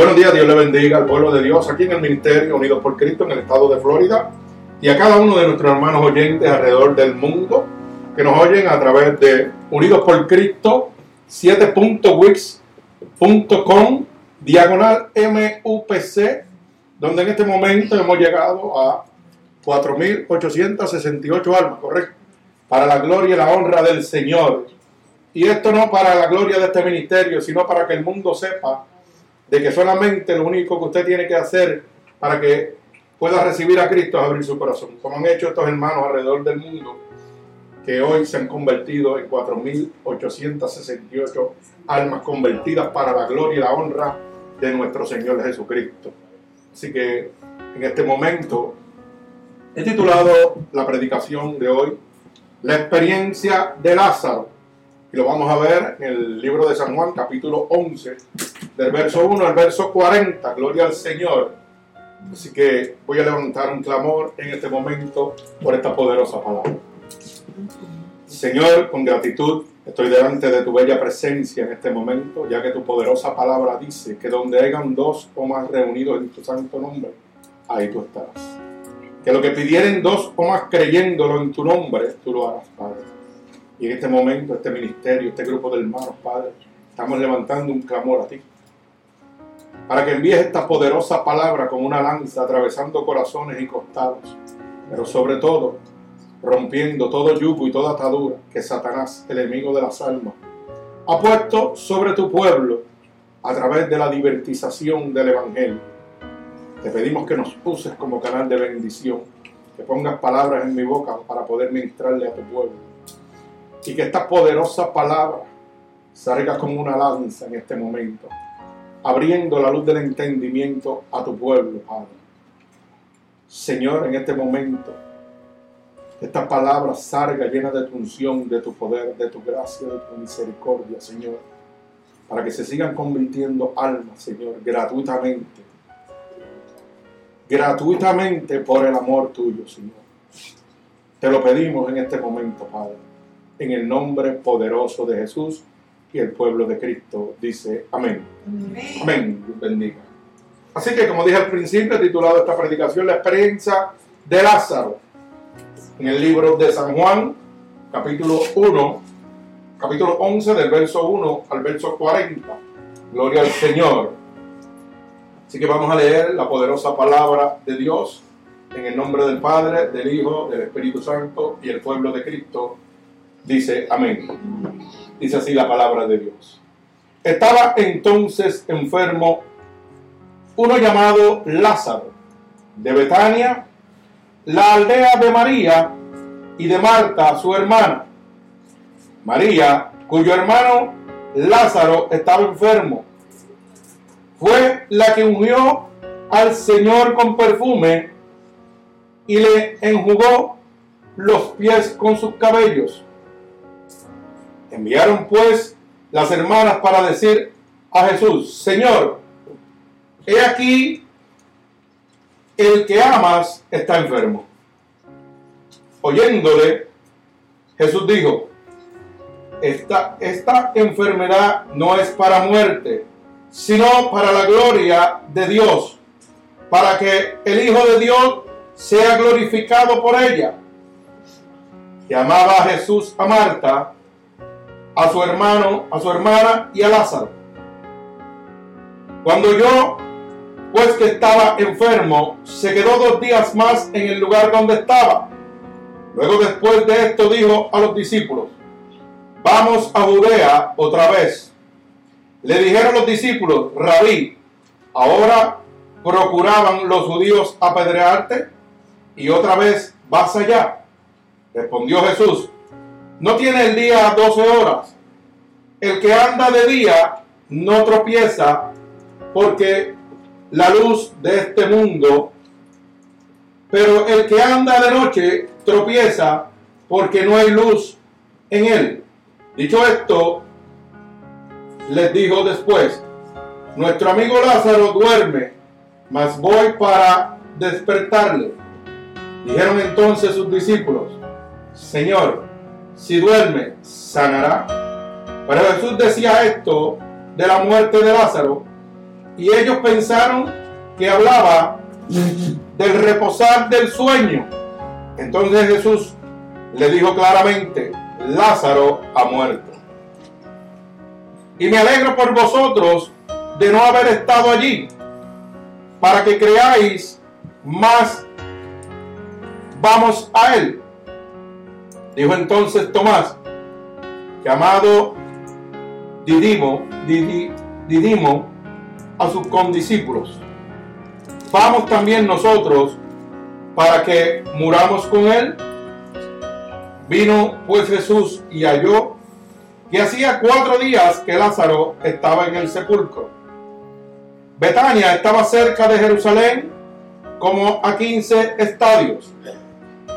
Buenos días, Dios le bendiga al pueblo de Dios aquí en el Ministerio Unidos por Cristo en el estado de Florida y a cada uno de nuestros hermanos oyentes alrededor del mundo que nos oyen a través de Unidos por Cristo 7.wix.com diagonal MUPC donde en este momento hemos llegado a 4.868 almas, correcto, para la gloria y la honra del Señor. Y esto no para la gloria de este ministerio, sino para que el mundo sepa de que solamente lo único que usted tiene que hacer para que pueda recibir a Cristo es abrir su corazón, como han hecho estos hermanos alrededor del mundo, que hoy se han convertido en 4.868 almas convertidas para la gloria y la honra de nuestro Señor Jesucristo. Así que en este momento he titulado la predicación de hoy La experiencia de Lázaro. Y lo vamos a ver en el libro de San Juan, capítulo 11, del verso 1 al verso 40. Gloria al Señor. Así que voy a levantar un clamor en este momento por esta poderosa palabra. Señor, con gratitud estoy delante de tu bella presencia en este momento, ya que tu poderosa palabra dice que donde hayan dos o más reunidos en tu santo nombre, ahí tú estarás. Que lo que pidieren dos o más creyéndolo en tu nombre, tú lo harás, Padre. Y en este momento, este ministerio, este grupo de hermanos, Padre, estamos levantando un clamor a ti. Para que envíes esta poderosa palabra como una lanza atravesando corazones y costados. Pero sobre todo, rompiendo todo yugo y toda atadura que Satanás, el enemigo de las almas, ha puesto sobre tu pueblo a través de la divertización del Evangelio. Te pedimos que nos uses como canal de bendición, que pongas palabras en mi boca para poder ministrarle a tu pueblo. Y que esta poderosa palabra salga como una lanza en este momento, abriendo la luz del entendimiento a tu pueblo, Padre. Señor, en este momento, esta palabra salga llena de tu unción, de tu poder, de tu gracia, de tu misericordia, Señor. Para que se sigan convirtiendo almas, Señor, gratuitamente. Gratuitamente por el amor tuyo, Señor. Te lo pedimos en este momento, Padre. En el nombre poderoso de Jesús y el pueblo de Cristo dice amén. Amén. Amén. Bendiga. Así que, como dije al principio, he titulado esta predicación La experiencia de Lázaro en el libro de San Juan, capítulo 1, capítulo 11, del verso 1 al verso 40. Gloria al Señor. Así que vamos a leer la poderosa palabra de Dios en el nombre del Padre, del Hijo, del Espíritu Santo y el pueblo de Cristo. Dice amén. Dice así la palabra de Dios. Estaba entonces enfermo uno llamado Lázaro de Betania la aldea de María y de Marta, su hermana. María, cuyo hermano Lázaro estaba enfermo, fue la que ungió al Señor con perfume y le enjugó los pies con sus cabellos. Enviaron pues las hermanas para decir a Jesús, Señor, he aquí el que amas está enfermo. Oyéndole, Jesús dijo, esta, esta enfermedad no es para muerte, sino para la gloria de Dios, para que el Hijo de Dios sea glorificado por ella. Que amaba a Jesús a Marta, a su hermano, a su hermana y a Lázaro. Cuando yo pues que estaba enfermo, se quedó dos días más en el lugar donde estaba. Luego después de esto dijo a los discípulos, vamos a Judea otra vez. Le dijeron los discípulos, rabí, ahora procuraban los judíos apedrearte y otra vez vas allá. Respondió Jesús, no tiene el día doce horas. El que anda de día no tropieza porque la luz de este mundo, pero el que anda de noche tropieza porque no hay luz en él. Dicho esto, les dijo después, nuestro amigo Lázaro duerme, mas voy para despertarle. Dijeron entonces sus discípulos, Señor, si duerme, sanará. Pero Jesús decía esto de la muerte de Lázaro Y ellos pensaron que hablaba del reposar del sueño. Entonces Jesús le dijo claramente, Lázaro ha muerto. Y me alegro por vosotros de no haber estado allí, para que creáis más. Vamos a él. Dijo entonces Tomás, llamado Didimo, Didimo a sus condiscípulos. Vamos también nosotros para que muramos con él. Vino pues Jesús y halló que hacía cuatro días que Lázaro estaba en el sepulcro. Betania estaba cerca de Jerusalén como a 15 estadios.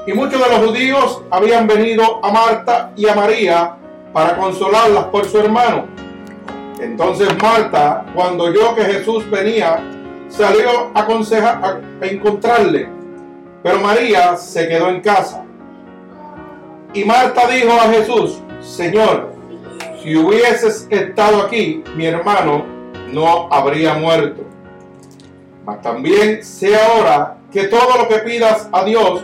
Y muchos de los judíos habían venido a Marta y a María para consolarlas por su hermano. Entonces Marta, cuando oyó que Jesús venía, salió a, aconsejar, a encontrarle, pero María se quedó en casa. Y Marta dijo a Jesús, Señor, si hubieses estado aquí, mi hermano no habría muerto. Mas también sé ahora que todo lo que pidas a Dios,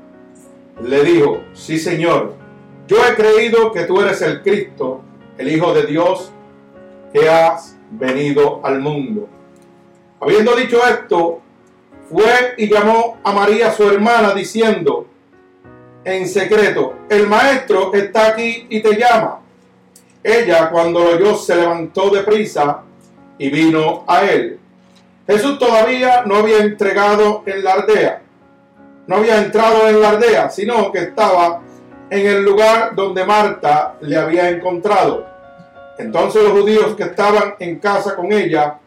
Le dijo, sí Señor, yo he creído que tú eres el Cristo, el Hijo de Dios, que has venido al mundo. Habiendo dicho esto, fue y llamó a María su hermana diciendo en secreto, el maestro está aquí y te llama. Ella cuando lo oyó se levantó de prisa y vino a él. Jesús todavía no había entregado en la aldea, no había entrado en la aldea, sino que estaba en el lugar donde Marta le había encontrado. Entonces los judíos que estaban en casa con ella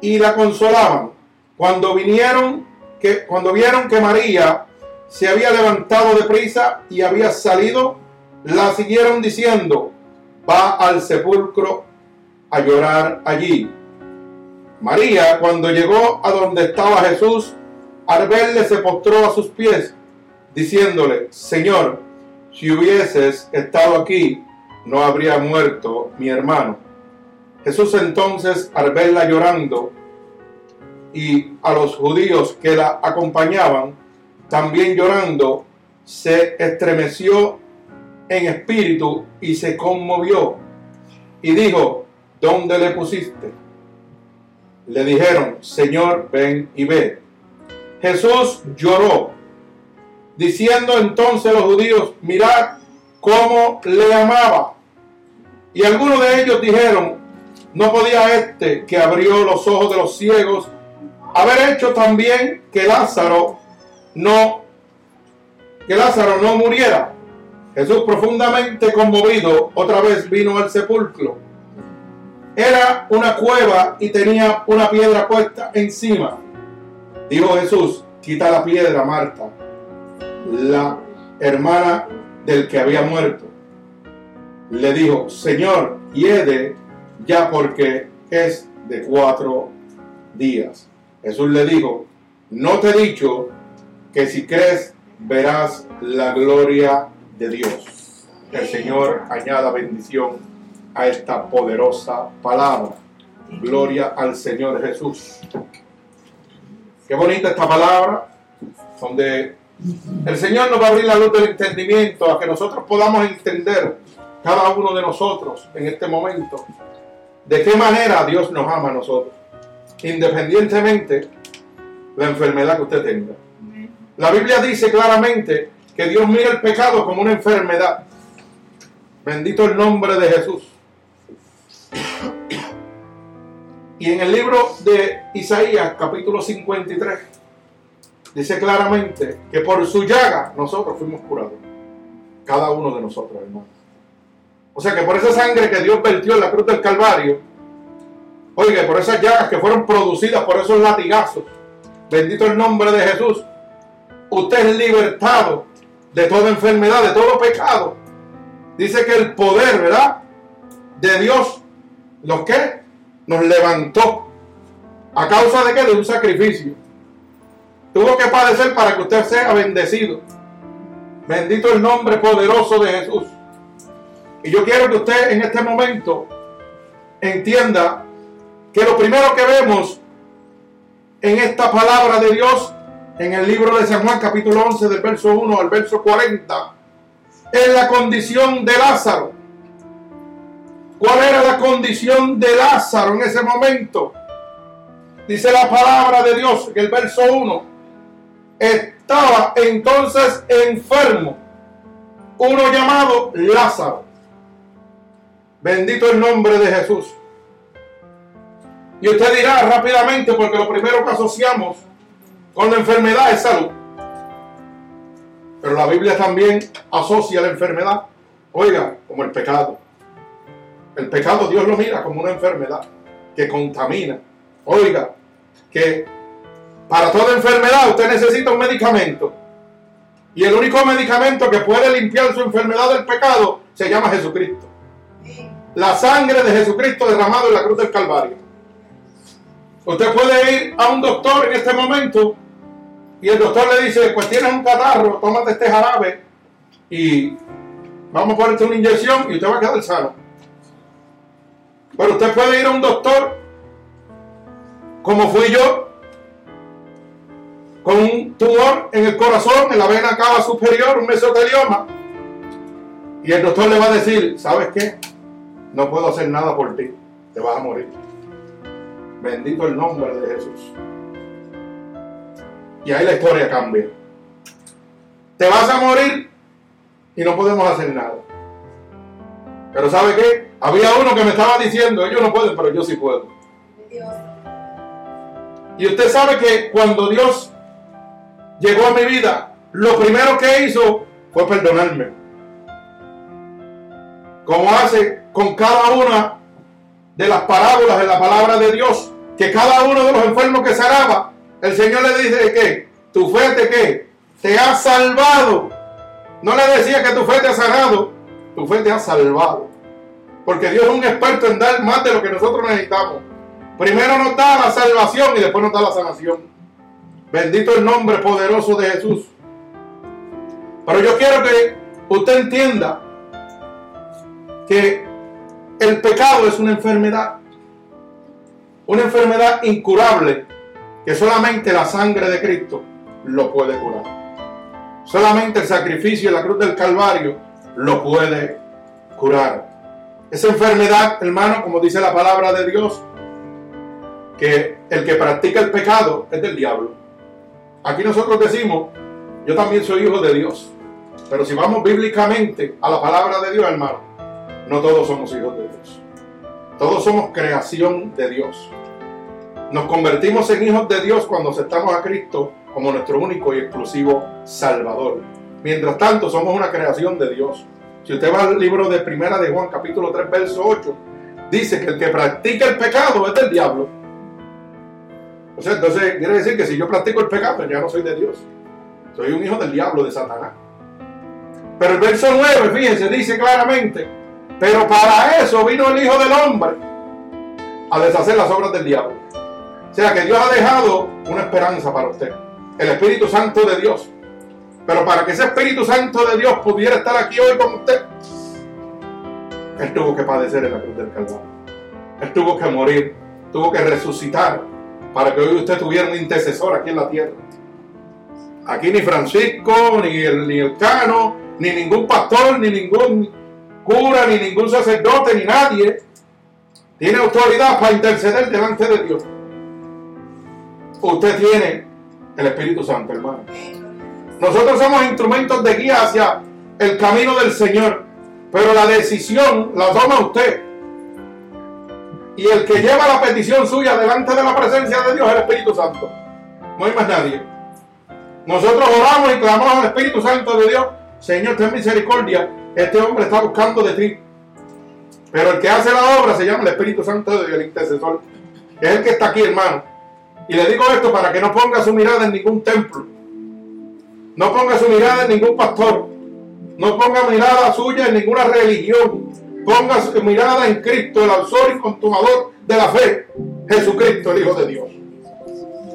y la consolaban. Cuando vinieron, que, cuando vieron que María se había levantado de prisa y había salido, la siguieron diciendo, va al sepulcro a llorar allí. María, cuando llegó a donde estaba Jesús, al verle se postró a sus pies, diciéndole, Señor, si hubieses estado aquí, no habría muerto mi hermano. Jesús entonces, al verla llorando, y a los judíos que la acompañaban, también llorando, se estremeció en espíritu y se conmovió. Y dijo, ¿dónde le pusiste? Le dijeron, Señor, ven y ve. Jesús lloró, diciendo entonces los judíos, mirad cómo le amaba. Y algunos de ellos dijeron, no podía este que abrió los ojos de los ciegos haber hecho también que Lázaro no que Lázaro no muriera. Jesús profundamente conmovido otra vez vino al sepulcro. Era una cueva y tenía una piedra puesta encima. Dijo Jesús, quita la piedra, Marta, la hermana del que había muerto. Le dijo, Señor, hiede ya porque es de cuatro días. Jesús le dijo, no te he dicho que si crees verás la gloria de Dios. el Señor añada bendición a esta poderosa palabra. Gloria al Señor Jesús. Qué bonita esta palabra, donde el Señor nos va a abrir la luz del entendimiento a que nosotros podamos entender, cada uno de nosotros en este momento, de qué manera Dios nos ama a nosotros, independientemente la enfermedad que usted tenga. La Biblia dice claramente que Dios mira el pecado como una enfermedad. Bendito el nombre de Jesús. Y en el libro de Isaías, capítulo 53, dice claramente que por su llaga nosotros fuimos curados. Cada uno de nosotros, hermano. O sea que por esa sangre que Dios vertió en la cruz del Calvario, Oiga, por esas llagas que fueron producidas por esos latigazos. Bendito el nombre de Jesús. Usted es libertado de toda enfermedad, de todo pecado. Dice que el poder, ¿verdad? De Dios, ¿los qué? Nos levantó. ¿A causa de qué? De un sacrificio. Tuvo que padecer para que usted sea bendecido. Bendito el nombre poderoso de Jesús. Y yo quiero que usted en este momento entienda que lo primero que vemos en esta palabra de Dios, en el libro de San Juan capítulo 11 del verso 1 al verso 40, es la condición de Lázaro. ¿Cuál era la condición de Lázaro en ese momento? Dice la palabra de Dios en el verso 1. Estaba entonces enfermo uno llamado Lázaro. Bendito el nombre de Jesús. Y usted dirá rápidamente, porque lo primero que asociamos con la enfermedad es salud. Pero la Biblia también asocia la enfermedad, oiga, como el pecado. El pecado Dios lo mira como una enfermedad que contamina. Oiga, que para toda enfermedad usted necesita un medicamento. Y el único medicamento que puede limpiar su enfermedad del pecado se llama Jesucristo. La sangre de Jesucristo derramado en la cruz del Calvario. Usted puede ir a un doctor en este momento y el doctor le dice, pues tienes un catarro, tómate este jarabe y vamos a ponerte una inyección y usted va a quedar sano. Pero usted puede ir a un doctor, como fui yo, con un tumor en el corazón, en la vena cava superior, un mesotelioma, y el doctor le va a decir, ¿sabes qué? No puedo hacer nada por ti, te vas a morir. Bendito el nombre de Jesús. Y ahí la historia cambia. Te vas a morir y no podemos hacer nada. Pero ¿sabe qué? Había uno que me estaba diciendo, ellos no pueden, pero yo sí puedo. Y usted sabe que cuando Dios llegó a mi vida, lo primero que hizo fue perdonarme. Como hace con cada una de las parábolas de la palabra de Dios que cada uno de los enfermos que sanaba, el Señor le dice que tu fe te qué, te ha salvado. No le decía que tu fe te ha sanado, tu fe te ha salvado. Porque Dios es un experto en dar más de lo que nosotros necesitamos. Primero nos da la salvación y después nos da la sanación. Bendito el nombre poderoso de Jesús. Pero yo quiero que usted entienda que el pecado es una enfermedad una enfermedad incurable que solamente la sangre de Cristo lo puede curar. Solamente el sacrificio de la cruz del Calvario lo puede curar. Esa enfermedad, hermano, como dice la palabra de Dios, que el que practica el pecado es del diablo. Aquí nosotros decimos, yo también soy hijo de Dios. Pero si vamos bíblicamente a la palabra de Dios, hermano, no todos somos hijos de Dios. Todos somos creación de Dios. Nos convertimos en hijos de Dios cuando aceptamos a Cristo como nuestro único y exclusivo Salvador. Mientras tanto, somos una creación de Dios. Si usted va al libro de Primera de Juan, capítulo 3, verso 8, dice que el que practica el pecado es del diablo. O sea, entonces quiere decir que si yo practico el pecado, ya no soy de Dios. Soy un hijo del diablo, de Satanás. Pero el verso 9, fíjense, dice claramente, pero para eso vino el Hijo del Hombre, a deshacer las obras del diablo. O sea que Dios ha dejado una esperanza para usted, el Espíritu Santo de Dios. Pero para que ese Espíritu Santo de Dios pudiera estar aquí hoy con usted, Él tuvo que padecer en la cruz del Calvario. Él tuvo que morir, tuvo que resucitar para que hoy usted tuviera un intercesor aquí en la tierra. Aquí ni Francisco, ni el, ni el Cano, ni ningún pastor, ni ningún cura, ni ningún sacerdote, ni nadie tiene autoridad para interceder delante de Dios. Usted tiene el Espíritu Santo, hermano. Nosotros somos instrumentos de guía hacia el camino del Señor, pero la decisión la toma usted. Y el que lleva la petición suya delante de la presencia de Dios es el Espíritu Santo. No hay más nadie. Nosotros oramos y clamamos al Espíritu Santo de Dios. Señor, ten misericordia este hombre está buscando de ti. Pero el que hace la obra se llama el Espíritu Santo de Dios, el intercesor. es el que está aquí, hermano. Y le digo esto para que no ponga su mirada en ningún templo. No ponga su mirada en ningún pastor. No ponga mirada suya en ninguna religión. Ponga su mirada en Cristo, el autor y consumador de la fe. Jesucristo, el Hijo de Dios.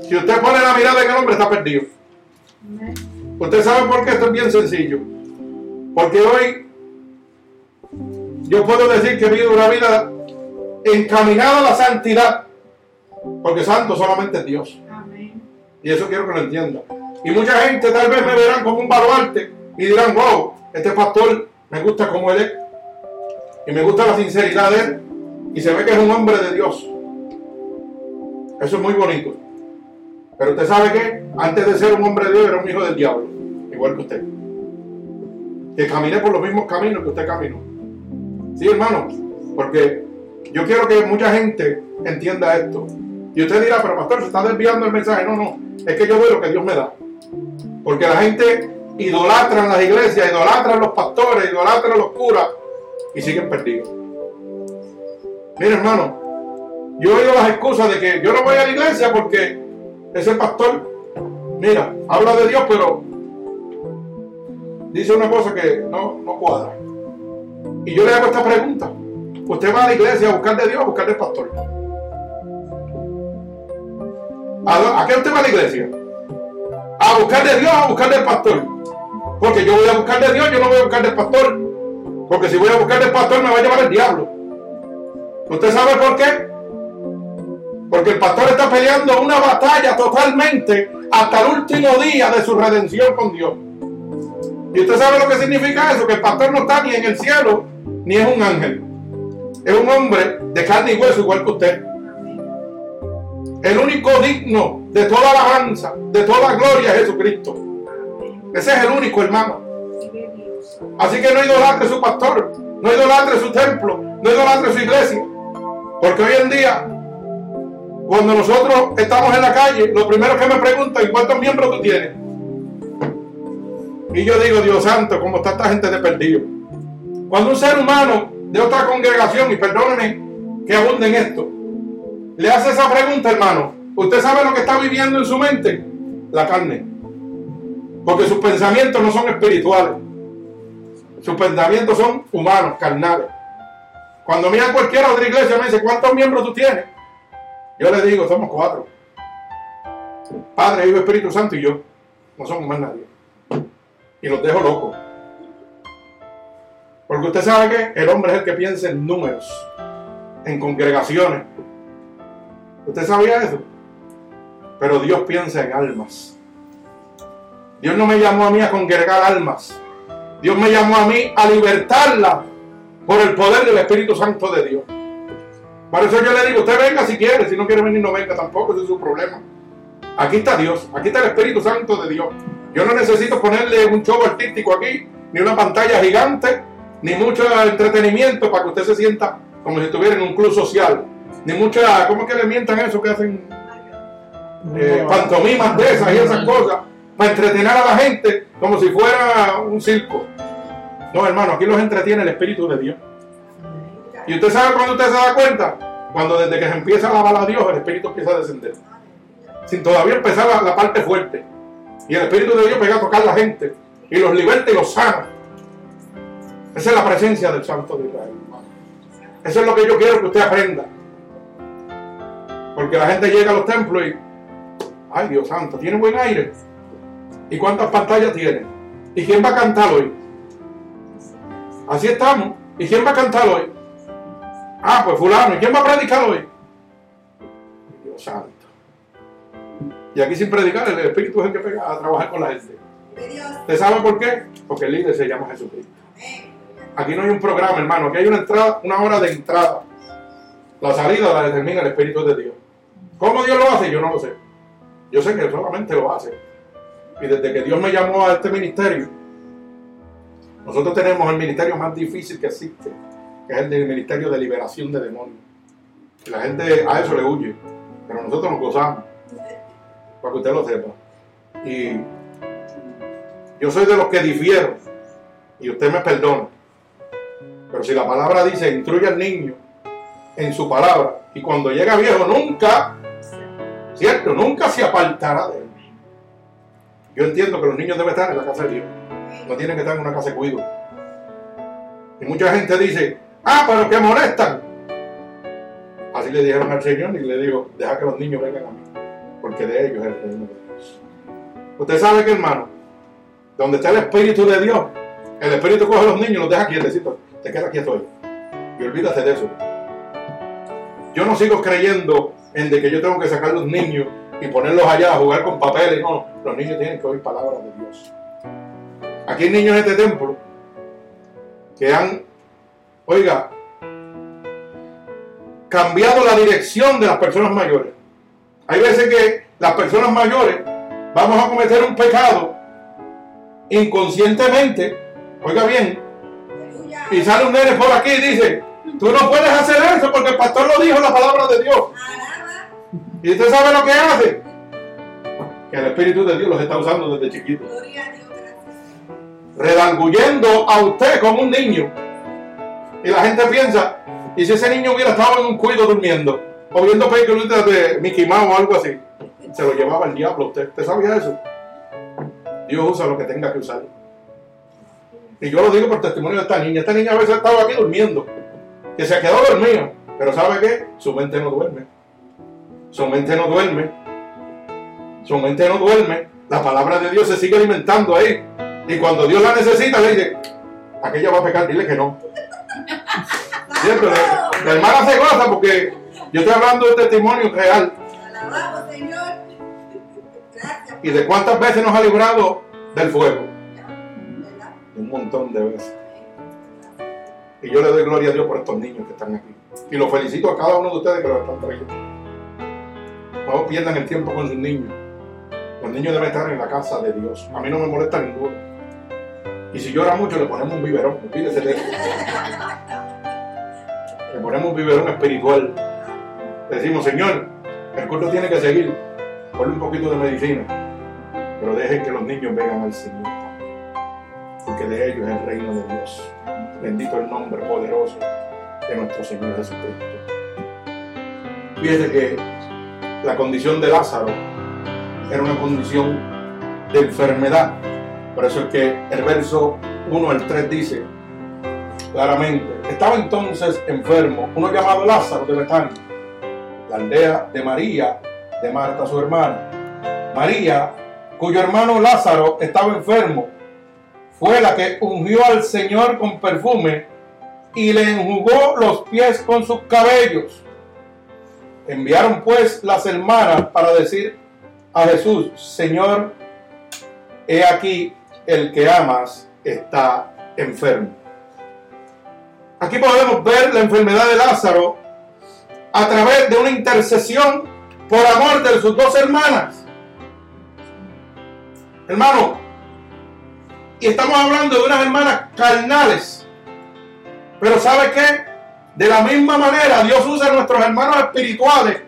Si usted pone la mirada en el hombre, está perdido. Usted sabe por qué esto es bien sencillo. Porque hoy yo puedo decir que he vivido una vida encaminada a la santidad. Porque santo solamente es Dios. Y eso quiero que lo entienda. Y mucha gente tal vez me verán como un baluarte y dirán, wow, este pastor me gusta como él es. Y me gusta la sinceridad de él. Y se ve que es un hombre de Dios. Eso es muy bonito. Pero usted sabe que antes de ser un hombre de Dios era un hijo del diablo. Igual que usted. Que caminé por los mismos caminos que usted caminó. Sí, hermano. Porque yo quiero que mucha gente entienda esto. Y usted dirá, pero pastor, se está desviando el mensaje. No, no, es que yo veo lo que Dios me da. Porque la gente idolatra en las iglesias, idolatra a los pastores, idolatra a los curas y siguen perdidos. Mire, hermano, yo oído las excusas de que yo no voy a la iglesia porque ese pastor, mira, habla de Dios, pero dice una cosa que no, no cuadra. Y yo le hago esta pregunta. Usted va a la iglesia a buscar de Dios, a buscar del pastor. ¿A, qué usted va a la iglesia? A buscar de Dios, a buscar del pastor. Porque yo voy a buscar de Dios, yo no voy a buscar del pastor. Porque si voy a buscar del pastor me va a llevar el diablo. ¿Usted sabe por qué? Porque el pastor está peleando una batalla totalmente hasta el último día de su redención con Dios. Y usted sabe lo que significa eso, que el pastor no está ni en el cielo, ni es un ángel. Es un hombre de carne y hueso igual que usted. El único digno de toda alabanza, de toda gloria es Jesucristo. Ese es el único hermano. Así que no idolatre su pastor, no idolatre su templo, no idolatre su iglesia. Porque hoy en día, cuando nosotros estamos en la calle, lo primero que me preguntan, ¿cuántos miembros tú tienes? Y yo digo, Dios santo, ¿cómo está esta gente de perdido? Cuando un ser humano de otra congregación, y perdónenme que abunden esto, le hace esa pregunta, hermano. ¿Usted sabe lo que está viviendo en su mente? La carne. Porque sus pensamientos no son espirituales. Sus pensamientos son humanos, carnales. Cuando mira cualquiera otra iglesia me dice, ¿cuántos miembros tú tienes? Yo le digo, somos cuatro. Padre, Hijo, Espíritu Santo y yo. No somos más nadie. Y los dejo locos. Porque usted sabe que el hombre es el que piensa en números, en congregaciones, ¿Usted sabía eso? Pero Dios piensa en almas. Dios no me llamó a mí a congregar almas. Dios me llamó a mí a libertarlas por el poder del Espíritu Santo de Dios. Por eso yo le digo, usted venga si quiere, si no quiere venir no venga tampoco, ese es su problema. Aquí está Dios, aquí está el Espíritu Santo de Dios. Yo no necesito ponerle un show artístico aquí, ni una pantalla gigante, ni mucho entretenimiento para que usted se sienta como si estuviera en un club social ni mucha, ¿cómo es que le mientan eso que hacen? Eh, pantomimas de esas y esas cosas, para entretener a la gente como si fuera un circo. No, hermano, aquí los entretiene el Espíritu de Dios. Y usted sabe cuando usted se da cuenta, cuando desde que se empieza a alabar a Dios, el Espíritu empieza a descender. Sin todavía empezar la, la parte fuerte. Y el Espíritu de Dios pega a tocar a la gente y los liberta y los sana. Esa es la presencia del Santo de Israel. Eso es lo que yo quiero que usted aprenda. Porque la gente llega a los templos y, ay Dios santo, tiene buen aire. ¿Y cuántas pantallas tiene? ¿Y quién va a cantar hoy? Así estamos. ¿Y quién va a cantar hoy? Ah, pues fulano. ¿Y quién va a predicar hoy? Dios santo. Y aquí sin predicar, el Espíritu es el que pega a trabajar con la gente. ¿Usted sabe por qué? Porque el líder se llama Jesucristo. Aquí no hay un programa, hermano. Aquí hay una entrada, una hora de entrada. La salida la determina el Espíritu de Dios. ¿Cómo Dios lo hace? Yo no lo sé. Yo sé que solamente lo hace. Y desde que Dios me llamó a este ministerio, nosotros tenemos el ministerio más difícil que existe, que es el ministerio de liberación de demonios. Y la gente a eso le huye, pero nosotros nos gozamos, para que usted lo sepa. Y yo soy de los que difiero, y usted me perdona. Pero si la palabra dice, instruye al niño en su palabra, y cuando llega viejo nunca, ¿cierto? Nunca se apartará de él. Yo entiendo que los niños deben estar en la casa de Dios. No tienen que estar en una casa de cuido. Y mucha gente dice, ah, pero que molestan. Así le dijeron al Señor y le digo, deja que los niños vengan a mí, porque de ellos es el reino de Dios. Usted sabe que hermano, donde está el Espíritu de Dios, el Espíritu coge a los niños los deja quietecitos. Te queda quieto ahí. Y olvídate de eso. Yo no sigo creyendo en de que yo tengo que sacar los niños y ponerlos allá a jugar con papeles. No, los niños tienen que oír palabras de Dios. Aquí hay niños en este templo que han, oiga, cambiado la dirección de las personas mayores. Hay veces que las personas mayores vamos a cometer un pecado inconscientemente, oiga bien, y sale un nene por aquí y dice, tú no puedes hacer eso porque el pastor lo dijo la palabra de Dios. Y usted sabe lo que hace. Que el Espíritu de Dios los está usando desde chiquitos. Redarguyendo a usted como un niño. Y la gente piensa, ¿y si ese niño hubiera estado en un cuido durmiendo? O viendo películas de Mickey Mouse o algo así. Se lo llevaba el diablo usted. ¿Usted sabía eso? Dios usa lo que tenga que usar. Y yo lo digo por testimonio de esta niña. Esta niña a veces estaba aquí durmiendo. Que se quedó dormida. Pero ¿sabe qué? Su mente no duerme. Su mente no duerme. Su mente no duerme. La palabra de Dios se sigue alimentando ahí. Y cuando Dios la necesita, le dice, aquella va a pecar, dile que no. ¿Cierto? La, hermana se goza porque yo estoy hablando de testimonio real. ¿Y de cuántas veces nos ha librado del fuego? Un montón de veces. Y yo le doy gloria a Dios por estos niños que están aquí. Y los felicito a cada uno de ustedes que los están trayendo. No pierdan el tiempo con sus niños. Los niños deben estar en la casa de Dios. A mí no me molesta ninguno. Y si llora mucho, le ponemos un biberón. De. Le ponemos un biberón espiritual. Le decimos, Señor, el culto tiene que seguir. Ponle un poquito de medicina. Pero dejen que los niños vengan al Señor. Porque de ellos es el reino de Dios. Bendito el nombre poderoso de nuestro Señor Jesucristo. Fíjese que la condición de Lázaro era una condición de enfermedad. Por eso es que el verso 1 al 3 dice claramente, estaba entonces enfermo uno llamado Lázaro de Betania, la aldea de María, de Marta su hermana. María, cuyo hermano Lázaro estaba enfermo, fue la que ungió al Señor con perfume y le enjugó los pies con sus cabellos. Enviaron pues las hermanas para decir a Jesús, Señor, he aquí el que amas está enfermo. Aquí podemos ver la enfermedad de Lázaro a través de una intercesión por amor de sus dos hermanas. Hermano, y estamos hablando de unas hermanas carnales. Pero ¿sabe qué? De la misma manera, Dios usa a nuestros hermanos espirituales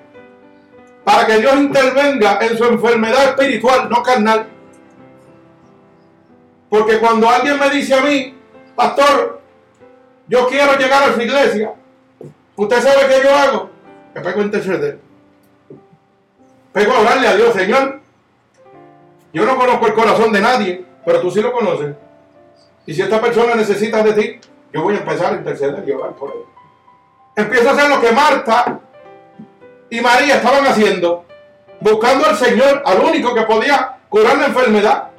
para que Dios intervenga en su enfermedad espiritual, no carnal. Porque cuando alguien me dice a mí, pastor, yo quiero llegar a su iglesia, ¿usted sabe qué yo hago? Me pego a interceder. Pego a orarle a Dios, Señor. Yo no conozco el corazón de nadie, pero tú sí lo conoces. Y si esta persona necesita de ti, yo voy a empezar a interceder y orar por él. Empiezo a hacer lo que Marta y María estaban haciendo, buscando al Señor, al único que podía curar la enfermedad.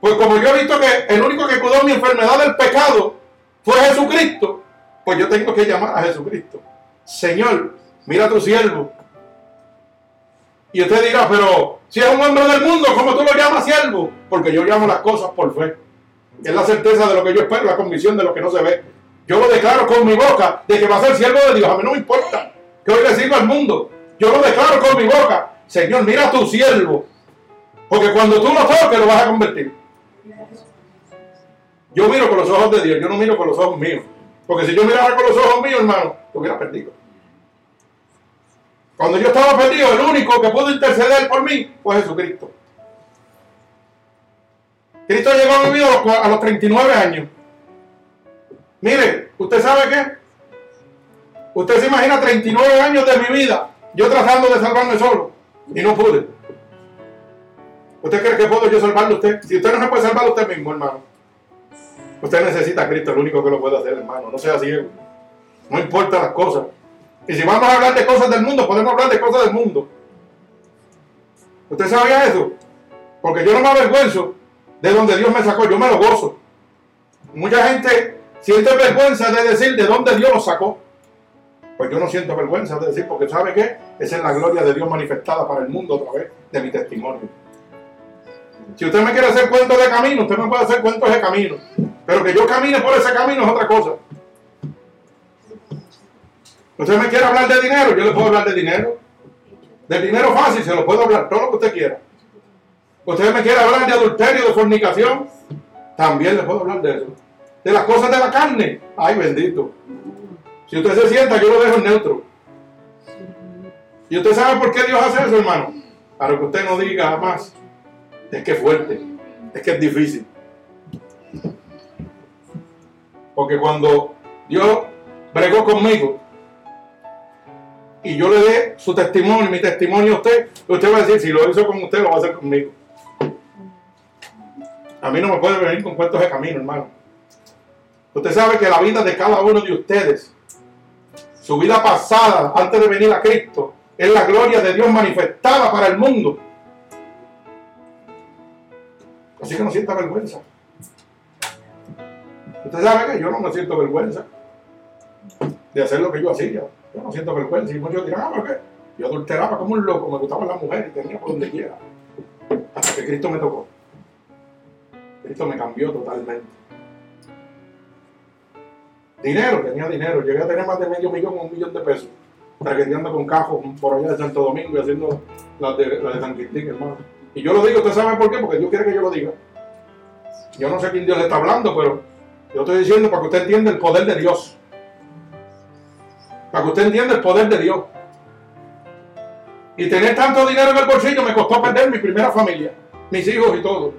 Pues como yo he visto que el único que curó mi enfermedad del pecado fue Jesucristo, pues yo tengo que llamar a Jesucristo. Señor, mira a tu siervo. Y usted dirá, pero si es un hombre del mundo, ¿cómo tú lo llamas siervo? Porque yo llamo las cosas por fe. Es la certeza de lo que yo espero, la convicción de lo que no se ve. Yo lo declaro con mi boca de que va a ser siervo de Dios. A mí no me importa que hoy le sirva al mundo. Yo lo declaro con mi boca. Señor, mira a tu siervo. Porque cuando tú lo toques, lo vas a convertir. Yo miro con los ojos de Dios, yo no miro con los ojos míos. Porque si yo mirara con los ojos míos, hermano, te hubiera perdido. Cuando yo estaba perdido, el único que pudo interceder por mí fue Jesucristo. Cristo llegó a mi vida a los 39 años. Mire, ¿usted sabe qué? Usted se imagina 39 años de mi vida, yo tratando de salvarme solo, y no pude. ¿Usted cree que puedo yo salvarlo usted? Si usted no se puede salvar usted mismo, hermano. Usted necesita a Cristo, el único que lo puede hacer, hermano. No sea ciego. No importa las cosas. Y si vamos a hablar de cosas del mundo, podemos hablar de cosas del mundo. ¿Usted sabía eso? Porque yo no me avergüenzo de donde Dios me sacó, yo me lo gozo. Mucha gente siente vergüenza de decir de dónde Dios lo sacó. Pues yo no siento vergüenza de decir, porque ¿sabe qué? Esa es la gloria de Dios manifestada para el mundo a través de mi testimonio. Si usted me quiere hacer cuentos de camino, usted me puede hacer cuentos de camino. Pero que yo camine por ese camino es otra cosa. Usted me quiere hablar de dinero, yo le puedo hablar de dinero. Del dinero fácil, se lo puedo hablar, todo lo que usted quiera. Usted me quiere hablar de adulterio, de fornicación, también le puedo hablar de eso. De las cosas de la carne, ay bendito. Si usted se sienta, yo lo dejo en neutro. ¿Y usted sabe por qué Dios hace eso, hermano? Para que usted no diga más. Es que es fuerte, es que es difícil. Porque cuando Dios bregó conmigo y yo le dé su testimonio, mi testimonio a usted, usted va a decir, si lo hizo con usted, lo va a hacer conmigo. A mí no me puede venir con cuentos de camino, hermano. Usted sabe que la vida de cada uno de ustedes, su vida pasada antes de venir a Cristo, es la gloria de Dios manifestada para el mundo. Así que no sienta vergüenza. Usted sabe que yo no me siento vergüenza de hacer lo que yo hacía. Yo no siento vergüenza. Y muchos dirán, ah, ¿por qué? Yo adulteraba como un loco, me gustaban las mujeres y tenía por donde quiera. Hasta que Cristo me tocó. Cristo me cambió totalmente. Dinero, tenía dinero. Llegué a tener más de medio millón o un millón de pesos. Traqueteando con cajos por allá de Santo Domingo y haciendo las de, la de San Quintín, hermano. Y yo lo digo, ¿usted sabe por qué? Porque Dios quiere que yo lo diga. Yo no sé quién Dios le está hablando, pero yo estoy diciendo para que usted entienda el poder de Dios. Para que usted entienda el poder de Dios. Y tener tanto dinero en el bolsillo me costó perder mi primera familia, mis hijos y todo.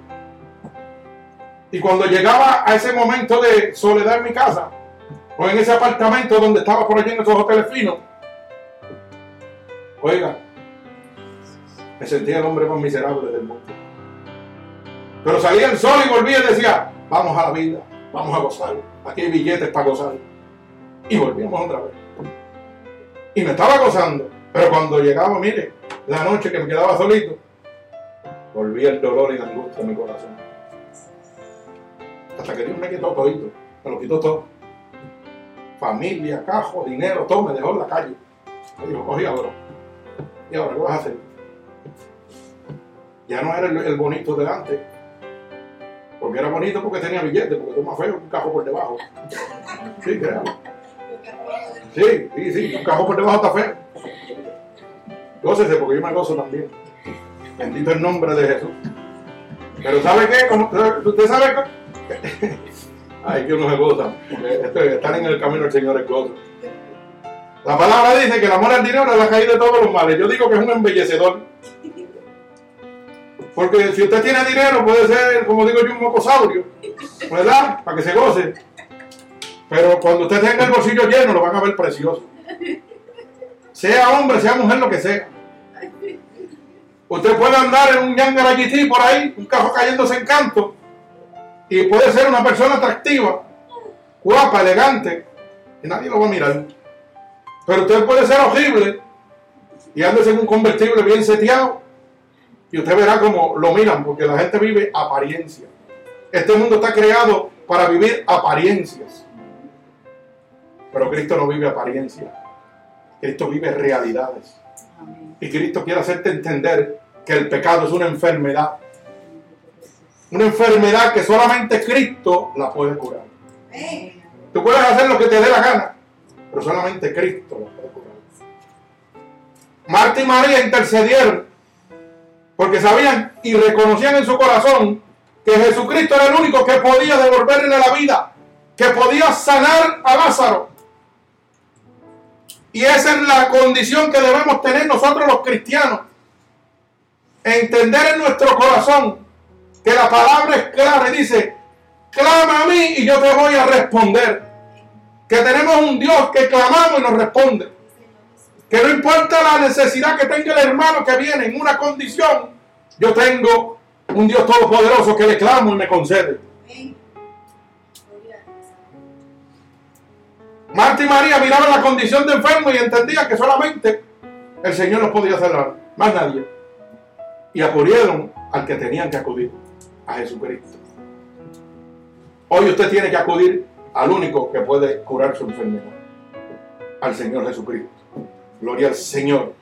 Y cuando llegaba a ese momento de soledad en mi casa, o en ese apartamento donde estaba por allí en esos hoteles finos, oiga, me sentía el hombre más miserable del mundo. Pero salía el sol y volvía y decía, vamos a la vida, vamos a gozar. Aquí hay billetes para gozar. Y volvíamos otra vez. Y me estaba gozando. Pero cuando llegaba, mire, la noche que me quedaba solito, volvía el dolor y la angustia en mi corazón. Hasta que Dios me quitó todito. Me lo quitó todo. Familia, cajo, dinero, todo me dejó en la calle. Me dijo, cogí ahora. ¿Y ahora qué vas a hacer? Ya no era el, bonito delante. Porque era bonito porque tenía billetes, porque tú más feo un cajo por debajo. Sí, créalo. Sí, sí, sí, un cajo por debajo está feo. Gócese porque yo me gozo también. Bendito el nombre de Jesús. Pero ¿sabe qué? ¿Usted sabe qué? Ay, que uno se goza. Estar en el camino del Señor es gozo. La palabra dice que el amor al dinero es la caída de todos los males. Yo digo que es un embellecedor. Porque si usted tiene dinero, puede ser, como digo yo, un mocosaurio, ¿verdad? Para que se goce. Pero cuando usted tenga el bolsillo lleno, lo van a ver precioso. Sea hombre, sea mujer, lo que sea. Usted puede andar en un GT por ahí, un carro cayéndose en canto, y puede ser una persona atractiva, guapa, elegante, y nadie lo va a mirar. Pero usted puede ser horrible y andarse en un convertible bien seteado y usted verá cómo lo miran, porque la gente vive apariencia. Este mundo está creado para vivir apariencias. Pero Cristo no vive apariencias. Cristo vive realidades. Y Cristo quiere hacerte entender que el pecado es una enfermedad. Una enfermedad que solamente Cristo la puede curar. Tú puedes hacer lo que te dé la gana, pero solamente Cristo la puede curar. Marta y María intercedieron porque sabían y reconocían en su corazón que Jesucristo era el único que podía devolverle la vida, que podía sanar a Lázaro. Y esa es la condición que debemos tener nosotros los cristianos. Entender en nuestro corazón que la palabra es clara y dice, clama a mí y yo te voy a responder. que tenemos un Dios que clamamos y nos responde. Que no importa la necesidad que tenga el hermano que viene en una condición, yo tengo un Dios todopoderoso que le clamo y me concede. Marta y María miraban la condición de enfermo y entendían que solamente el Señor los podía salvar, más nadie. Y acudieron al que tenían que acudir, a Jesucristo. Hoy usted tiene que acudir al único que puede curar su enfermedad, al Señor Jesucristo. Gloria al Señor.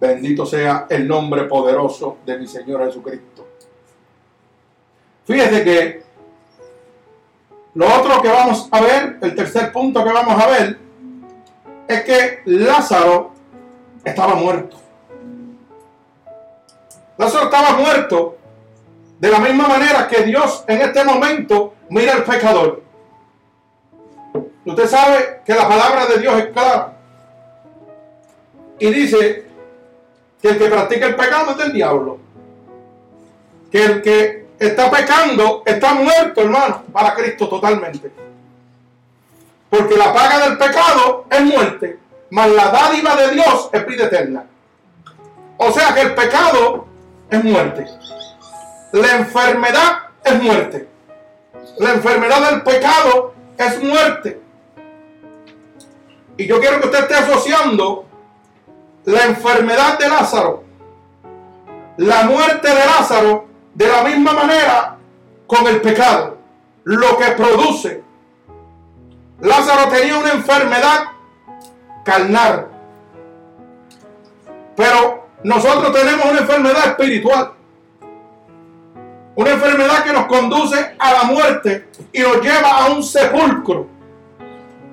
Bendito sea el nombre poderoso de mi Señor Jesucristo. Fíjese que lo otro que vamos a ver, el tercer punto que vamos a ver, es que Lázaro estaba muerto. Lázaro estaba muerto de la misma manera que Dios en este momento mira al pecador. Usted sabe que la palabra de Dios es clara. Y dice que el que practica el pecado es del diablo. Que el que está pecando está muerto, hermano, para Cristo totalmente. Porque la paga del pecado es muerte, mas la dádiva de Dios es vida eterna. O sea que el pecado es muerte. La enfermedad es muerte. La enfermedad del pecado es muerte. Y yo quiero que usted esté asociando la enfermedad de Lázaro, la muerte de Lázaro, de la misma manera con el pecado, lo que produce. Lázaro tenía una enfermedad carnal, pero nosotros tenemos una enfermedad espiritual. Una enfermedad que nos conduce a la muerte y nos lleva a un sepulcro.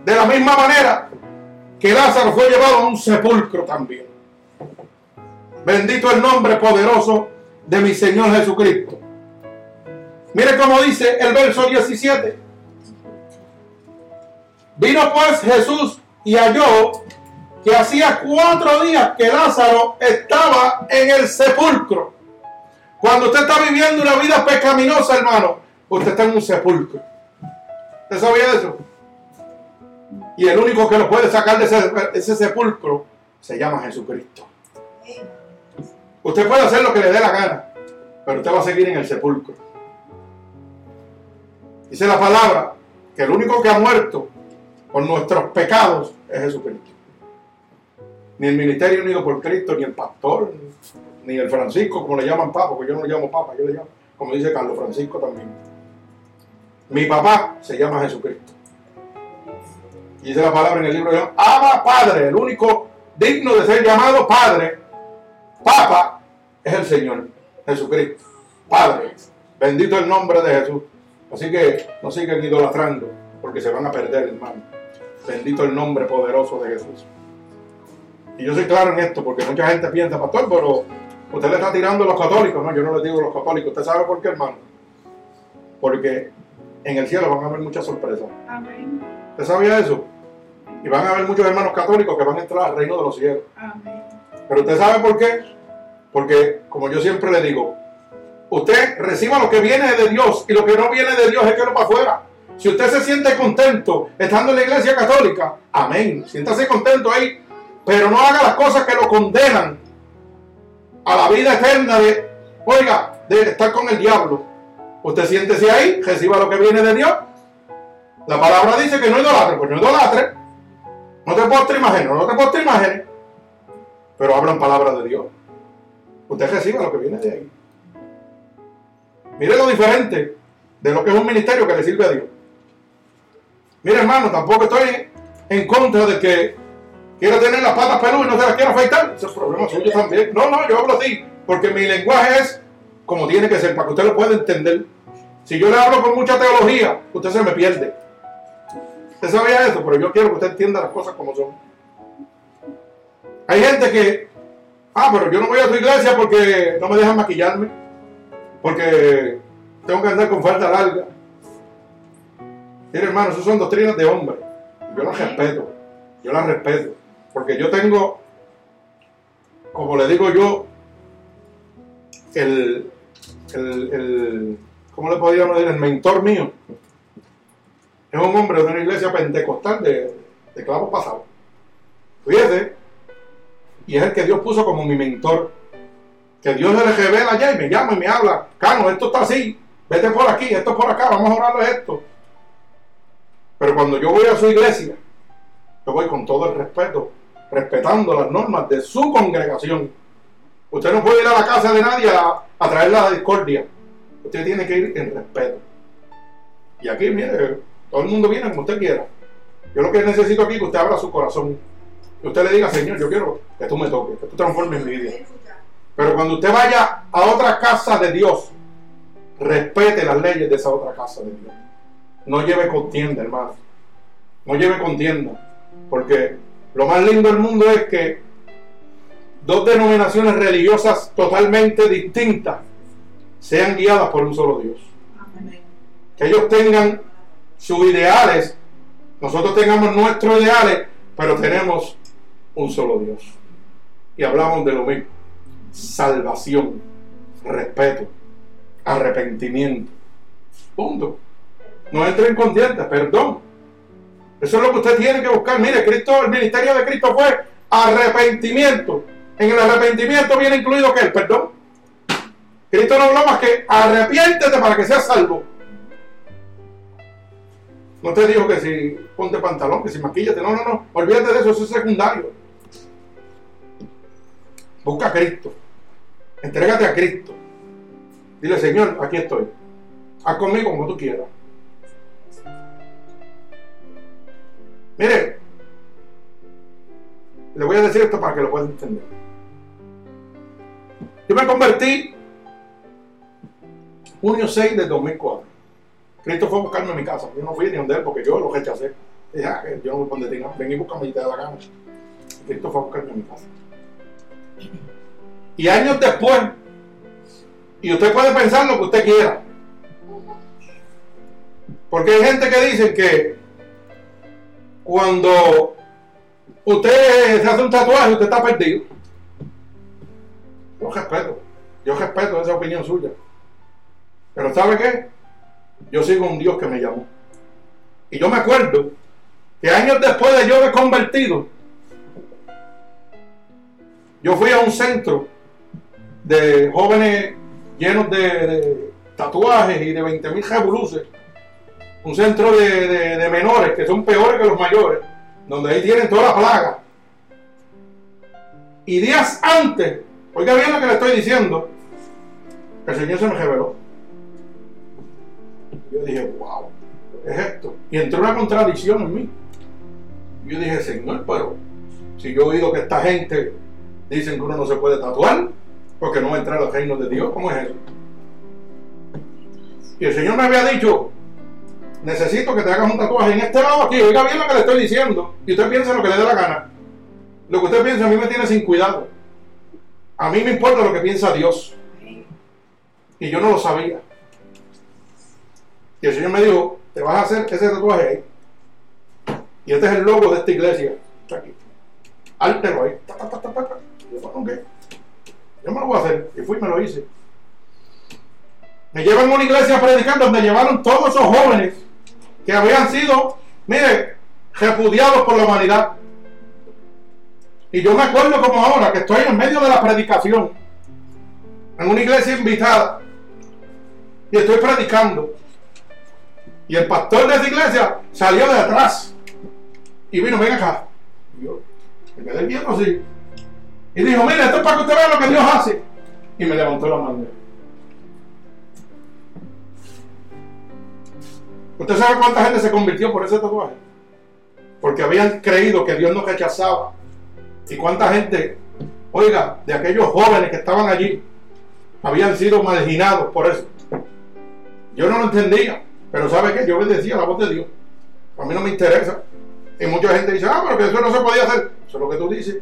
De la misma manera que Lázaro fue llevado a un sepulcro también. Bendito el nombre poderoso de mi Señor Jesucristo. Mire cómo dice el verso 17. Vino pues Jesús y halló que hacía cuatro días que Lázaro estaba en el sepulcro. Cuando usted está viviendo una vida pecaminosa, hermano, usted está en un sepulcro. ¿Usted sabía eso? Y el único que lo puede sacar de ese, sepulcro se llama Jesucristo. Usted puede hacer lo que le dé la gana, pero usted va a seguir en el sepulcro. Dice la palabra que el único que ha muerto por nuestros pecados es Jesucristo. Ni el ministerio unido por Cristo, ni el pastor, el Francisco, como le llaman papa, porque yo no le llamo papa, yo le llamo, como dice Carlos Francisco también. Mi papá se llama Jesucristo. Y dice la palabra en el libro de Ama Padre, el único digno de ser llamado Padre, Papa, es el Señor Jesucristo. Padre, bendito el nombre de Jesús. Así que no sigan idolatrando, porque se van a perder, hermano. Bendito el nombre poderoso de Jesús. Y yo soy claro en esto, porque mucha gente piensa, pastor, pero usted le está tirando a los católicos. No, yo no le digo a los católicos. ¿Usted sabe por qué, hermano? Porque en el cielo van a haber muchas sorpresas. Amén. ¿Usted sabía eso? Y van a haber muchos hermanos católicos que van a entrar al reino de los cielos. Amén. Pero usted sabe por qué? Porque, como yo siempre le digo, usted reciba lo que viene de Dios y lo que no viene de Dios es que no para afuera. Si usted se siente contento estando en la iglesia católica, amén, siéntase contento ahí, pero no haga las cosas que lo condenan a la vida eterna de, oiga, de estar con el diablo. Usted siéntese ahí, reciba lo que viene de Dios. La palabra dice que no idolatre, pues no idolatre. No te postre imágenes, no te postre imágenes. Pero hablan palabras de Dios. Usted reciba lo que viene de ahí. Mire lo diferente de lo que es un ministerio que le sirve a Dios. Mire, hermano, tampoco estoy en contra de que quiera tener las patas peludas y no se las quiera afeitar. Ese es problema suyo también. No, no, yo hablo así. Porque mi lenguaje es como tiene que ser, para que usted lo pueda entender. Si yo le hablo con mucha teología, usted se me pierde. Usted sabía eso, pero yo quiero que usted entienda las cosas como son. Hay gente que, ah, pero yo no voy a tu iglesia porque no me dejan maquillarme, porque tengo que andar con falda larga. Mire, hermano, eso son doctrinas de hombre. Yo las respeto, yo las respeto, porque yo tengo, como le digo yo, el, el, el ¿cómo le podríamos decir? El mentor mío. es un hombre de una iglesia pentecostal de, de clavos pasados. Fíjese, y es el que Dios puso como mi mentor. Que Dios le revela allá y me llama y me habla. Cano, esto está así. Vete por aquí, esto por acá, vamos a orarle esto. Pero cuando yo voy a su iglesia, yo voy con todo el respeto, respetando las normas de su congregación. Usted no puede ir a la casa de nadie a, traer la discordia. Usted tiene que ir en respeto. Y aquí, mire, todo el mundo viene como usted quiera. Yo lo que necesito aquí es que usted abra su corazón. Que usted le diga, Señor, yo quiero que tú me toques, que tú transformes mi vida. Pero cuando usted vaya a otra casa de Dios, respete las leyes de esa otra casa de Dios. No lleve contienda, hermano. No lleve contienda. Porque lo más lindo del mundo es que dos denominaciones religiosas totalmente distintas sean guiadas por un solo Dios. Que ellos tengan sus ideales, nosotros tengamos nuestros ideales, pero tenemos un solo Dios. Y hablamos de lo mismo. Salvación, respeto, arrepentimiento. Punto. No entre en contienda, perdón. Eso es lo que usted tiene que buscar. Mire, Cristo, el ministerio de Cristo fue arrepentimiento. En el arrepentimiento viene incluido que el perdón. Cristo no habló más que arrepiéntete para que seas salvo. No te dijo que si ponte pantalón, que si maquillate. No, no, no. Olvídate de eso, eso es secundario. Busca a Cristo. Entrégate a Cristo. Dile, Señor, aquí estoy. Haz conmigo como tú quieras. Mire, le voy a decir esto para que lo pueda entender. Yo me convertí junio 6 del 2004. Cristo fue a buscarme a mi casa. Yo no fui ni donde él porque yo lo rechacé. Dije, ah, yo no voy a poner ti, no. Ven y búscame y te da la gana. Cristo fue a buscarme a mi casa. Y años después, y usted puede pensar lo que usted quiera. Porque hay gente que dice que cuando usted se hace un tatuaje, usted está perdido. Yo respeto. Yo respeto esa opinión suya. Pero ¿sabe qué? Yo sigo un Dios que me llamó. Y yo me acuerdo que años después de yo haber convertido, yo fui a un centro de jóvenes llenos de, tatuajes y de 20 mil revoluces. Un centro de, de- menores que son peores que los mayores, donde ahí tienen toda la plaga. Y días antes, oiga bien lo que le estoy diciendo, el Señor se me reveló. Yo dije, wow, ¿qué es esto? Y entró una contradicción en mí. Yo dije, Señor, pero si yo he oído que esta gente dicen que uno no se puede tatuar, porque no va a entrar al reino de Dios, ¿cómo es eso? Y el Señor me había dicho, necesito que te hagas un tatuaje en este lado aquí, oiga bien lo que le estoy diciendo, y usted piensa lo que le dé la gana. Lo que usted piensa a mí me tiene sin cuidado. A mí me importa lo que piensa Dios. Y yo no lo sabía. Y el Señor me dijo, te vas a hacer ese tatuaje ahí. Y este es el logo de esta iglesia. Está aquí. Áltelo ahí. Ta, ta, ta, yo. Yo me lo voy a hacer. Y fui y me lo hice. Me llevan a una iglesia a predicar donde llevaron todos esos jóvenes que habían sido, mire, repudiados por la humanidad. Y yo me acuerdo como ahora que estoy en medio de la predicación, en una iglesia invitada, y estoy predicando. Y el pastor de esa iglesia salió de atrás y vino, ven acá. Y yo me quedé viendo así. Y dijo, mira, esto es para que usted vea lo que Dios hace. Y me levantó la mano. ¿Usted sabe cuánta gente se convirtió por ese tatuaje? Porque habían creído que Dios nos rechazaba. Y cuánta gente, oiga, de aquellos jóvenes que estaban allí, habían sido marginados por eso. Yo no lo entendía, pero ¿sabe qué? Yo obedecía la voz de Dios. A mí no me interesa. Y mucha gente dice, ah, pero que eso no se podía hacer. Eso es lo que tú dices.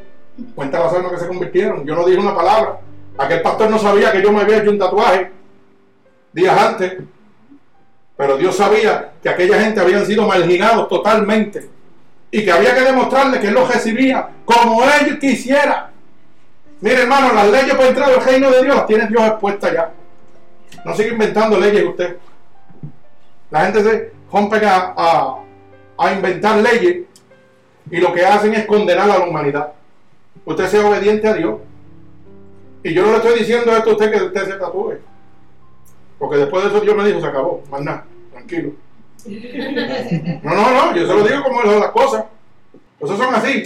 Cuenta las almas que se convirtieron. Yo no dije una palabra. Aquel pastor no sabía que yo me había hecho un tatuaje días antes. Pero Dios sabía que aquella gente habían sido marginados totalmente. Y que había que demostrarle que Él los recibía como Él quisiera. Mire, hermano, las leyes para entrar al reino de Dios las tiene Dios expuestas ya. No siga inventando leyes usted. La gente se rompe a, a inventar leyes y lo que hacen es condenar a la humanidad. Usted sea obediente a Dios. Y yo no le estoy diciendo esto a usted que usted se tatúe. Porque después de eso Dios me dijo, se acabó, más nada, tranquilo. No, no, no, yo se lo digo como las cosas. Cosas son así.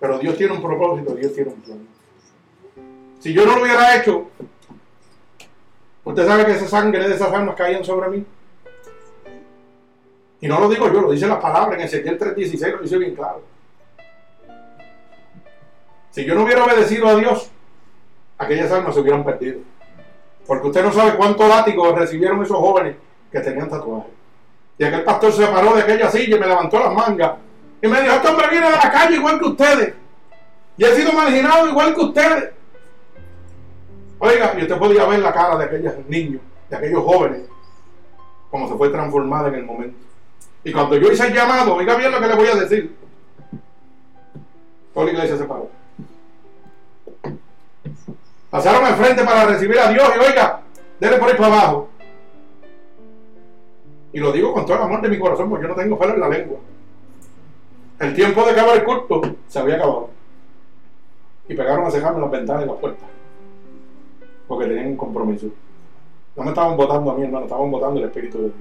Pero Dios tiene un propósito, Dios tiene un plan. Si yo no lo hubiera hecho, usted sabe que esa sangre de esas armas caían sobre mí. Y no lo digo yo, lo dice la palabra en Ezequiel 3.16, lo dice bien claro. Si yo no hubiera obedecido a Dios, aquellas armas se hubieran perdido. Porque usted no sabe cuánto látigo recibieron esos jóvenes que tenían tatuajes. Y aquel pastor se paró de aquella silla y me levantó las mangas. Y me dijo, este hombre viene de la calle igual que ustedes. Y ha sido marginado igual que ustedes. Oiga, y usted podía ver la cara de aquellos niños, de aquellos jóvenes, como se fue transformada en el momento. Y cuando yo hice el llamado, oiga bien lo que le voy a decir. Toda la iglesia se paró. Pasaron al frente para recibir a Dios y oiga, déle por ahí para abajo. Y lo digo con todo el amor de mi corazón, porque yo no tengo pelo en la lengua. El tiempo de acabar el culto se había acabado. Y pegaron a cejarme las ventanas y las puertas. Porque tenían un compromiso. No me estaban votando a mí, hermano, estaban votando el Espíritu de Dios.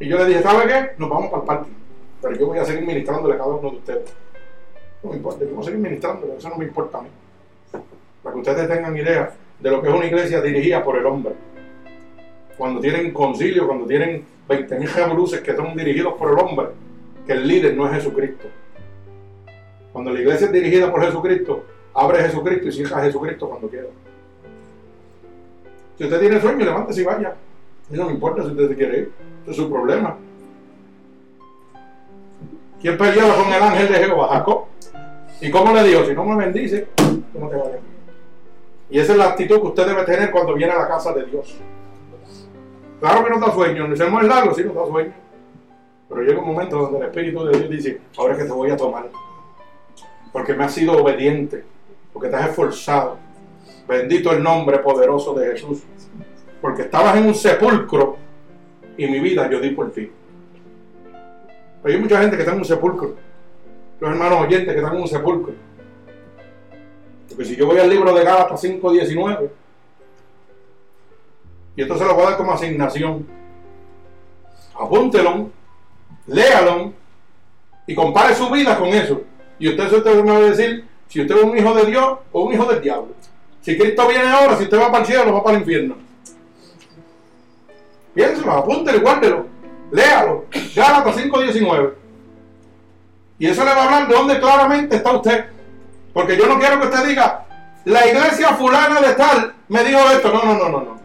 Y yo le dije, ¿sabe qué? Nos vamos para el parque. Pero yo voy a seguir ministrándole a cada uno de ustedes. No me importa, yo voy a seguir ministrándole, eso no me importa a mí. Para que ustedes tengan idea de lo que es una iglesia dirigida por el hombre. Cuando tienen concilio, cuando tienen 20.000 luces que son dirigidos por el hombre, que el líder no es Jesucristo. Cuando la iglesia es dirigida por Jesucristo, abre Jesucristo y cierra Jesucristo cuando quiera. Si usted tiene sueño, levántese y vaya. A no me importa si usted se quiere ir. Ese es su problema. ¿Quién peleaba con el ángel de Jehová? Jacob. ¿Y cómo le dijo? Si no me bendice, tú no te vayas. Y esa es la actitud que usted debe tener cuando viene a la casa de Dios. Claro que no da sueño, no es largo, sí nos da sueño. Pero llega un momento donde el Espíritu de Dios dice, ahora es que te voy a tomar. Porque me has sido obediente, porque te has esforzado. Bendito el nombre poderoso de Jesús. Porque estabas en un sepulcro y mi vida yo di por ti. Hay mucha gente que está en un sepulcro. Los hermanos oyentes que están en un sepulcro. Porque si yo voy al libro de Gálatas 5.19, y esto se lo voy a dar como asignación, apúntelo, léalo y compare su vida con eso. Y usted, usted me va a decir si usted es un hijo de Dios o un hijo del diablo. Si Cristo viene ahora, si usted va para el cielo va para el infierno. Piénselo, apúntelo, guárdelo, léalo. Gálatas 5.19. Y eso le va a hablar de dónde claramente está usted. Porque yo no quiero que usted diga, la iglesia fulana de tal me dijo esto. No, no, no, no, no.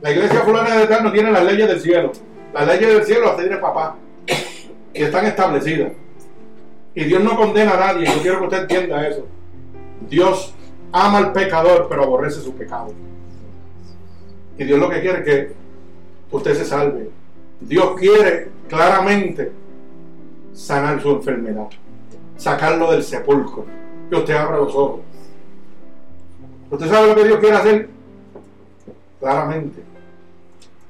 La iglesia fulana de tal no tiene las leyes del cielo. Las leyes del cielo las tiene papá. Y están establecidas. Y Dios no condena a nadie. Yo quiero que usted entienda eso. Dios ama al pecador, pero aborrece su pecado. Y Dios lo que quiere es que usted se salve. Dios quiere claramente sanar su enfermedad, sacarlo del sepulcro, que usted abra los ojos. ¿Usted sabe lo que Dios quiere hacer? Claramente.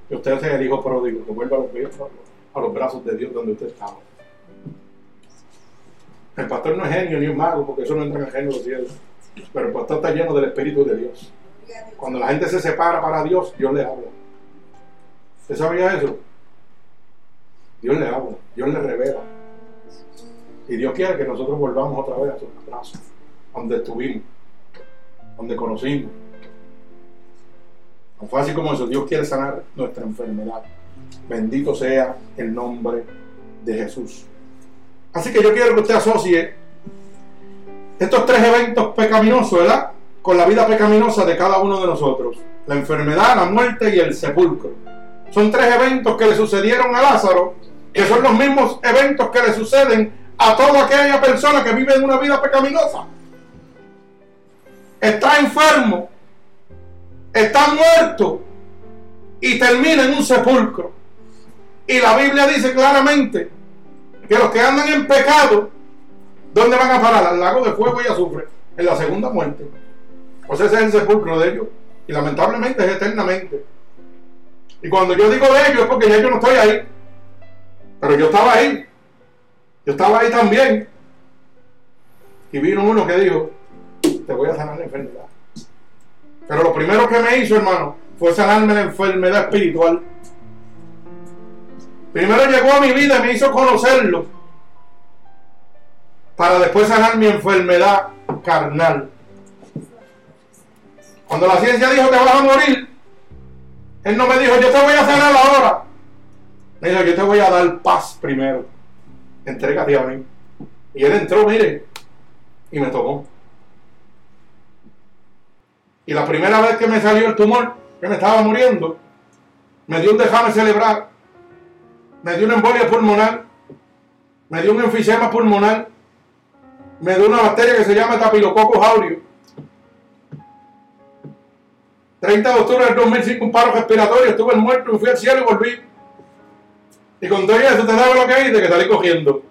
Que usted sea el hijo pródigo, que vuelva a los, brazos de Dios donde usted estaba. El pastor no es genio ni un mago, porque eso no entra en el genio de los. Pero el pastor está lleno del Espíritu de Dios. Cuando la gente se separa para Dios, Dios le habla. ¿Usted sabía eso? Dios le habla, Dios le revela. Y Dios quiere que nosotros volvamos otra vez a sus brazos, donde estuvimos, donde conocimos. Tan fácil como eso, Dios quiere sanar nuestra enfermedad. Bendito sea el nombre de Jesús. Así que yo quiero que usted asocie estos tres eventos pecaminosos, ¿verdad? Con la vida pecaminosa de cada uno de nosotros. La enfermedad, la muerte y el sepulcro. Son tres eventos que le sucedieron a Lázaro, que son los mismos eventos que le suceden a toda aquella persona que vive en una vida pecaminosa. Está enfermo, está muerto y termina en un sepulcro. Y la Biblia dice claramente que los que andan en pecado, ¿dónde van a parar? Al lago de fuego y azufre, en la segunda muerte. Pues ese es el sepulcro de ellos. Y lamentablemente es eternamente. Y cuando yo digo de ellos es porque ya yo no estoy ahí. Pero yo estaba ahí. Yo estaba ahí también. Y vino uno que dijo, te voy a sanar la enfermedad. Pero lo primero que me hizo, hermano, fue sanarme la enfermedad espiritual. Primero llegó a mi vida y me hizo conocerlo. Para después sanar mi enfermedad carnal. Cuando la ciencia dijo te vas a morir, él no me dijo yo te voy a sanar ahora. Me dijo yo te voy a dar paz primero. Entrégate a mí. Y él entró, mire, y me tomó. Y la primera vez que me salió el tumor, que me estaba muriendo, me dio un dejame celebrar, me dio una embolia pulmonar, me dio un enfisema pulmonar, me dio una bacteria que se llama Tapilococcus aureus. 30 de octubre del 2005, un paro respiratorio, estuve muerto, me fui al cielo y volví. Y con todo eso, ¿te sabes lo que hice? Que salí cogiendo.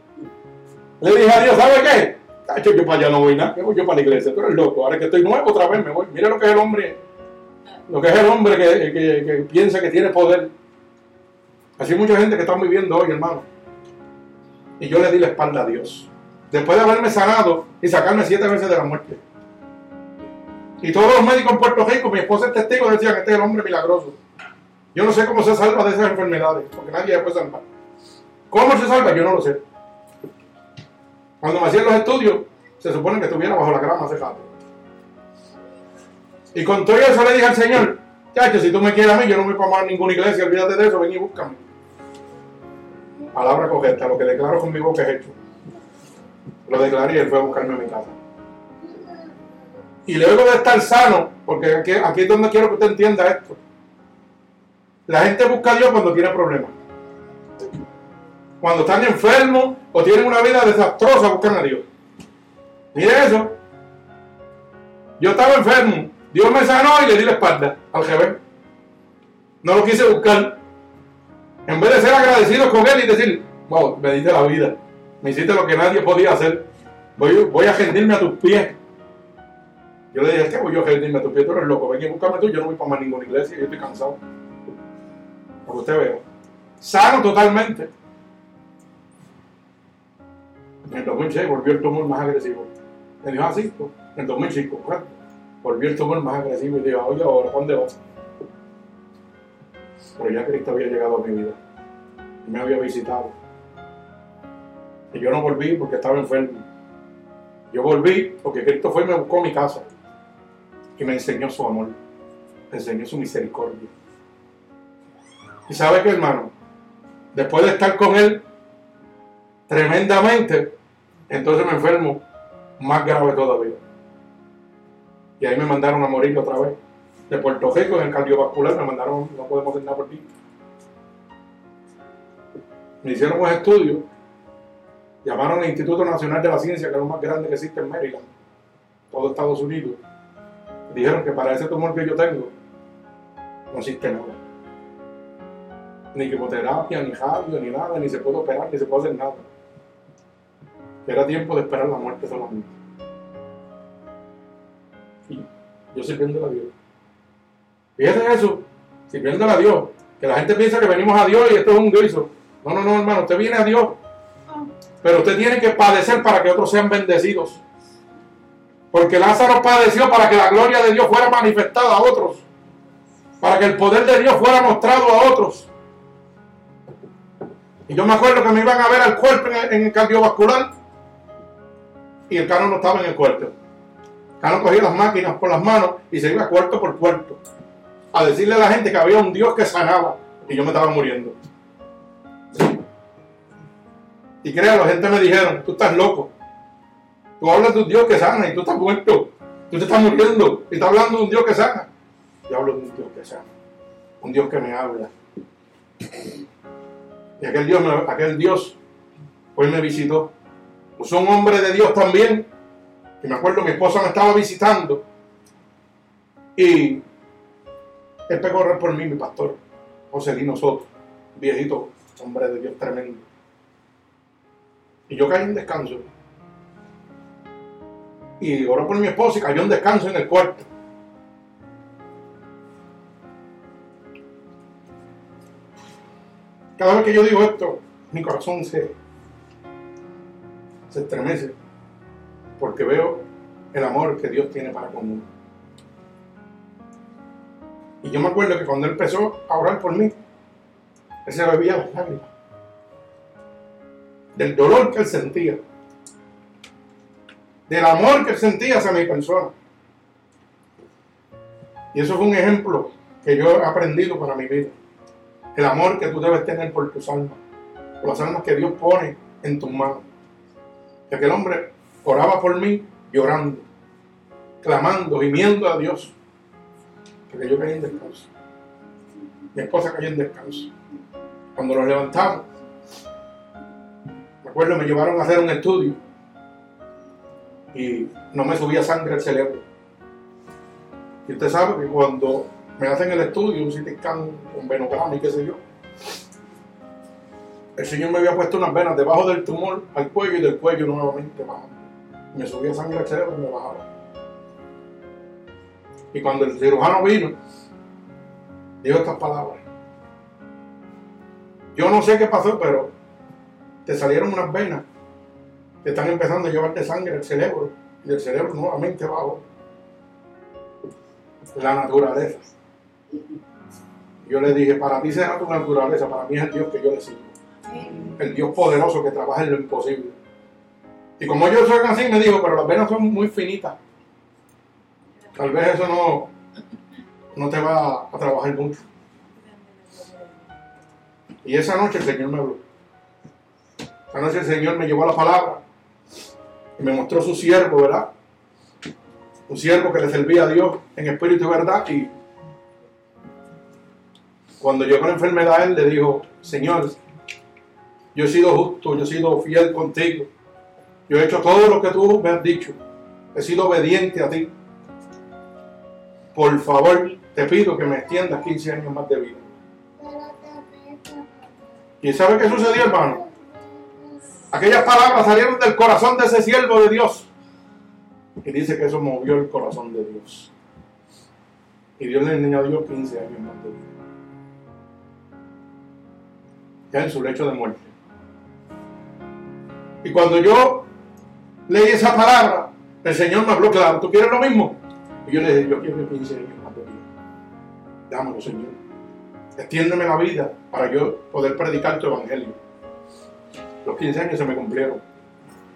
Le dije a Dios, ¿sabe qué? Cacho, yo para allá no voy nada, me voy yo para la iglesia, tú eres loco, ahora que estoy nuevo otra vez me voy. Mira lo que es el hombre, lo que es el hombre que, que, que piensa que tiene poder. Así hay mucha gente que está viviendo hoy, hermano. Y yo le di la espalda a Dios. Después de haberme sanado y sacarme siete veces de la muerte. Y todos los médicos en Puerto Rico, mi esposa es testigo, decían que este es el hombre milagroso. Yo no sé cómo se salva de esas enfermedades, porque nadie se puede salvar. ¿Cómo se salva? Yo no lo sé. Cuando me hacían los estudios, se supone que estuviera bajo la grama rato. Y con todo eso le dije al Señor, chacho, si tú me quieres a mí, yo no me voy a ninguna iglesia, olvídate de eso, ven y búscame. Palabra correcta, lo que declaro conmigo que he hecho. Lo declaré y él fue a buscarme a mi casa. Y luego de estar sano, porque aquí, aquí es donde quiero que usted entienda esto. La gente busca a Dios cuando tiene problemas. Cuando están enfermos o tienen una vida desastrosa, buscan a Dios. Mire eso. Yo estaba enfermo. Dios me sanó y le di la espalda al jefe. No lo quise buscar. En vez de ser agradecido con él y decir, wow, me diste la vida. Me hiciste lo que nadie podía hacer. Voy, a rendirme a tus pies. Yo le dije, ¿qué voy yo a rendirme a tus pies? Tú eres loco, ven y búscame tú. Yo no voy para más ninguna iglesia, yo estoy cansado. Para que usted vea. Sano totalmente. En el 2006 volvió el tumor más agresivo. Me dijo, así, ah, en el 2005, correcto. Volvió el tumor más agresivo y dijo, oye, ahora, ¿dónde vas? Pero ya Cristo había llegado a mi vida. Y me había visitado. Y yo no volví porque estaba enfermo. Yo volví porque Cristo fue y me buscó mi casa. Y me enseñó su amor. Me enseñó su misericordia. Y sabe qué, hermano, después de estar con Él tremendamente, entonces me enfermo más grave todavía. Y ahí me mandaron a morir otra vez. De Puerto Rico, en el cardiovascular, me mandaron, no podemos hacer nada por ti. Me hicieron un estudio, llamaron al Instituto Nacional de la Ciencia, que es lo más grande que existe en Maryland, todo Estados Unidos. Dijeron que para ese tumor que yo tengo, no existe nada. Ni quimioterapia, ni radio, ni nada, ni se puede operar, ni se puede hacer nada. Era tiempo de esperar la muerte solamente. Y yo sirviéndole a Dios. Fíjate eso, sirviéndole a Dios. Que la gente piensa que venimos a Dios y esto es un guiso. No, no, no, hermano, usted viene a Dios. Pero usted tiene que padecer para que otros sean bendecidos. Porque Lázaro padeció para que la gloria de Dios fuera manifestada a otros. Para que el poder de Dios fuera mostrado a otros. Y yo me acuerdo que me iban a ver al cuerpo en el cardiovascular y el carro no estaba en el cuarto. El carro cogía las máquinas por las manos y se iba cuarto por cuarto a decirle a la gente que había un Dios que sanaba y yo me estaba muriendo. Y créanlo, la gente me dijeron, tú estás loco. Tú hablas de un Dios que sana y tú estás muerto. Tú te estás muriendo y estás hablando de un Dios que sana. Yo hablo de un Dios que sana. Un Dios que me habla. Y aquel Dios, aquel Dios hoy me visitó pues un hombre de Dios también, que me acuerdo mi esposa me estaba visitando y él pegó a correr por mí, mi pastor, José Lino Soto, viejito, hombre de Dios tremendo. Y yo caí en descanso. Y oró por mi esposa y cayó en descanso en el cuarto. Cada vez que yo digo esto, mi corazón se, se estremece porque veo el amor que Dios tiene para conmigo. Y yo me acuerdo que cuando él empezó a orar por mí, él se bebía las lágrimas. Del dolor que él sentía. Del amor que él sentía hacia mi persona. Y eso fue un ejemplo que yo he aprendido para mi vida. El amor que tú debes tener por tus almas. Por las almas que Dios pone en tus manos. Y aquel hombre oraba por mí llorando, clamando, gimiendo a Dios. Porque yo caí en descanso. Mi esposa cayó en descanso. Cuando nos levantamos, me acuerdo, me llevaron a hacer un estudio y no me subía sangre al cerebro. Y usted sabe que cuando me hacen el estudio, un CT scan con venograma y qué sé yo, el Señor me había puesto unas venas debajo del tumor al cuello y del cuello nuevamente bajando. Me subía sangre al cerebro y me bajaba. Y cuando el cirujano vino, dijo estas palabras. Yo no sé qué pasó, pero te salieron unas venas que están empezando a llevarte sangre al cerebro y el cerebro nuevamente bajo. La naturaleza. Yo le dije, para ti será tu naturaleza, para mí es el Dios que yo le sigo. El Dios poderoso que trabaja en lo imposible. Y como yo soy así, me dijo, pero las venas son muy finitas. Tal vez eso no, no te va a trabajar mucho. Y esa noche el Señor me habló. Esa noche el Señor me llevó a la palabra y me mostró su siervo, ¿verdad? Un siervo que le servía a Dios en espíritu y verdad. Y cuando llegó la enfermedad, él le dijo, Señor, yo he sido justo, yo he sido fiel contigo. Yo he hecho todo lo que tú me has dicho. He sido obediente a ti. Por favor, te pido que me extiendas 15 años más de vida. ¿Y sabe qué sucedió, hermano? Aquellas palabras salieron del corazón de ese siervo de Dios. Y dice que eso movió el corazón de Dios. Y Dios le añadió 15 años más de vida. Ya en su lecho de muerte. Y cuando yo leí esa palabra, el Señor me habló claro, ¿tú quieres lo mismo? Y yo le dije, yo quiero 15 años más de vida. Dámelo, Señor. Extiéndeme la vida para yo poder predicar tu evangelio. Los 15 años se me cumplieron.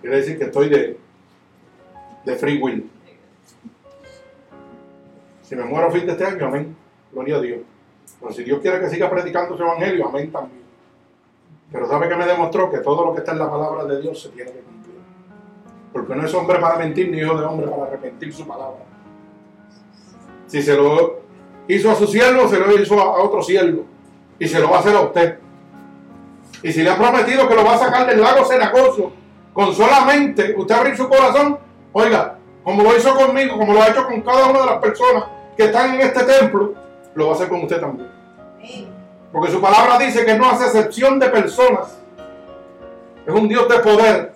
Quiere decir que estoy de, de free will. Si me muero a fin de este año, amén. Gloria a Dios. Pero si Dios quiere que siga predicando su evangelio, amén también. Pero sabe que me demostró que todo lo que está en la palabra de Dios se tiene que cumplir. Porque no es hombre para mentir, ni hijo de hombre para arrepentir su palabra. Si se lo hizo a su siervo, se lo hizo a otro siervo. Y se lo va a hacer a usted. Y si le ha prometido que lo va a sacar del lago cenagoso, con solamente usted abrir su corazón, oiga, como lo hizo conmigo, como lo ha hecho con cada una de las personas que están en este templo, lo va a hacer con usted también. Porque su palabra dice que no hace excepción de personas. Es un Dios de poder.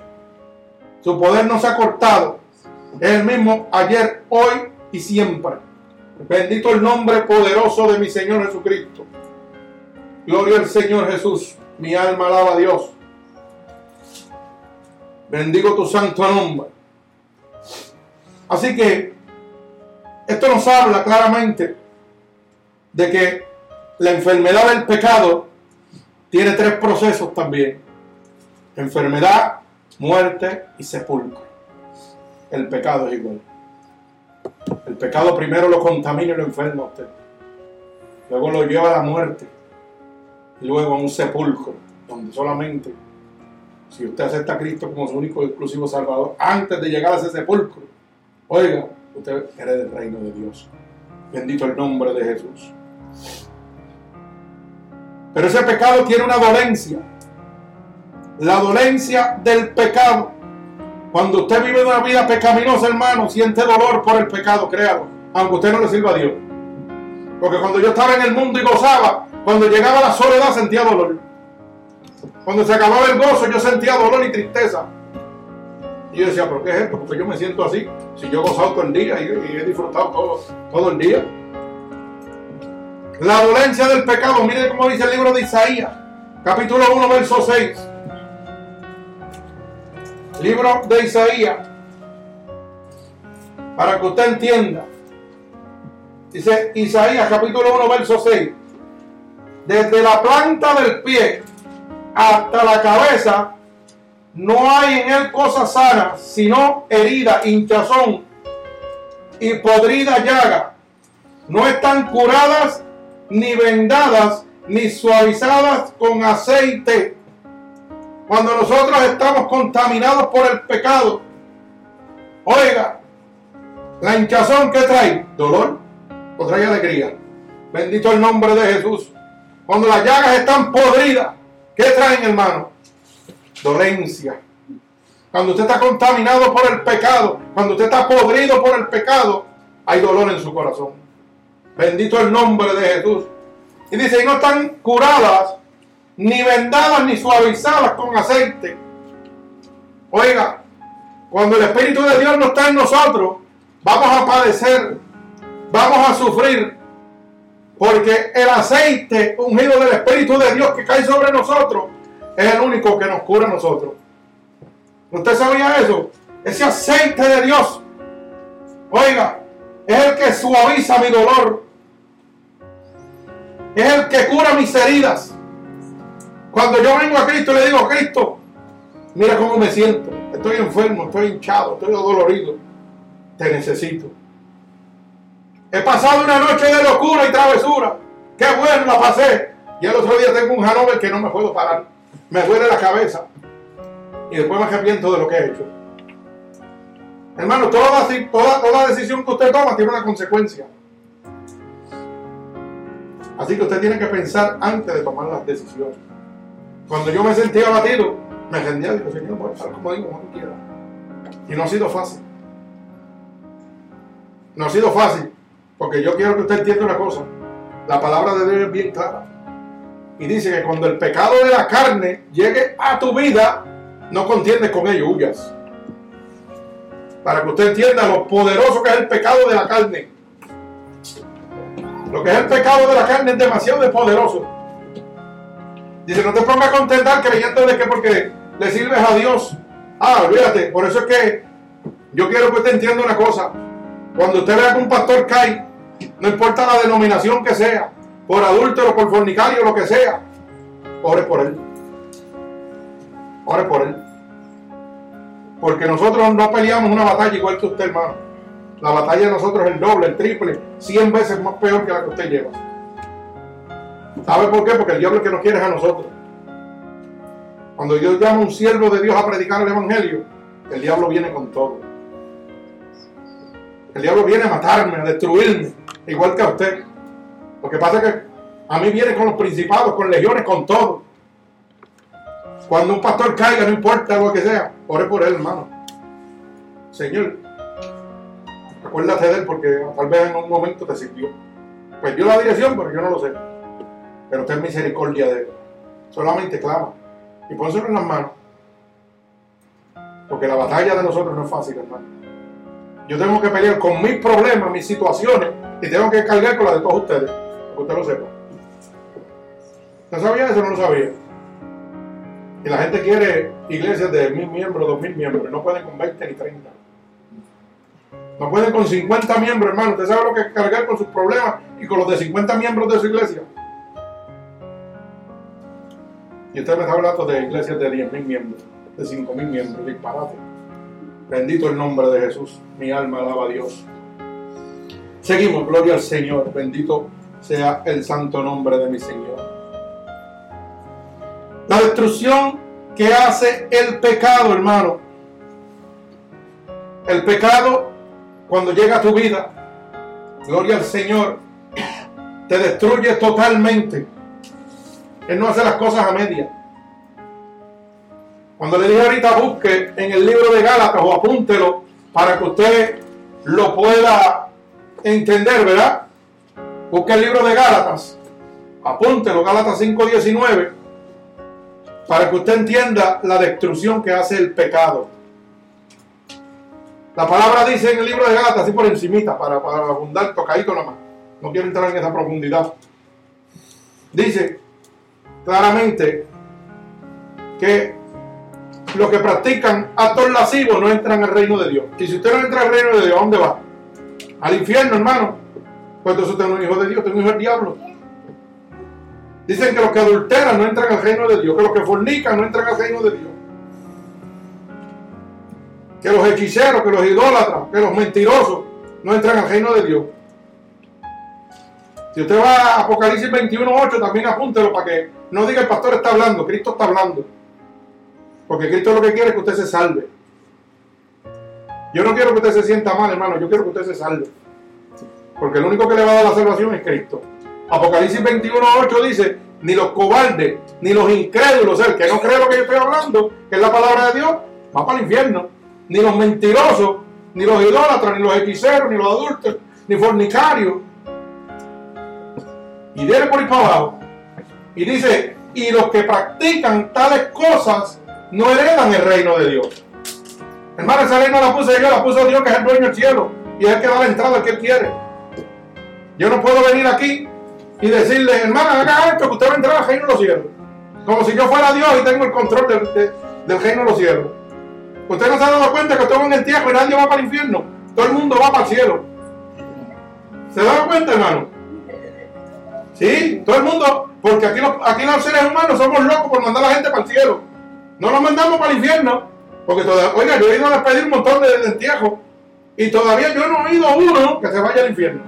Su poder no se ha cortado. Es el mismo ayer, hoy y siempre. Bendito el nombre poderoso de mi Señor Jesucristo. Gloria al Señor Jesús. Mi alma alaba a Dios. Bendigo tu santo nombre. Así que esto nos habla claramente de que la enfermedad del pecado tiene tres procesos también. Enfermedad, muerte y sepulcro. El pecado es igual. El pecado primero lo contamina y lo enferma a usted. Luego lo lleva a la muerte. Y luego a un sepulcro, donde solamente, si usted acepta a Cristo como su único y exclusivo Salvador, antes de llegar a ese sepulcro, oiga, usted hereda el reino de Dios. Bendito el nombre de Jesús. Pero ese pecado tiene una dolencia. La dolencia del pecado. Cuando usted vive una vida pecaminosa, hermano, siente dolor por el pecado, créalo. Aunque usted no le sirva a Dios. Porque cuando yo estaba en el mundo y gozaba, cuando llegaba la soledad sentía dolor. Cuando se acababa el gozo, yo sentía dolor y tristeza. Y yo decía, ¿pero qué es esto? Porque yo me siento así. Si yo he gozado todo el día y, he disfrutado todo, todo el día. La dolencia del pecado, mire cómo dice el libro de Isaías, capítulo 1, verso 6. Libro de Isaías. Para que usted entienda. Dice Isaías capítulo 1, verso 6. Desde la planta del pie hasta la cabeza no hay en él cosa sana, sino herida, hinchazón y podrida llaga. No están curadas ni vendadas ni suavizadas con aceite. Cuando nosotros estamos contaminados por el pecado, oiga, la hinchazón que trae, dolor o trae alegría. Bendito el nombre de Jesús. Cuando las llagas están podridas, ¿qué traen, hermano? Dolencia. Cuando usted está contaminado por el pecado, cuando usted está podrido por el pecado, hay dolor en su corazón. Bendito el nombre de Jesús. Y dice, y no están curadas, ni vendadas, ni suavizadas con aceite. Oiga, cuando el Espíritu de Dios no está en nosotros, vamos a padecer, vamos a sufrir, porque el aceite ungido del Espíritu de Dios que cae sobre nosotros es el único que nos cura a nosotros. ¿Usted sabía eso? Ese aceite de Dios, oiga, es el que suaviza mi dolor, es el que cura mis heridas. Cuando yo vengo a Cristo le digo, Cristo, mira cómo me siento, estoy enfermo, estoy hinchado, estoy dolorido, te necesito. He pasado una noche de locura y travesura, qué bueno la pasé. Y el otro día tengo un Hanover que no me puedo parar, me duele la cabeza y después me arrepiento de lo que he hecho. Hermano, toda, decisión que usted toma tiene una consecuencia. Así que usted tiene que pensar antes de tomar las decisiones. Cuando yo me sentía abatido, me rendía y digo, Señor, voy a estar como digo, como tú quieras. Y no ha sido fácil. No ha sido fácil, porque yo quiero que usted entienda una cosa. La palabra de Dios es bien clara. Y dice que cuando el pecado de la carne llegue a tu vida, no contiendes con ello, huyas. Para que usted entienda lo poderoso que es el pecado de la carne. Lo que es el pecado de la carne es demasiado poderoso. Dice, no te pongas a contendar creyendo de que porque le sirves a Dios. Ah, olvídate. Por eso es que yo quiero que usted entienda una cosa. Cuando usted vea que un pastor cae, no importa la denominación que sea, por adúltero, por fornicario, lo que sea, ore por él. Ore por él. Porque nosotros no peleamos una batalla igual que usted, hermano. La batalla de nosotros es el doble, el triple, cien veces más peor que la que usted lleva. ¿Sabe por qué? Porque el diablo es que nos quiere a nosotros. Cuando Dios llama a un siervo de Dios a predicar el Evangelio, el diablo viene con todo. El diablo viene a matarme, a destruirme, igual que a usted. Lo que pasa es que a mí viene con los principados, con legiones, con todo. Cuando un pastor caiga, no importa lo que sea, ore por él, hermano. Señor, acuérdate de él porque tal vez en un momento te sirvió. Perdió la dirección, pero yo no lo sé. Pero ten misericordia de él. Solamente clama. Y pónselo en las manos. Porque la batalla de nosotros no es fácil, hermano. Yo tengo que pelear con mis problemas, mis situaciones, y tengo que cargar con la de todos ustedes. Para que usted lo sepa. ¿No sabía eso o no lo sabía? Y la gente quiere iglesias de mil miembros, dos mil miembros, y no pueden con 20 ni 30. No pueden con 50 miembros, hermano. Usted sabe lo que es cargar con sus problemas y con los de 50 miembros de su iglesia. Y usted me está hablando de iglesias de 10 mil miembros, de 5 mil miembros, disparate. Bendito el nombre de Jesús. Mi alma alaba a Dios. Seguimos, gloria al Señor. Bendito sea el santo nombre de mi Señor. La destrucción que hace el pecado, hermano. El pecado, cuando llega a tu vida, gloria al Señor, te destruye totalmente. Él no hace las cosas a media. Cuando le dije ahorita busque en el libro de Gálatas o apúntelo para que usted lo pueda entender, ¿verdad? Busque el libro de Gálatas, apúntelo, Gálatas 5.19, para que usted entienda la destrucción que hace el pecado. La palabra dice en el libro de Gálatas, así por encimita, para, para abundar tocadito nomás. No quiero entrar en esa profundidad. Dice claramente que los que practican actos lascivos no entran al reino de Dios. Y si usted no entra al reino de Dios, ¿a dónde va? Al infierno, hermano. Pues entonces usted no es un hijo de Dios, usted es un hijo del diablo. Dicen que los que adulteran no entran al reino de Dios, que los que fornican no entran al reino de Dios. Que los hechiceros, que los idólatras, que los mentirosos no entran al reino de Dios. Si usted va a Apocalipsis 21.8, también apúntelo para que no diga el pastor está hablando, Cristo está hablando. Porque Cristo lo que quiere es que usted se salve. Yo no quiero que usted se sienta mal, hermano, yo quiero que usted se salve. Porque el único que le va a dar la salvación es Cristo. Apocalipsis 21.8 dice, ni los cobardes, ni los incrédulos, el que no cree lo que yo estoy hablando, que es la palabra de Dios, va para el infierno. Ni los mentirosos, ni los idólatras, ni los hechiceros, ni los adultos, ni fornicarios. Y viene por ahí para abajo. Y dice, y los que practican tales cosas no heredan el reino de Dios. Hermano, esa ley no la puse yo, la puso Dios que es el dueño del cielo. Y es el que da la entrada al que él quiere. Yo no puedo venir aquí y decirle, hermano, haga esto que usted va a entrar al reino de los cielos. Como si yo fuera Dios y tengo el control del reino de los cielos. Usted no se ha dado cuenta que usted va en el entierro y nadie va para el infierno. Todo el mundo va para el cielo. ¿Se da cuenta, hermano? Sí, todo el mundo, porque aquí los, aquí los seres humanos somos locos por mandar a la gente para el cielo. No los mandamos para el infierno. Porque todavía, oiga, yo he ido a despedir un montón de, de y todavía yo no he oído uno que se vaya al infierno.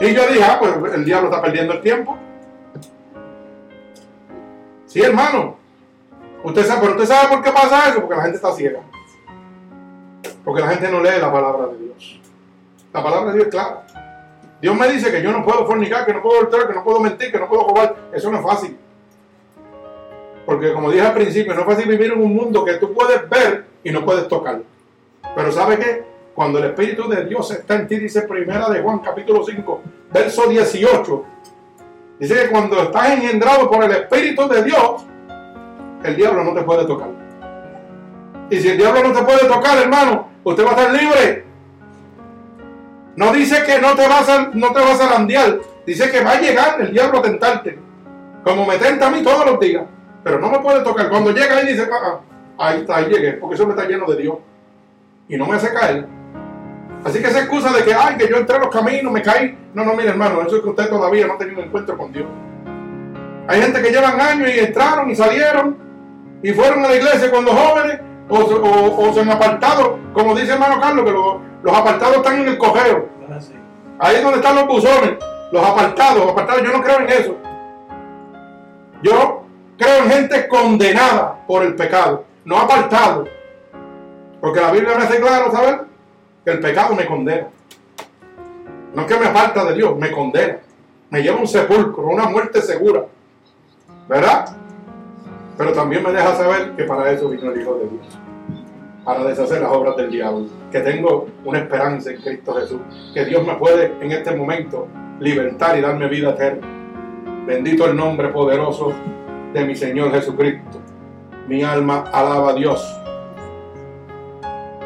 Y yo dije, ah, pues el diablo está perdiendo el tiempo. Sí, hermano. Usted sabe, pero usted sabe por qué pasa eso, porque la gente está ciega. Porque la gente no lee la palabra de Dios. La palabra de Dios es clara. Dios me dice que yo no puedo fornicar, que no puedo adulterar, que no puedo mentir, que no puedo robar. Eso no es fácil. Porque como dije al principio, no es fácil vivir en un mundo que tú puedes ver y no puedes tocar. Pero ¿sabe qué? Cuando el Espíritu de Dios está en ti, dice primera de Juan capítulo 5, verso 18. Dice que cuando estás engendrado por el Espíritu de Dios, el diablo no te puede tocar. Y si el diablo no te puede tocar, hermano, usted va a estar libre. No dice que no te vas a, no te vas a randear. Dice que va a llegar el diablo a tentarte. Como me tenta a mí todos los días. Pero no me puede tocar. Cuando llega ahí dice, ah, ah, ahí está, ahí llegué. Porque eso me está lleno de Dios. Y no me hace caer. Así que esa excusa de que, ay, que yo entré a los caminos, me caí. No, no, mire, hermano, eso es que usted todavía no ha tenido un encuentro con Dios. Hay gente que llevan años y entraron y salieron y fueron a la iglesia cuando jóvenes o, se han apartado, como dice hermano Carlos, que los, apartados están en el cojeo. Ahí es donde están los buzones, los apartados, los apartados. Yo no creo en eso. Yo creo en gente condenada por el pecado, no apartado. Porque la Biblia me hace claro, ¿sabes? Que el pecado me condena. No es que me aparta de Dios, me condena. Me lleva a un sepulcro, una muerte segura. ¿Verdad? Pero también me deja saber que para eso vino el Hijo de Dios. Para deshacer las obras del diablo. Que tengo una esperanza en Cristo Jesús. Que Dios me puede en este momento libertar y darme vida eterna. Bendito el nombre poderoso de mi Señor Jesucristo. Mi alma alaba a Dios.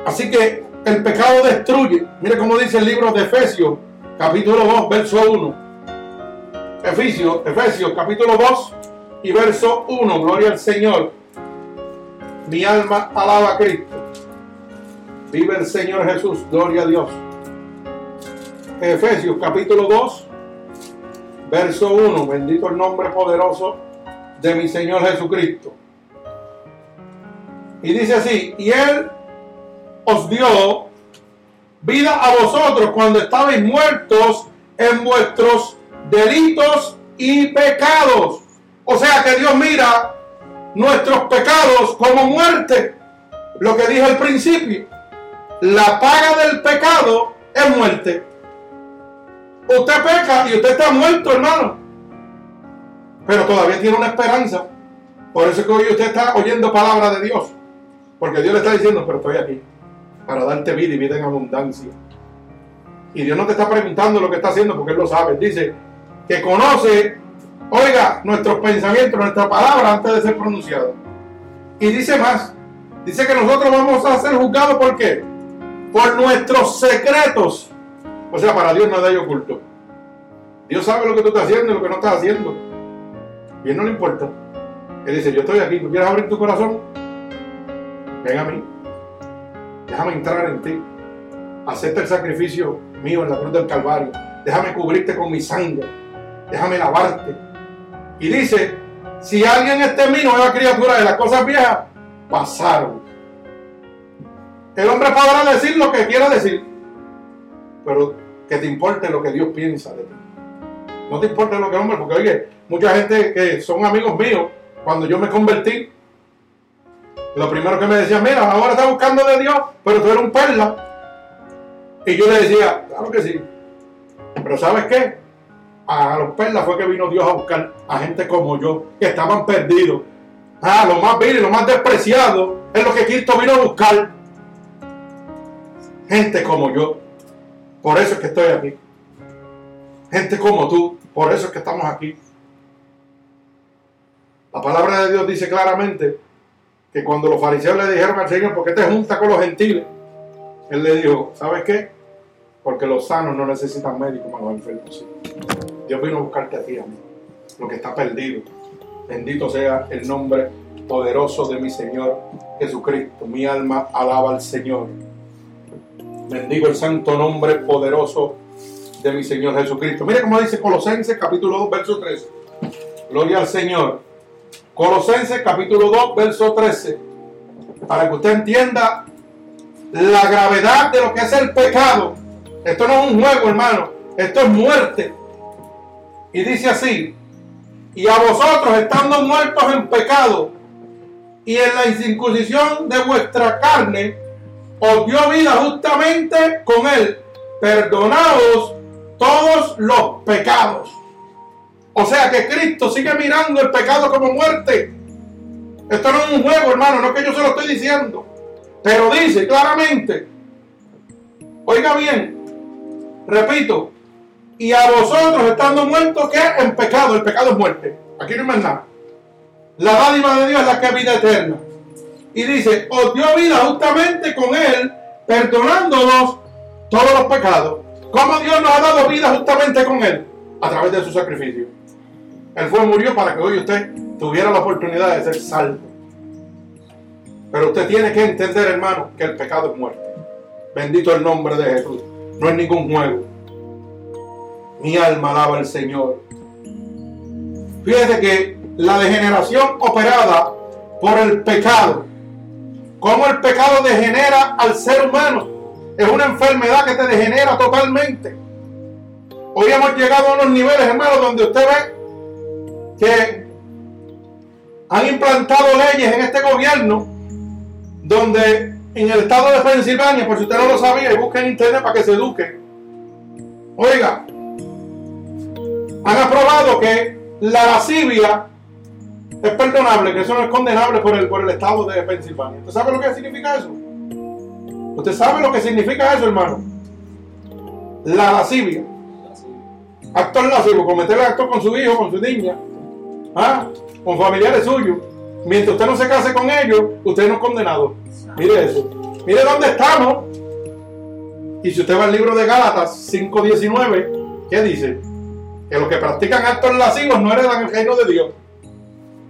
Así que el pecado destruye. Mire cómo dice el libro de Efesios, capítulo 2, verso 1. Efesios, Efesios, capítulo 2 y verso 1. Gloria al Señor. Mi alma alaba a Cristo. Vive el Señor Jesús. Gloria a Dios. Efesios, capítulo 2, verso 1. Bendito el nombre poderoso de mi Señor Jesucristo. Y dice así, y Él os dio vida a vosotros cuando estabais muertos en vuestros delitos y pecados. O sea que Dios mira nuestros pecados como muerte. Lo que dije al principio. La paga del pecado es muerte. Usted peca y usted está muerto, hermano. Pero todavía tiene una esperanza. Por eso es que hoy usted está oyendo palabra de Dios. Porque Dios le está diciendo, pero estoy aquí. Para darte vida y vida en abundancia. Y Dios no te está preguntando lo que está haciendo porque Él lo sabe. Dice que conoce, oiga, nuestros pensamientos, nuestra palabra antes de ser pronunciada. Y dice más. Dice que nosotros vamos a ser juzgados por qué? Por nuestros secretos. O sea, para Dios nada hay oculto. Dios sabe lo que tú estás haciendo y lo que no estás haciendo. Y él no le importa. Él dice, yo estoy aquí, ¿tú quieres abrir tu corazón? Ven a mí. Déjame entrar en ti. Acepta el sacrificio mío en la cruz del Calvario. Déjame cubrirte con mi sangre. Déjame lavarte. Y dice, si alguien en mí, no es la criatura de las cosas viejas, pasaron. El hombre podrá decir lo que quiera decir, pero que te importe lo que Dios piensa de ti. No te importa lo que el hombre, porque oye, mucha gente que son amigos míos, cuando yo me convertí, lo primero que me decían, mira, ahora estás buscando de Dios, pero tú eres un perla. Y yo le decía, claro que sí. Pero ¿sabes qué? A los perlas fue que vino Dios a buscar a gente como yo, que estaban perdidos. Ah, lo más vil y lo más despreciado es lo que Cristo vino a buscar. Gente como yo. Por eso es que estoy aquí. Gente como tú. Por eso es que estamos aquí. La palabra de Dios dice claramente que cuando los fariseos le dijeron al Señor, ¿por qué te juntas con los gentiles? Él le dijo, ¿sabes qué? Porque los sanos no necesitan médicos, como los enfermos. Dios vino a buscarte a ti, a lo que está perdido. Bendito sea el nombre poderoso de mi Señor Jesucristo. Mi alma alaba al Señor. Bendigo el santo nombre poderoso de mi Señor Jesucristo. Mire cómo dice Colosenses capítulo 2, verso 13. Gloria al Señor. Colosenses capítulo 2, verso 13. Para que usted entienda la gravedad de lo que es el pecado. Esto no es un juego, hermano. Esto es muerte. Y dice así. Y a vosotros, estando muertos en pecado y en la incircuncisión de vuestra carne, os dio vida justamente con él. Perdonados todos los pecados. O sea que Cristo sigue mirando el pecado como muerte. Esto no es un juego, hermano, no es que yo se lo estoy diciendo. Pero dice claramente, oiga bien, repito, y a vosotros estando muertos, que en pecado, el pecado es muerte. Aquí no hay más nada. La dádiva de Dios es la que es vida eterna. Y dice, os dio vida justamente con Él, perdonándonos todos los pecados. ¿Cómo Dios nos ha dado vida justamente con Él? A través de su sacrificio. Él fue murió para que hoy usted tuviera la oportunidad de ser salvo. Pero usted tiene que entender, hermano, que el pecado es muerte. Bendito el nombre de Jesús. No es ningún juego. Mi alma alaba al Señor. Fíjese que la degeneración operada por el pecado, cómo el pecado degenera al ser humano, es una enfermedad que te degenera totalmente. Hoy hemos llegado a unos niveles, hermano, donde usted ve que han implantado leyes en este gobierno donde en el estado de Pensilvania, por si usted no lo sabía, y busque en internet para que se eduque. Oiga, han aprobado que la lascivia es perdonable, que eso no es condenable por el, por el estado de Pensilvania. ¿Usted sabe lo que significa eso? ¿Usted sabe lo que significa eso, hermano? La lascivia. Actor lascivo, cometer el acto con su hijo, con su niña, ¿ah? con familiares suyos. Mientras usted no se case con ellos, usted no es condenado. Mire eso. Mire dónde estamos. Y si usted va al libro de Gálatas 5.19, ¿qué dice? Que los que practican actos lascivos no heredan el reino de Dios.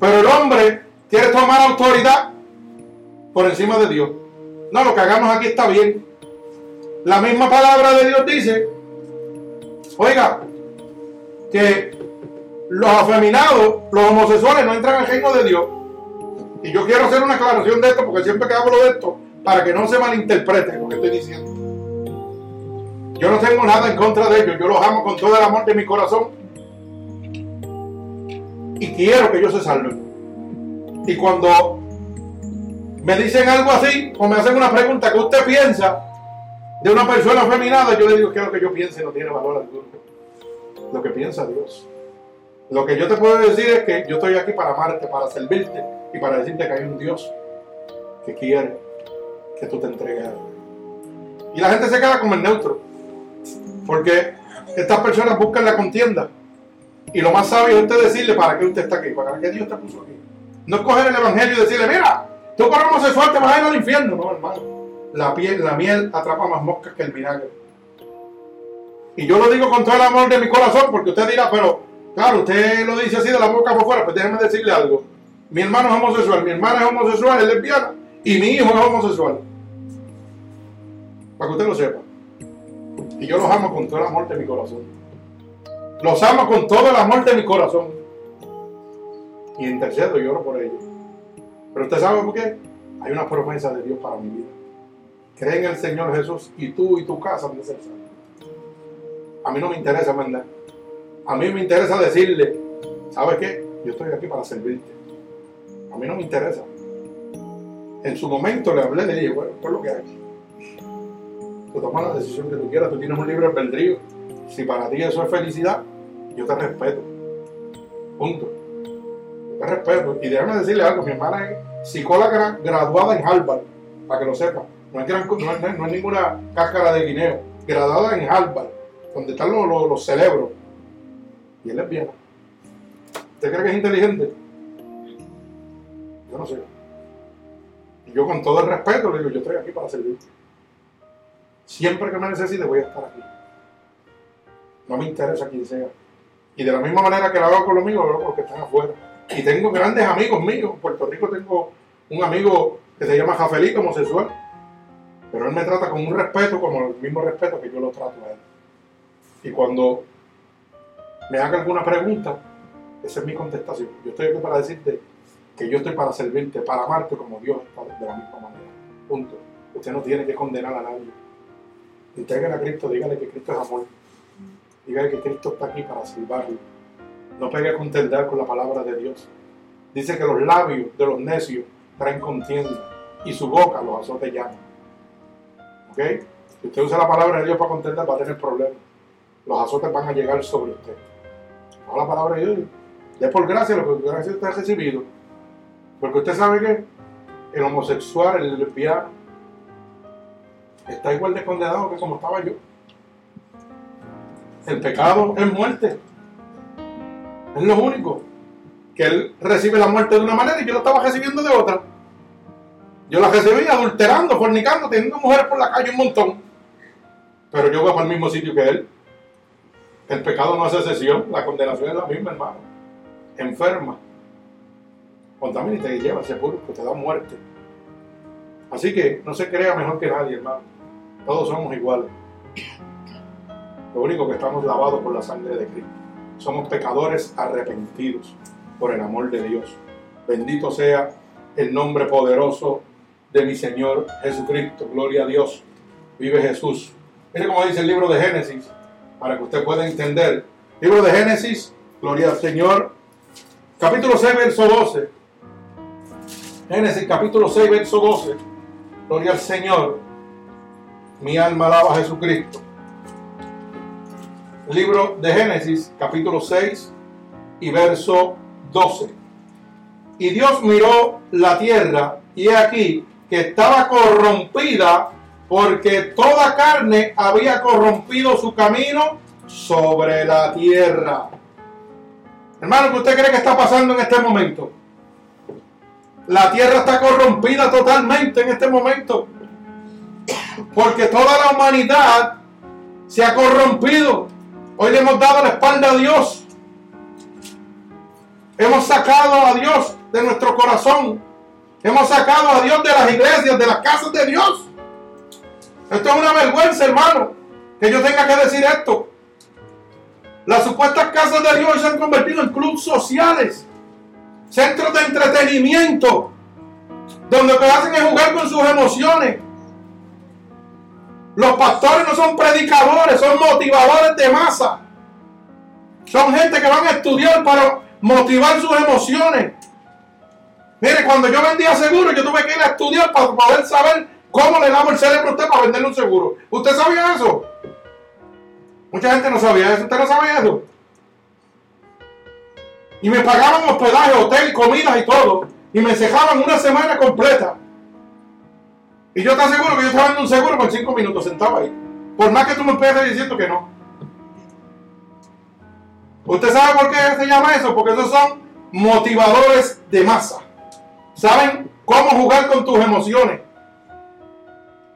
Pero el hombre quiere tomar autoridad por encima de Dios. No, lo que hagamos aquí está bien. La misma palabra de Dios dice, oiga, que los afeminados, los homosexuales no entran al reino de Dios. Y yo quiero hacer una aclaración de esto, porque siempre que hablo de esto, para que no se malinterprete lo que estoy diciendo. Yo no tengo nada en contra de ellos, yo los amo con todo el amor de mi corazón. Y quiero que ellos se salven. Y cuando me dicen algo así, o me hacen una pregunta que usted piensa de una persona afeminada, yo le digo que lo que yo piense no tiene valor alguno. Lo que piensa Dios. Lo que yo te puedo decir es que yo estoy aquí para amarte, para servirte y para decirte que hay un Dios que quiere que tú te entregues. Y la gente se queda como el neutro. Porque estas personas buscan la contienda. Y lo más sabio es usted decirle para qué usted está aquí, para qué Dios te puso aquí. No es coger el evangelio y decirle, mira, tú por homosexual te vas a ir al infierno. No, hermano. La, piel, la miel atrapa más moscas que el vinagre. Y yo lo digo con todo el amor de mi corazón, porque usted dirá, pero claro, usted lo dice así de la boca por fuera, pues déjeme decirle algo. Mi hermano es homosexual, mi hermana es homosexual, es lesbiana y mi hijo es homosexual. Para que usted lo sepa. Y yo los amo con todo el amor de mi corazón. Los amo con todo el amor de mi corazón. Y intercedo y oro por ellos. Pero usted sabe por qué? Hay una promesa de Dios para mi vida. Cree en el Señor Jesús y tú y tu casa han de ser A mí no me interesa mandar. A mí me interesa decirle, ¿sabes qué? Yo estoy aquí para servirte. A mí no me interesa. En su momento le hablé, le dije, bueno, es lo que hay. Tú tomas la decisión que tú quieras, tú tienes un libre albedrío. Si para ti eso es felicidad, yo te respeto. Punto. Yo te respeto. Y déjame decirle algo, mi hermana es psicóloga graduada en Harvard, para que lo sepa. No es, ninguna cáscara de guineo. Graduada en Harvard, donde están los, los, cerebros. Y él es bien. ¿Usted cree que es inteligente? Yo no sé. Y yo con todo el respeto le digo, yo estoy aquí para servirte. Siempre que me necesite voy a estar aquí. No me interesa quién sea. Y de la misma manera que lo hago con los míos, lo hago con los que están afuera. Y tengo grandes amigos míos. En Puerto Rico tengo un amigo que se llama Jafelito, homosexual. Pero él me trata con un respeto, como el mismo respeto que yo lo trato a él. Y cuando me haga alguna pregunta, esa es mi contestación. Yo estoy aquí para decirte que yo estoy para servirte, para amarte como Dios de la misma manera. Punto. Usted no tiene que condenar a nadie. Entreguen a Cristo, dígale que Cristo es amor. Dígale que Cristo está aquí para salvarlo. No pegue a contender con la palabra de Dios. Dice que los labios de los necios traen contienda y su boca los azotes llaman. ¿Ok? Si usted usa la palabra de Dios para contender, va a tener problemas. Los azotes van a llegar sobre usted. No la palabra de Dios. De por gracia lo que gracia usted ha recibido. Porque usted sabe que el homosexual, el lesbiano, está igual de condenado que como estaba yo. El pecado es muerte. Es lo único. Que él recibe la muerte de una manera y yo lo estaba recibiendo de otra. Yo la recibí adulterando, fornicando, teniendo mujeres por la calle un montón. Pero yo voy para el mismo sitio que él. El pecado no hace excepción, la condenación es la misma, hermano. Enferma. Contamina y te lleva al sepulcro, te da muerte. Así que no se crea mejor que nadie, hermano. Todos somos iguales. Lo único que estamos lavados por la sangre de Cristo. Somos pecadores arrepentidos por el amor de Dios. Bendito sea el nombre poderoso de mi Señor Jesucristo. Gloria a Dios. Vive Jesús. Mire cómo dice el libro de Génesis, para que usted pueda entender. Libro de Génesis, gloria al Señor. Capítulo 6, verso 12. Génesis capítulo 6, verso 12. Gloria al Señor. Mi alma alaba a Jesucristo. Libro de Génesis, capítulo 6 y verso 12. Y Dios miró la tierra y he aquí que estaba corrompida porque toda carne había corrompido su camino sobre la tierra. Hermano, ¿qué usted cree que está pasando en este momento? La tierra está corrompida totalmente en este momento. Porque toda la humanidad se ha corrompido. Hoy le hemos dado la espalda a Dios. Hemos sacado a Dios de nuestro corazón. Hemos sacado a Dios de las iglesias, de las casas de Dios. Esto es una vergüenza, hermano, que yo tenga que decir esto. Las supuestas casas de Dios se han convertido en clubes sociales, centros de entretenimiento, donde lo que hacen es jugar con sus emociones, los pastores no son predicadores, son motivadores de masa. Son gente que van a estudiar para motivar sus emociones. Mire, cuando yo vendía seguro, yo tuve que ir a estudiar para poder saber cómo le damos el cerebro a usted para venderle un seguro. ¿Usted sabía eso? Mucha gente no sabía eso. ¿Usted no sabía eso? Y me pagaban hospedaje, hotel, comidas y todo. Y me cejaban una semana completa. Y yo te aseguro que yo estaba dando un seguro por cinco minutos sentado ahí. Por más que tú me empieces diciendo que no. ¿Usted sabe por qué se llama eso? Porque esos son motivadores de masa. Saben cómo jugar con tus emociones.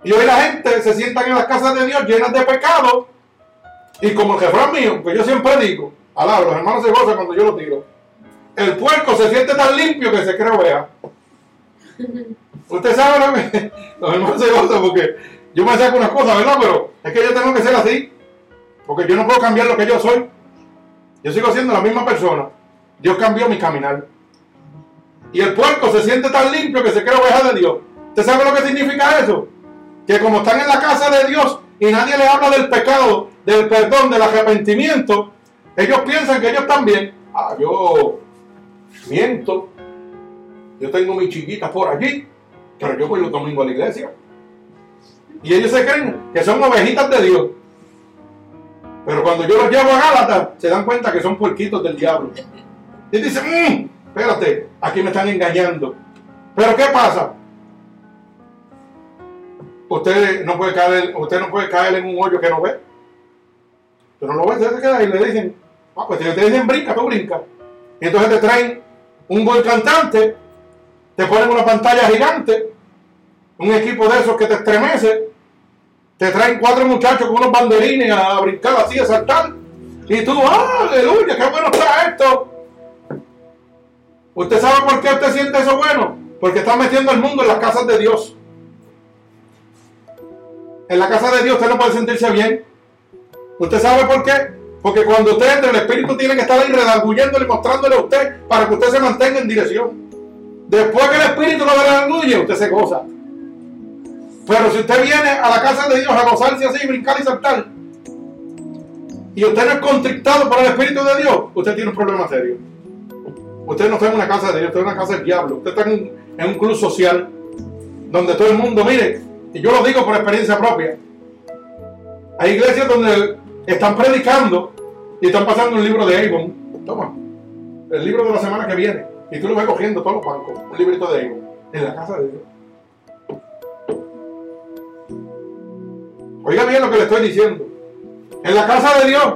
Y hoy la gente se sienta en las casas de Dios llenas de pecado. Y como el refrán mío, que yo siempre digo, alaba, los hermanos se gozan cuando yo lo tiro. El puerco se siente tan limpio que se cree oveja. Usted sabe lo que los hermanos se gozan porque yo me saco unas cosas, ¿verdad? Pero es que yo tengo que ser así. Porque yo no puedo cambiar lo que yo soy. Yo sigo siendo la misma persona. Dios cambió mi caminar. Y el puerco se siente tan limpio que se cree oveja de Dios. ¿Usted sabe lo que significa eso? Que como están en la casa de Dios y nadie le habla del pecado, del perdón, del arrepentimiento, ellos piensan que ellos están bien. Ah, yo miento. Yo tengo mis chiquitas por allí, pero yo voy los domingos a la iglesia. Y ellos se creen que son ovejitas de Dios. Pero cuando yo los llevo a Gálatas, se dan cuenta que son puerquitos del diablo. Y dicen, mmm, espérate, aquí me están engañando. Pero ¿qué pasa? Usted no puede caer, usted no puede caer en un hoyo que no ve. Pero no lo ve, se queda y le dicen, ah, pues si te dicen brinca, tú brinca. Y entonces te traen un buen cantante, te ponen una pantalla gigante, un equipo de esos que te estremece, te traen cuatro muchachos con unos banderines a brincar así, a saltar, y tú, ¡ah, aleluya, qué bueno está esto! ¿Usted sabe por qué usted siente eso bueno? Porque está metiendo el mundo en las casas de Dios. En la casa de Dios usted no puede sentirse bien. ¿Usted sabe por qué? Porque cuando usted entra, el Espíritu tiene que estar ahí redarguyéndole mostrándole a usted para que usted se mantenga en dirección. Después que el Espíritu lo redarguye, usted se goza. Pero si usted viene a la casa de Dios a gozarse así, brincar y saltar, y usted no es contrictado por el Espíritu de Dios, usted tiene un problema serio. Usted no está en una casa de Dios, usted está en una casa del diablo. Usted está en un, en un club social donde todo el mundo, mire, y yo lo digo por experiencia propia, hay iglesias donde están predicando y están pasando un libro de Avon. Toma, el libro de la semana que viene. Y tú lo vas cogiendo todos los bancos, un librito de Avon, en la casa de Dios. Oiga bien lo que le estoy diciendo. En la casa de Dios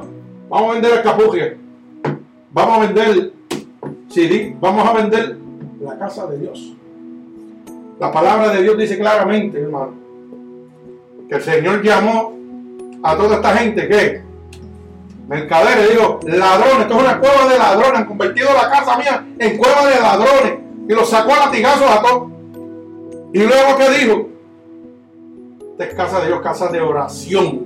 vamos a vender el capuje. Vamos a vender CD. Vamos a vender la casa de Dios. La palabra de Dios dice claramente, hermano, que el Señor llamó a toda esta gente que mercaderes, digo, ladrones, esto es una cueva de ladrones, han convertido la casa mía en cueva de ladrones y los sacó a latigazos a todos. Y luego que dijo, esta es casa de Dios, casa de oración.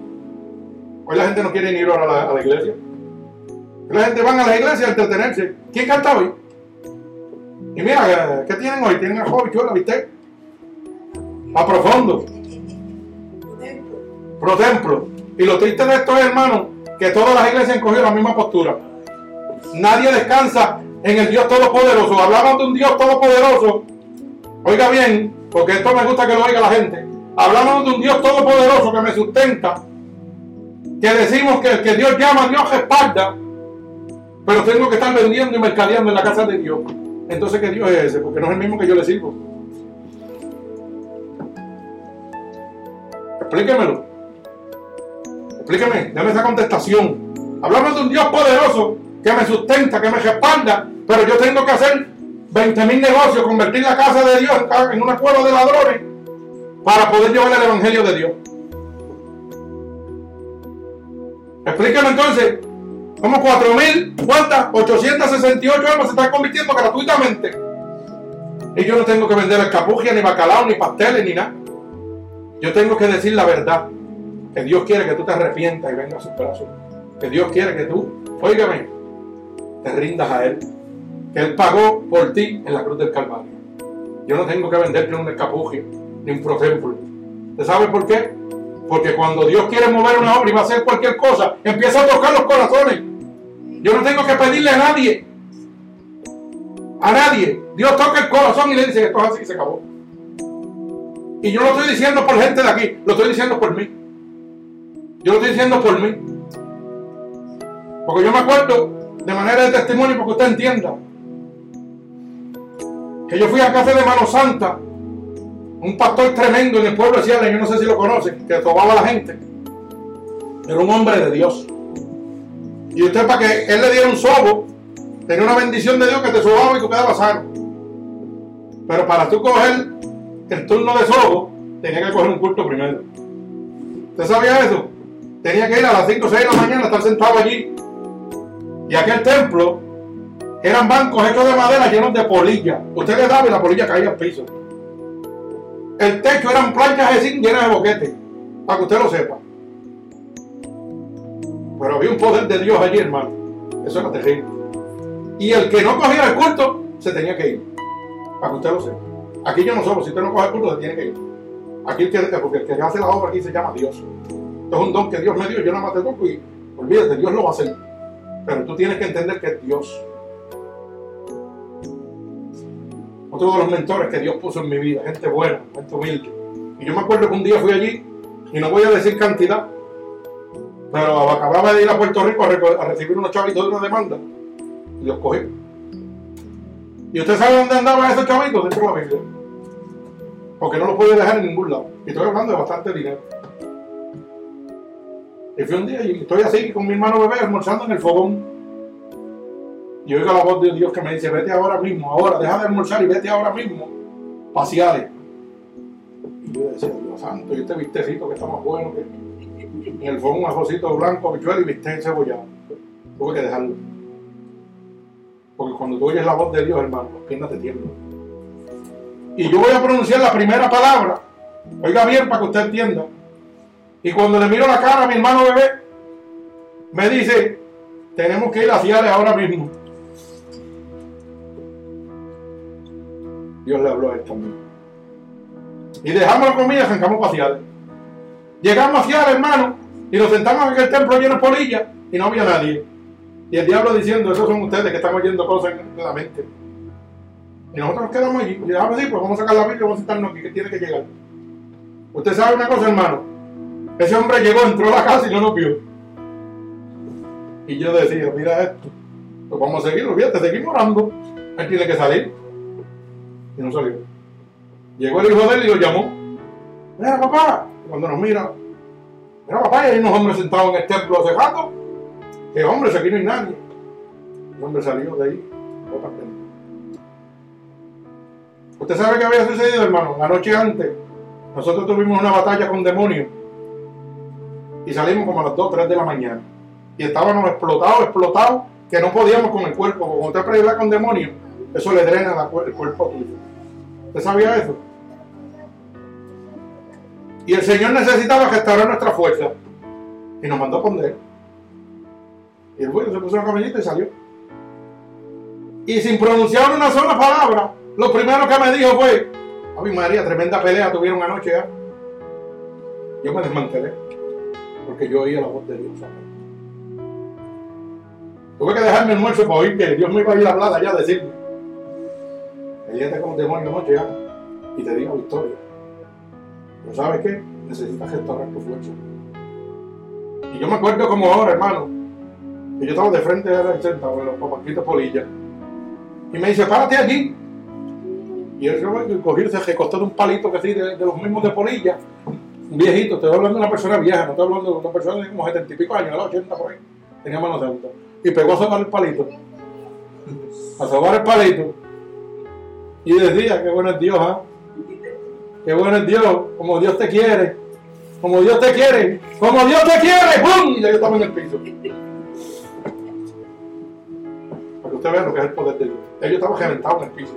Hoy la gente no quiere ir a la, a la iglesia. La gente va a la iglesia a entretenerse. ¿Quién canta hoy? Y mira, ¿qué tienen hoy? Tienen a Hobby, ¿la viste? A profundo. Pro templo. Y lo triste de esto es, hermano, que todas las iglesias han cogido la misma postura. Nadie descansa en el Dios Todopoderoso. Hablamos de un Dios Todopoderoso. Oiga bien, porque esto me gusta que lo oiga la gente. Hablamos de un Dios Todopoderoso que me sustenta. Que decimos que el que Dios llama, Dios respalda. Pero tengo que estar vendiendo y mercadeando en la casa de Dios. Entonces, ¿qué Dios es ese? Porque no es el mismo que yo le sirvo. Explíquemelo. Explíqueme, dame esa contestación. Hablamos de un Dios poderoso que me sustenta, que me respalda, pero yo tengo que hacer 20 mil negocios, convertir la casa de Dios en una cueva de ladrones para poder llevar el Evangelio de Dios. Explíqueme entonces, como 4.000, ¿cuántas? 868 almas se están convirtiendo gratuitamente. Y yo no tengo que vender escapugia, ni bacalao, ni pasteles, ni nada. Yo tengo que decir la verdad. Que Dios quiere que tú te arrepientas y vengas a sus brazos. Que Dios quiere que tú, óigame, te rindas a Él. Que Él pagó por ti en la cruz del Calvario. Yo no tengo que venderte un escapugio ni un protemplo. ¿Usted sabe por qué? Porque cuando Dios quiere mover una obra y va a hacer cualquier cosa, empieza a tocar los corazones. Yo no tengo que pedirle a nadie. A nadie. Dios toca el corazón y le dice, esto es así y se acabó. Y yo lo estoy diciendo por gente de aquí, lo estoy diciendo por mí. Yo lo estoy diciendo por mí. Porque yo me acuerdo de manera de testimonio porque usted entienda. Que yo fui a casa de Mano Santa, un pastor tremendo en el pueblo de Ciales, yo no sé si lo conocen, que tomaba a la gente. Era un hombre de Dios. Y usted para que él le diera un sobo, tenía una bendición de Dios que te sobaba y tú quedabas sano. Pero para tú coger el turno de sobo, tenía que coger un culto primero. ¿Usted sabía eso? Tenía que ir a las 5 o 6 de la mañana, estar sentado allí. Y aquel templo Eran bancos hechos de madera llenos de polilla. Usted le daba y la polilla caía al piso. El techo eran planchas de zinc llenas de boquete. Para que usted lo sepa. Pero había un poder de Dios allí, hermano. Eso era terrible. Y el que no cogía el culto se tenía que ir. Para que usted lo sepa. Aquí yo no solo, si usted no coge el culto, se tiene que ir. Aquí que, porque el que hace la obra aquí se llama Dios. Es un don que Dios me dio, yo nada más te toco y olvídate, Dios lo va a hacer. Pero tú tienes que entender que es Dios. Otro de los mentores que Dios puso en mi vida, gente buena, gente humilde. Y yo me acuerdo que un día fui allí, y no voy a decir cantidad, pero acababa de ir a Puerto Rico a, recibir unos chavitos de una demanda, y los cogí. ¿Y usted sabe dónde andaban esos chavitos? Dentro de la Biblia. Porque no los puede dejar en ningún lado. Y estoy hablando de bastante dinero. Y fui un día y estoy así con mi hermano bebé almorzando en el fogón. Y oigo la voz de Dios que me dice, vete ahora mismo, ahora, deja de almorzar y vete ahora mismo. Paseales. Y yo decía, Dios santo, y este vistecito que está más bueno que... En el fogón un blanco, bichuelo y bistec cebollado. Tuve que dejarlo. Porque cuando tú oyes la voz de Dios, hermano, las piernas te tiemblan. Y yo voy a pronunciar la primera palabra. Oiga bien para que usted entienda. Y cuando le miro la cara a mi hermano bebé, me dice, tenemos que ir a Ciales ahora mismo. Dios le habló a él también. Y dejamos la comida y arrancamos para. Llegamos a Ciales, hermano, y nos sentamos en el templo lleno de polillas y no había nadie. Y el diablo diciendo, esos son ustedes que están oyendo cosas en la mente. Y nosotros nos quedamos allí. Y dejamos así, pues vamos a sacar la Biblia y vamos a sentarnos aquí, que tiene que llegar. Usted sabe una cosa, hermano. Ese hombre llegó, entró a la casa y no nos vio. Y yo decía, mira esto. Pues vamos a seguir, fíjate, seguimos orando. Él tiene que salir. Y no salió. Llegó el hijo de él y lo llamó. Mira, papá. cuando nos mira, mira, papá, y hay unos hombres sentados en el templo hace rato. Que hombre, aquí no hay nadie. El hombre salió de ahí. ¿Usted sabe qué había sucedido, hermano? La noche antes, nosotros tuvimos una batalla con demonios y salimos como a las 2, 3 de la mañana. Y estábamos explotados, explotados, que no podíamos con el cuerpo. Cuando usted pelea con demonios, eso le drena el cuerpo tuyo. ¿Usted sabía eso? Y el Señor necesitaba restaurar nuestra fuerza. Y nos mandó a poner. Y el bueno se puso la camiseta y salió. Y sin pronunciar una sola palabra, lo primero que me dijo fue, Ay María, tremenda pelea tuvieron anoche ya. Yo me desmantelé porque yo oía la voz de Dios. Tuve que dejarme el almuerzo para oír que Dios me iba a ir a hablar allá a decirme. Peleate con demonio anoche ya y te diga victoria. Pero ¿sabes qué? Necesitas restaurar tu fuerza. Y yo me acuerdo como ahora, hermano, que yo estaba de frente a la centro, con los papaquitos polillas. Y me dice, párate allí. Y él cogió, se recostó de un palito que sí, de, los mismos de polilla un viejito, estoy hablando de una persona vieja, no estoy hablando de una persona de como 70 y pico años, 80 por ahí, tenía manos santa. Y pegó a sobar el palito. A sobar el palito. Y decía, qué bueno es Dios, ¿ah? Qué bueno es Dios, como Dios te quiere. Como Dios te quiere, como Dios te quiere, ¡pum! Y ya yo estaba en el piso. Para que usted vea lo que es el poder de Dios. Ellos estaban reventados en el piso.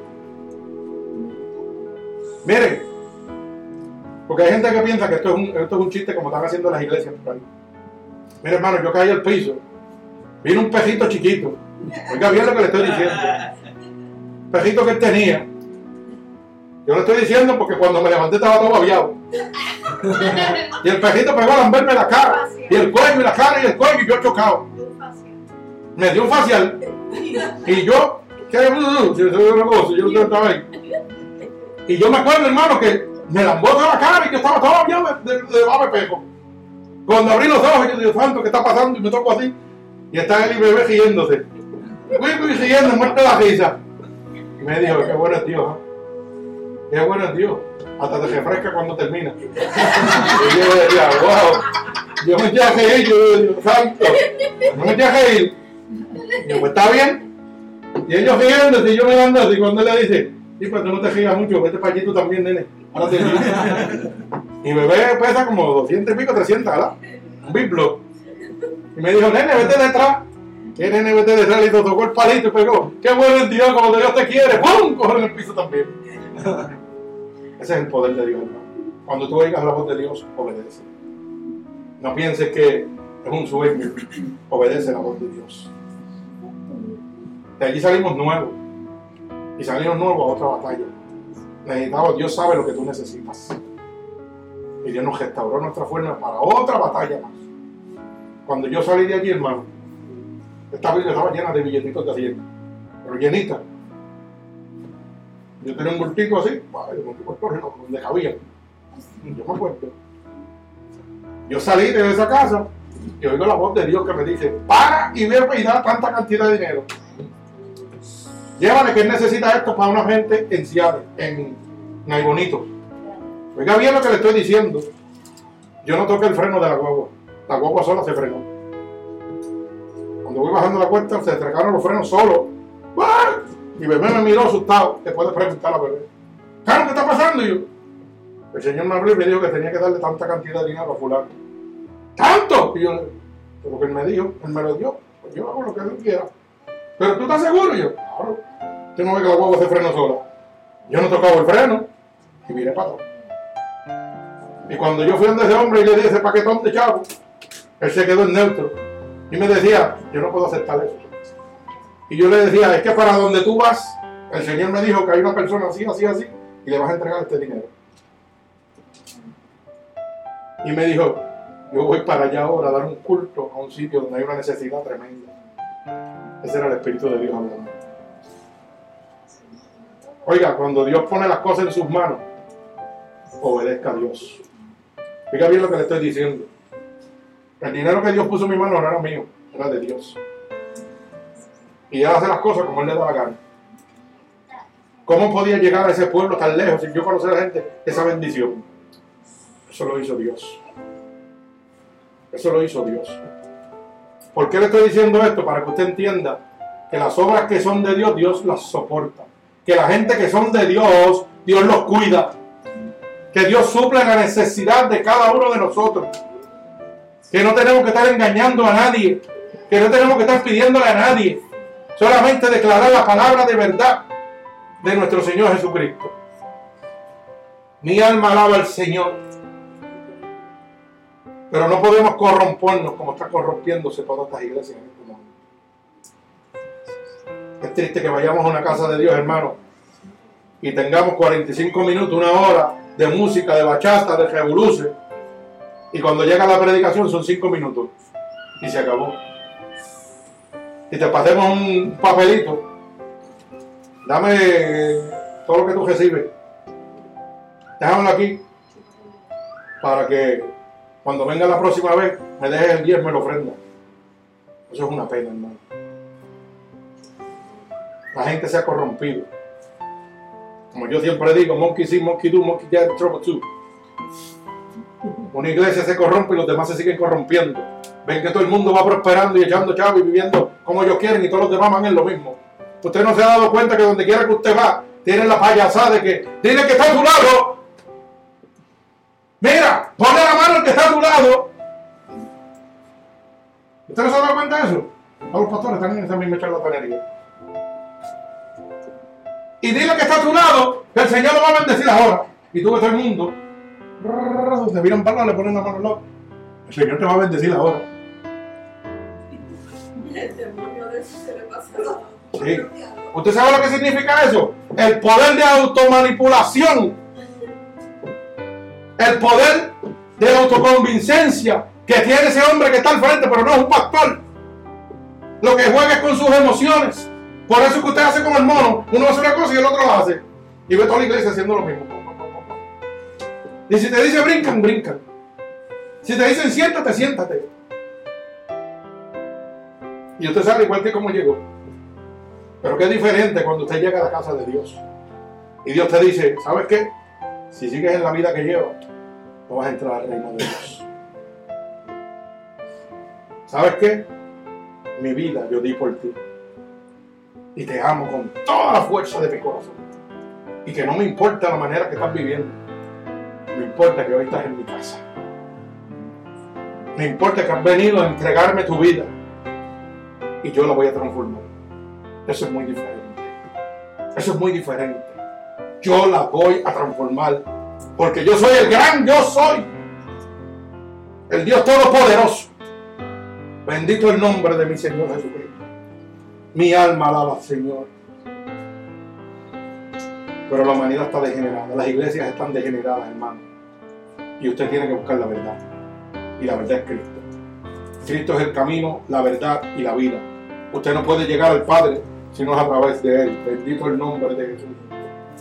Miren, porque hay gente que piensa que esto es un, esto es un chiste como están haciendo las iglesias por ahí. Mira, hermano, yo caí al piso. Vino un pejito chiquito. Oiga bien lo que le estoy diciendo. Pejito que él tenía. Yo le estoy diciendo porque cuando me levanté estaba todo babiado. Y el pejito pegó a lamberme la cara. Y el cuello y la cara y el cuello y yo chocado. Me dio un facial. Y yo, ¿qué? Yo no estaba ahí. Y yo me acuerdo, hermano, que me lambó toda la cara y yo estaba bien de, de, de peco. Cuando abrí los ojos, yo digo, santo, ¿qué está pasando? Y me toco así. Y está él y bebé riéndose. Fui riendo, muerte la risa. Y me dijo, qué bueno es Dios, ¿eh? Qué bueno es Dios. Hasta te refresca cuando termina. y yo decía, wow. Yo me eché a reír, yo digo, santo. No me eché a reír. Y yo, pues está bien. Y ellos riéndose y yo me dando así. Cuando él le dice, sí, pues tú no te rías mucho, vete para allí tú también, nene. Mi bebé pesa como 200 y pico, 300, ¿verdad? Un biblo. Y me dijo, nene, vete detrás. Tiene NBT de realito, tocó el palito y pegó. Qué bueno es Dios, como Dios te quiere. ¡Pum! Coge en el piso también. Ese es el poder de Dios, hermano. Cuando tú oigas la voz de Dios, obedece. No pienses que es un sueño. Obedece la voz de Dios. De allí salimos nuevos. Y salimos nuevos a otra batalla. Necesitamos, Dios sabe lo que tú necesitas. Y Dios nos restauró nuestra fuerza para otra batalla más. Cuando yo salí de allí, hermano, esta Biblia estaba llena de billetitos de hacienda. Pero llenita. Yo tenía un bultito así, donde cabía. Yo me acuerdo. Yo salí de esa casa y oigo la voz de Dios que me dice, para y ve y da tanta cantidad de dinero. Llévale que él necesita esto para una gente en Ciales, en Naibonito. Oiga bien lo que le estoy diciendo. Yo no toqué el freno de la guagua. La guagua sola se frenó. Cuando voy bajando la cuesta, se trecaron los frenos solos. Y bebé me miró asustado. Después de preguntar a bebé. ¿qué está pasando? Y yo, el señor me habló y me dijo que tenía que darle tanta cantidad de dinero a fulano. ¿Tanto? Y yo, lo que él me dijo, él me lo dio. Pues yo hago lo que él quiera. Pero tú estás seguro, y yo, claro. Yo no ve que la guagua se freno sola. Yo no tocaba el freno y miré para atrás. Y cuando yo fui a ese hombre y le di ese paquetón de chavo, él se quedó en neutro. Y me decía, yo no puedo aceptar eso. Y yo le decía, es que para donde tú vas, el Señor me dijo que hay una persona así, así, así, y le vas a entregar este dinero. Y me dijo, yo voy para allá ahora a dar un culto a un sitio donde hay una necesidad tremenda. Ese era el Espíritu de Dios hablando. Oiga, cuando Dios pone las cosas en sus manos, obedezca a Dios. Fíjate bien lo que le estoy diciendo. El dinero que Dios puso en mi mano no era mío, era de Dios. Y Él hace las cosas como Él le da la gana. ¿Cómo podía llegar a ese pueblo tan lejos sin yo conocer a la gente esa bendición? Eso lo hizo Dios. Eso lo hizo Dios. ¿Por qué le estoy diciendo esto? Para que usted entienda que las obras que son de Dios, Dios las soporta. Que la gente que son de Dios, Dios los cuida. Que Dios suple la necesidad de cada uno de nosotros. Que no tenemos que estar engañando a nadie. Que no tenemos que estar pidiéndole a nadie. Solamente declarar la palabra de verdad de nuestro Señor Jesucristo. Mi alma alaba al Señor. Pero no podemos corrompernos como está corrompiéndose todas estas iglesias en este mundo. Es triste que vayamos a una casa de Dios, hermano, y tengamos 45 minutos, una hora de música, de bachata, de revoluce, y cuando llega la predicación son 5 minutos y se acabó. Y te pasemos un papelito, dame todo lo que tú recibes, déjamelo aquí para que cuando venga la próxima vez, me dejes el diezmo y la ofrenda. Eso es una pena, hermano. La gente se ha corrompido. Como yo siempre digo, monkey see, monkey do, monkey get trouble too. Una iglesia se corrompe y los demás se siguen corrompiendo. Ven que todo el mundo va prosperando y echando chavos y viviendo como ellos quieren y todos los demás van en lo mismo. Usted no se ha dado cuenta que donde quiera que usted va, tiene la payasada de que tiene que estar a su lado Mira, ponle la mano al que está a tu lado. ¿Usted no se ha dado cuenta de eso? Todos los pastores están en esa misma charlatanería. Y dile que está a tu lado, que el Señor lo va a bendecir ahora. Y tú ves todo el mundo. Se miran para le ponen la mano al lado. El Señor te va a bendecir ahora. El demonio de eso se le pasa Sí. ¿Usted sabe lo que significa eso? El poder de automanipulación el poder de autoconvincencia que tiene ese hombre que está al frente, pero no es un pastor. Lo que juega es con sus emociones. Por eso que usted hace como el mono. Uno hace una cosa y el otro lo hace. Y ve toda la iglesia haciendo lo mismo. Y si te dice brincan, brincan. Si te dicen siéntate, siéntate. Y usted sabe igual que cómo llegó. Pero qué diferente cuando usted llega a la casa de Dios. Y Dios te dice, ¿sabes qué? Si sigues en la vida que llevas, no vas a entrar al reino de Dios. ¿Sabes qué? Mi vida yo di por ti. Y te amo con toda la fuerza de mi corazón. Y que no me importa la manera que estás viviendo. Me importa que hoy estás en mi casa. Me importa que has venido a entregarme tu vida. y yo la voy a transformar. Eso es muy diferente. Eso es muy diferente. Yo la voy a transformar porque yo soy el gran yo soy. El Dios Todopoderoso. Bendito el nombre de mi Señor Jesucristo. Mi alma alaba al Señor. Pero la humanidad está degenerada. Las iglesias están degeneradas, hermano. Y usted tiene que buscar la verdad. Y la verdad es Cristo. Cristo es el camino, la verdad y la vida. Usted no puede llegar al Padre si no es a través de Él. Bendito el nombre de Jesús.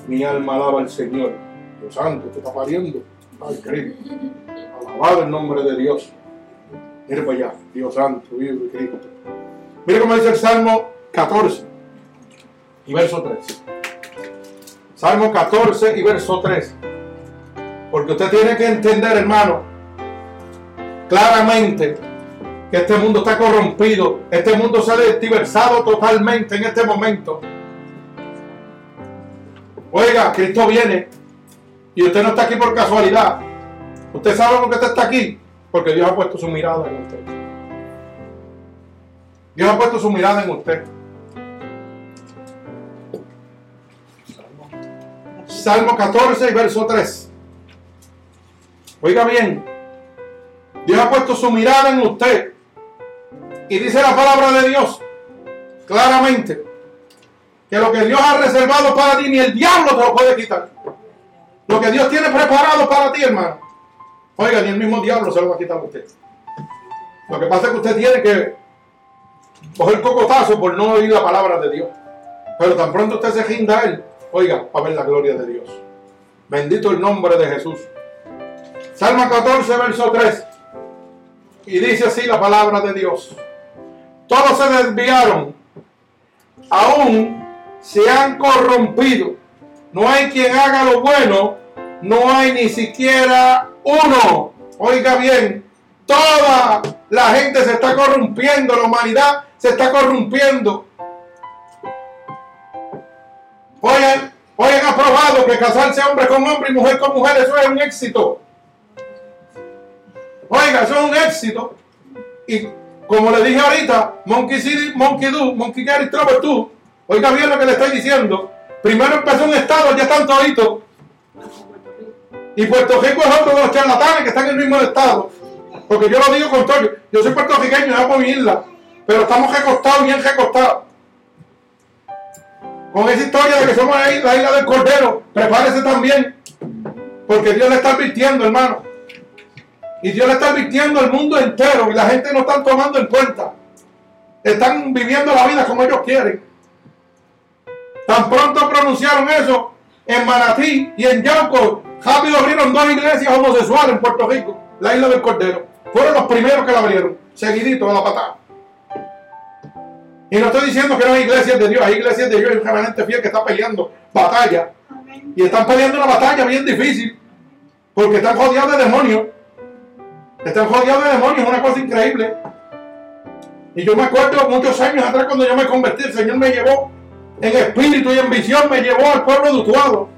Mi alma alaba al Señor. Dios santo, usted está pariendo. Ay, Cristo. Alabado el nombre de Dios. Mire para allá. Dios santo, vive Cristo. Mire cómo dice el Salmo 14 y verso 3. Salmo 14 y verso 3. Porque usted tiene que entender, hermano, claramente que este mundo está corrompido. Este mundo se ha diversado totalmente en este momento. Oiga, Cristo viene y usted no está aquí por casualidad. Usted sabe por qué usted está aquí. Porque Dios ha puesto su mirada en usted. Dios ha puesto su mirada en usted. Salmo 14 y verso 3. Oiga bien, Dios ha puesto su mirada en usted. Y dice la palabra de Dios claramente que lo que Dios ha reservado para ti ni el diablo te lo puede quitar. Lo que Dios tiene preparado para ti, hermano. Oiga, ni el mismo diablo se lo va a quitar a usted. Lo que pasa es que usted tiene que coger cocotazo por no oír la palabra de Dios. Pero tan pronto usted se ginda a él, oiga, a ver la gloria de Dios. Bendito el nombre de Jesús. Salmo 14, verso 3. Y dice así la palabra de Dios. Todos se desviaron, aún se han corrompido. No hay quien haga lo bueno, no hay ni siquiera uno. Oiga bien, toda la gente se está corrompiendo, la humanidad se está corrompiendo. Hoy, hoy han aprobado que casarse hombre con hombre y mujer con mujer, eso es un éxito. Oiga, eso es un éxito. Y como le dije ahorita, Monkey City, Monkey Do, Monkey Gary Trouble tú. Oiga bien lo que le estoy diciendo. Primero empezó un estado, ya están toditos. Y Puerto Rico es otro de los charlatanes que están en el mismo estado. Porque yo lo digo con todo. Yo soy puertorriqueño, yo por mi isla. Pero estamos recostados, bien recostados. Con esa historia de que somos la isla del Cordero, prepárese también. Porque Dios le está advirtiendo, hermano. Y Dios le está advirtiendo al mundo entero y la gente no está tomando en cuenta. Están viviendo la vida como ellos quieren. Tan pronto pronunciaron eso en Manatí y en Yauco. Rápido abrieron dos iglesias homosexuales en Puerto Rico, la isla del Cordero. Fueron los primeros que la abrieron, seguidito de la patada. Y no estoy diciendo que no hay iglesias de Dios, hay iglesias de Dios y un remanente fiel que está peleando batalla. Y están peleando una batalla bien difícil, porque están rodeados de demonios. Están rodeados de demonios, es una cosa increíble. Y yo me acuerdo muchos años atrás cuando yo me convertí, el Señor me llevó en espíritu y en visión, me llevó al pueblo de Utuado.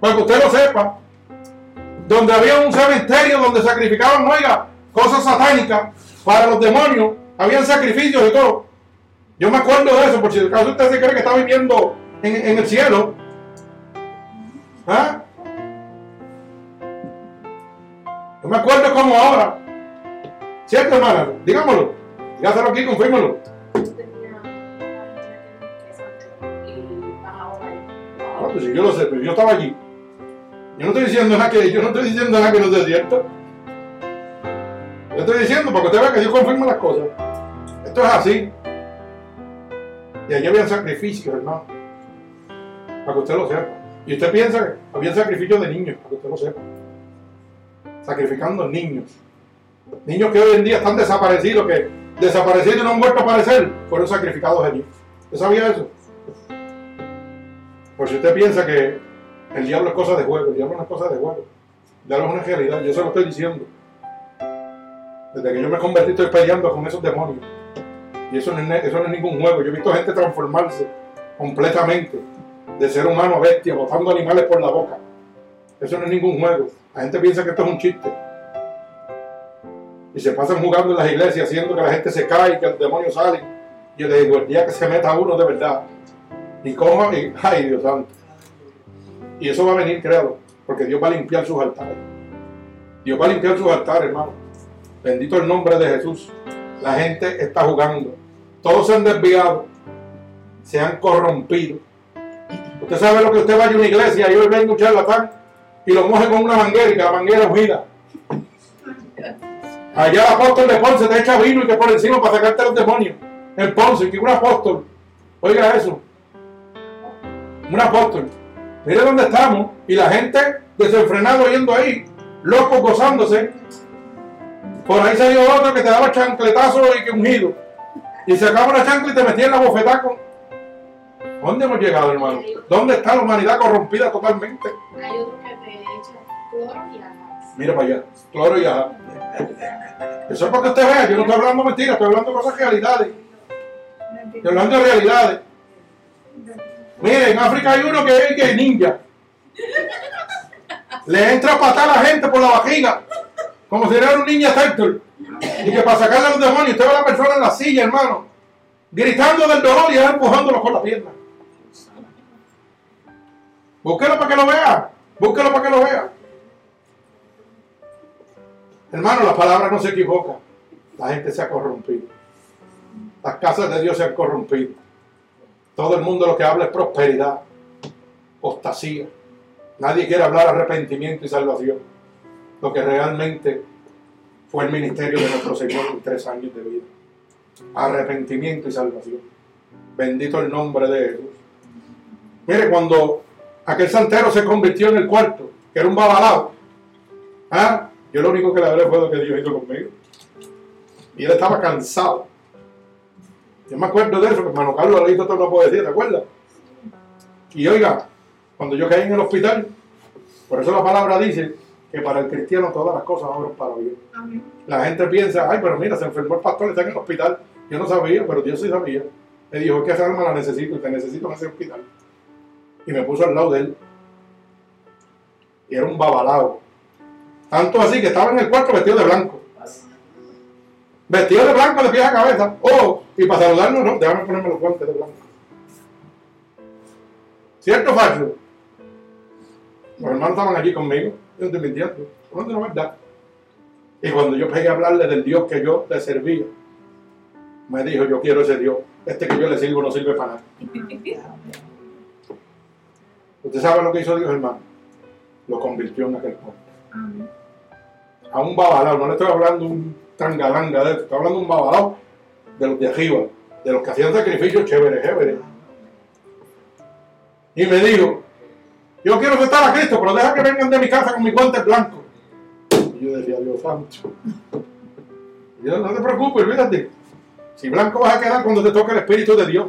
Para que usted lo sepa. Donde había un cementerio donde sacrificaban, oiga, cosas satánicas para los demonios. Habían sacrificios y todo. Yo me acuerdo de eso, por si acaso usted se cree que está viviendo en, el cielo. ¿Ah? Yo me acuerdo como ahora. ¿Cierto, hermana? Dígamelo. Dígaselo aquí, confírmelo. Pues yo lo sé, pero yo estaba allí. Yo no estoy diciendo nada que, yo no estoy diciendo nada que no sea cierto. Yo estoy diciendo porque usted vea que Dios confirma las cosas. Esto es así. Y allí había sacrificios, hermano. Para que usted lo sepa. Y usted piensa que había sacrificios de niños, para que usted lo sepa. Sacrificando niños. Niños que hoy en día están desaparecidos, que desaparecidos y no han vuelto a aparecer, fueron sacrificados allí. ¿Usted sabía eso? Por si usted piensa que el diablo es cosa de juego, el diablo no es cosa de juego. El diablo es una realidad, yo se lo estoy diciendo. Desde que yo me convertí estoy peleando con esos demonios. Y eso no, es, eso no es ningún juego. Yo he visto gente transformarse completamente de ser humano a bestia, botando animales por la boca. Eso no es ningún juego. La gente piensa que esto es un chiste. Y se pasan jugando en las iglesias haciendo que la gente se cae y que los demonios salen. Yo le digo, el día que se meta uno de verdad, y coja, y, ay Dios santo. Y eso va a venir, créalo, porque Dios va a limpiar sus altares. Dios va a limpiar sus altares, hermano. Bendito el nombre de Jesús. La gente está jugando. Todos se han desviado. Se han corrompido. Usted sabe lo que usted vaya a una iglesia y hoy venga un charlatán y lo moje con una manguera y que la manguera vida. Allá el apóstol de Ponce te echa vino y que por encima para sacarte los demonios. En Ponce, que un apóstol. Oiga eso. Un apóstol. Mire dónde estamos. Y la gente desenfrenado yendo ahí. Locos gozándose. Por ahí salió otro que te daba chancletazo y que ungido. Y se acaba una chancla y te metía en la bofetada con. ¿Dónde hemos llegado, hermano? ¿Dónde está la humanidad corrompida totalmente? Hay otro que te echa cloro y agas. Mira para allá. Cloro y ajá. Eso es para que usted vea. Yo no estoy hablando mentiras, estoy hablando cosas realidades. Estoy hablando de realidades. Mire, en África hay uno que es ninja. Le entra a patar a la gente por la vagina. Como si era un ninja Sector. Y que para sacarle a los demonios, usted ve a la persona en la silla, hermano. Gritando del dolor y empujándolo con la pierna. Búsquelo para que lo vea. Búsquelo para que lo vea. Hermano, las palabras no se equivocan. La gente se ha corrompido. Las casas de Dios se han corrompido. Todo el mundo lo que habla es prosperidad, apostasía. Nadie quiere hablar arrepentimiento y salvación. Lo que realmente fue el ministerio de nuestro Señor en tres años de vida. Arrepentimiento y salvación. Bendito el nombre de Jesús. Mire, cuando aquel santero se convirtió en el cuarto, que era un babalao, ¿ah? yo lo único que le hablé fue lo que Dios hizo conmigo. Y él estaba cansado. Yo me acuerdo de eso, que hermano Carlos lo hizo todo no puede decir, ¿te acuerdas? Y oiga, cuando yo caí en el hospital, por eso la palabra dice que para el cristiano todas las cosas obran para bien. Amén. La gente piensa, ay, pero mira, se enfermó el pastor, está en el hospital. Yo no sabía, pero Dios sí sabía. Me dijo, es que esa alma la necesito y te necesito en ese hospital. Y me puso al lado de él. Y era un babalao. Tanto así que estaba en el cuarto vestido de blanco. Vestido de blanco de pies a cabeza. Oh, y para saludarnos, no, déjame ponerme los guantes de blanco. ¿Cierto o falso? Los hermanos estaban allí conmigo. Yo estoy mintiendo. No es la verdad. Y cuando yo pegué a hablarle del Dios que yo le servía, me dijo, yo quiero ese Dios. Este que yo le sirvo no sirve para nada. ¿Usted sabe lo que hizo Dios, hermano? Lo convirtió en aquel. Amén. A un babalao, no le estoy hablando un tangalanga de esto, estoy hablando de un babalao de los de arriba, de los que hacían sacrificios chéveres, chéveres. Y me dijo, yo quiero aceptar a Cristo, pero deja que vengan de mi casa con mi guantes blancos. Y yo decía, Dios santo. Y yo, no te preocupes, olvídate. Si blanco vas a quedar cuando te toque el Espíritu de Dios.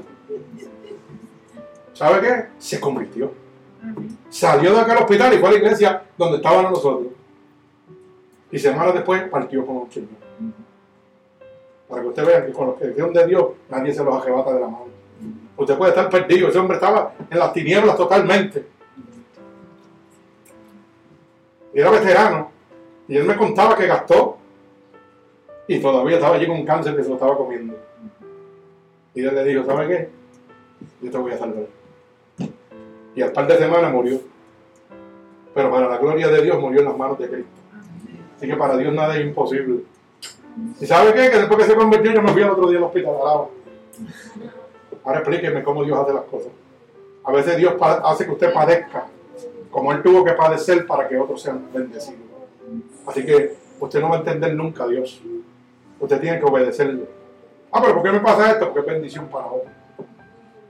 ¿Sabe qué? Se convirtió. Salió de aquel hospital y fue a la iglesia donde estaban nosotros. Y semanas después partió con el Señor. Para que usted vea que con los que son de Dios, nadie se los arrebata de la mano. Usted puede estar perdido. Ese hombre estaba en las tinieblas totalmente. Y era veterano. Y él me contaba que gastó. Y todavía estaba allí con cáncer que se lo estaba comiendo. Y Dios le dijo, ¿sabe qué? Yo te voy a salvar. Y al par de semanas murió. Pero para la gloria de Dios murió en las manos de Cristo. Así que para Dios nada es imposible. ¿Y sabe qué? Que después que se convirtió yo me fui al otro día al hospital. alaba. Ahora explíqueme cómo Dios hace las cosas. A veces Dios hace que usted padezca como Él tuvo que padecer para que otros sean bendecidos. Así que usted no va a entender nunca a Dios. Usted tiene que obedecerle. Ah, pero ¿por qué me pasa esto? Porque es bendición para otros.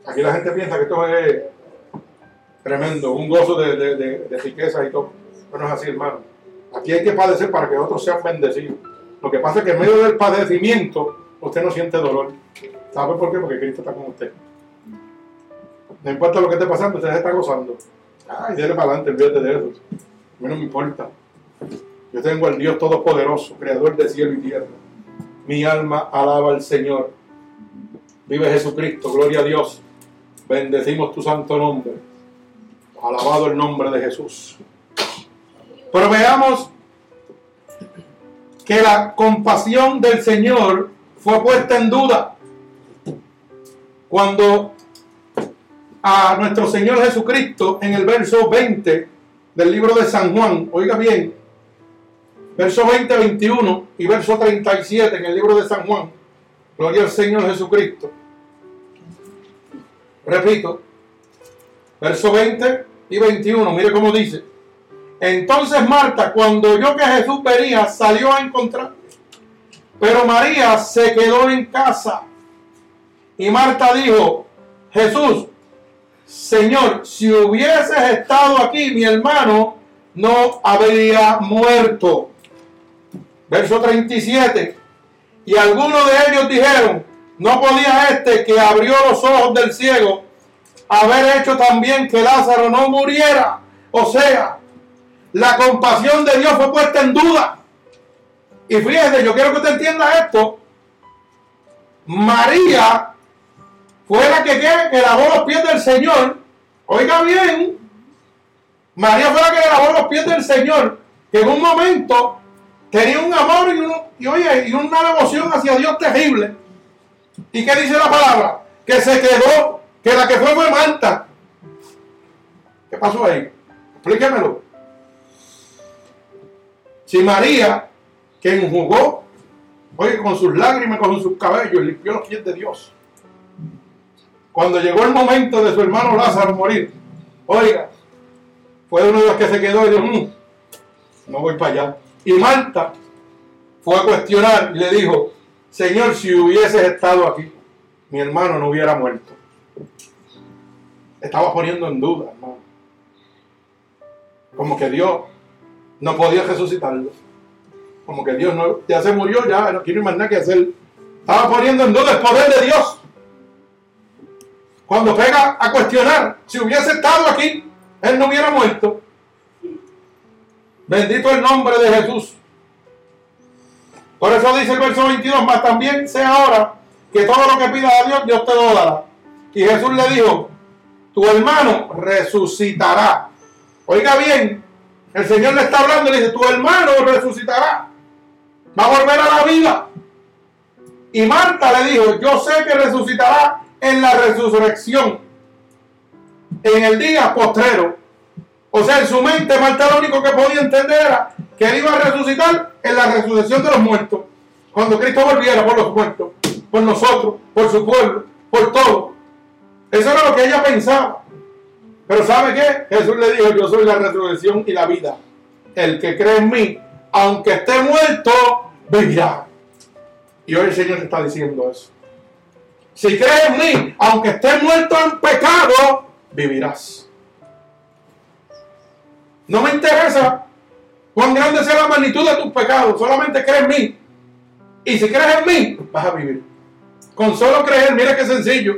Aquí la gente piensa que esto es tremendo, un gozo de riqueza y todo. Pero no es así, hermano. Aquí hay que padecer para que otros sean bendecidos. Lo que pasa es que en medio del padecimiento usted no siente dolor. ¿Sabe por qué? Porque Cristo está con usted. No importa lo que esté pasando, usted se está gozando. Ay, dele para adelante, olvídate de eso. A mí no me importa. Yo tengo al Dios Todopoderoso, Creador de cielo y tierra. Mi alma alaba al Señor. Vive Jesucristo, gloria a Dios. Bendecimos tu santo nombre. Alabado el nombre de Jesús. Pero veamos que la compasión del Señor fue puesta en duda. Cuando a nuestro Señor Jesucristo en el verso 20 del libro de San Juan, oiga bien, verso 20, 21 y verso 37 en el libro de San Juan, gloria al Señor Jesucristo. Repito, verso 20 y 21, mire cómo dice. Entonces Marta, cuando oyó que Jesús venía, salió a encontrar. Pero María se quedó en casa. Y Marta dijo, Jesús, Señor, si hubieses estado aquí, mi hermano no habría muerto. Verso 37. Y algunos de ellos dijeron, no podía este que abrió los ojos del ciego haber hecho también que Lázaro no muriera. O sea, la compasión de Dios fue puesta en duda. Y fíjese, yo quiero que usted entienda esto. María fue la que, que lavó los pies del Señor. Oiga bien, María fue la que lavó los pies del Señor, que en un momento tenía un amor y, oye, y una devoción hacia Dios terrible. ¿Y qué dice la palabra? Que se quedó, que la que fue fue Marta. ¿Qué pasó ahí? Explíquemelo. Si María, que enjugó, oye, con sus lágrimas, con sus cabellos, limpió los pies de Dios. Cuando llegó el momento de su hermano Lázaro morir, oiga, fue uno de los que se quedó y dijo, mm, no voy para allá. Y Marta fue a cuestionar y le dijo, Señor, si hubieses estado aquí, mi hermano no hubiera muerto. Estaba poniendo en duda, hermano. Como que Dios no podía resucitarlo. Como que Dios no, ya se murió, ya no quiere más nada que hacer. Estaba poniendo en duda el poder de Dios. Cuando pega a cuestionar, si hubiese estado aquí, él no hubiera muerto. Bendito el nombre de Jesús. Por eso dice el verso 22, más también sea ahora que todo lo que pidas a Dios, Dios te lo dará. Y Jesús le dijo, tu hermano resucitará. Oiga bien, el Señor le está hablando y le dice, tu hermano resucitará. Va a volver a la vida. Y Marta le dijo, yo sé que resucitará en la resurrección. En el día postrero. O sea, en su mente Marta lo único que podía entender era que él iba a resucitar en la resurrección de los muertos. Cuando Cristo volviera por los muertos, por nosotros, por su pueblo, por todo. Eso era lo que ella pensaba. Pero ¿sabe qué? Jesús le dijo, yo soy la resurrección y la vida. El que cree en mí, aunque esté muerto, vivirá. Y hoy el Señor está diciendo eso. Si crees en mí, aunque estés muerto en pecado, vivirás. No me interesa cuán grande sea la magnitud de tus pecados, solamente cree en mí. Y si crees en mí, vas a vivir. Con solo creer, mira qué sencillo.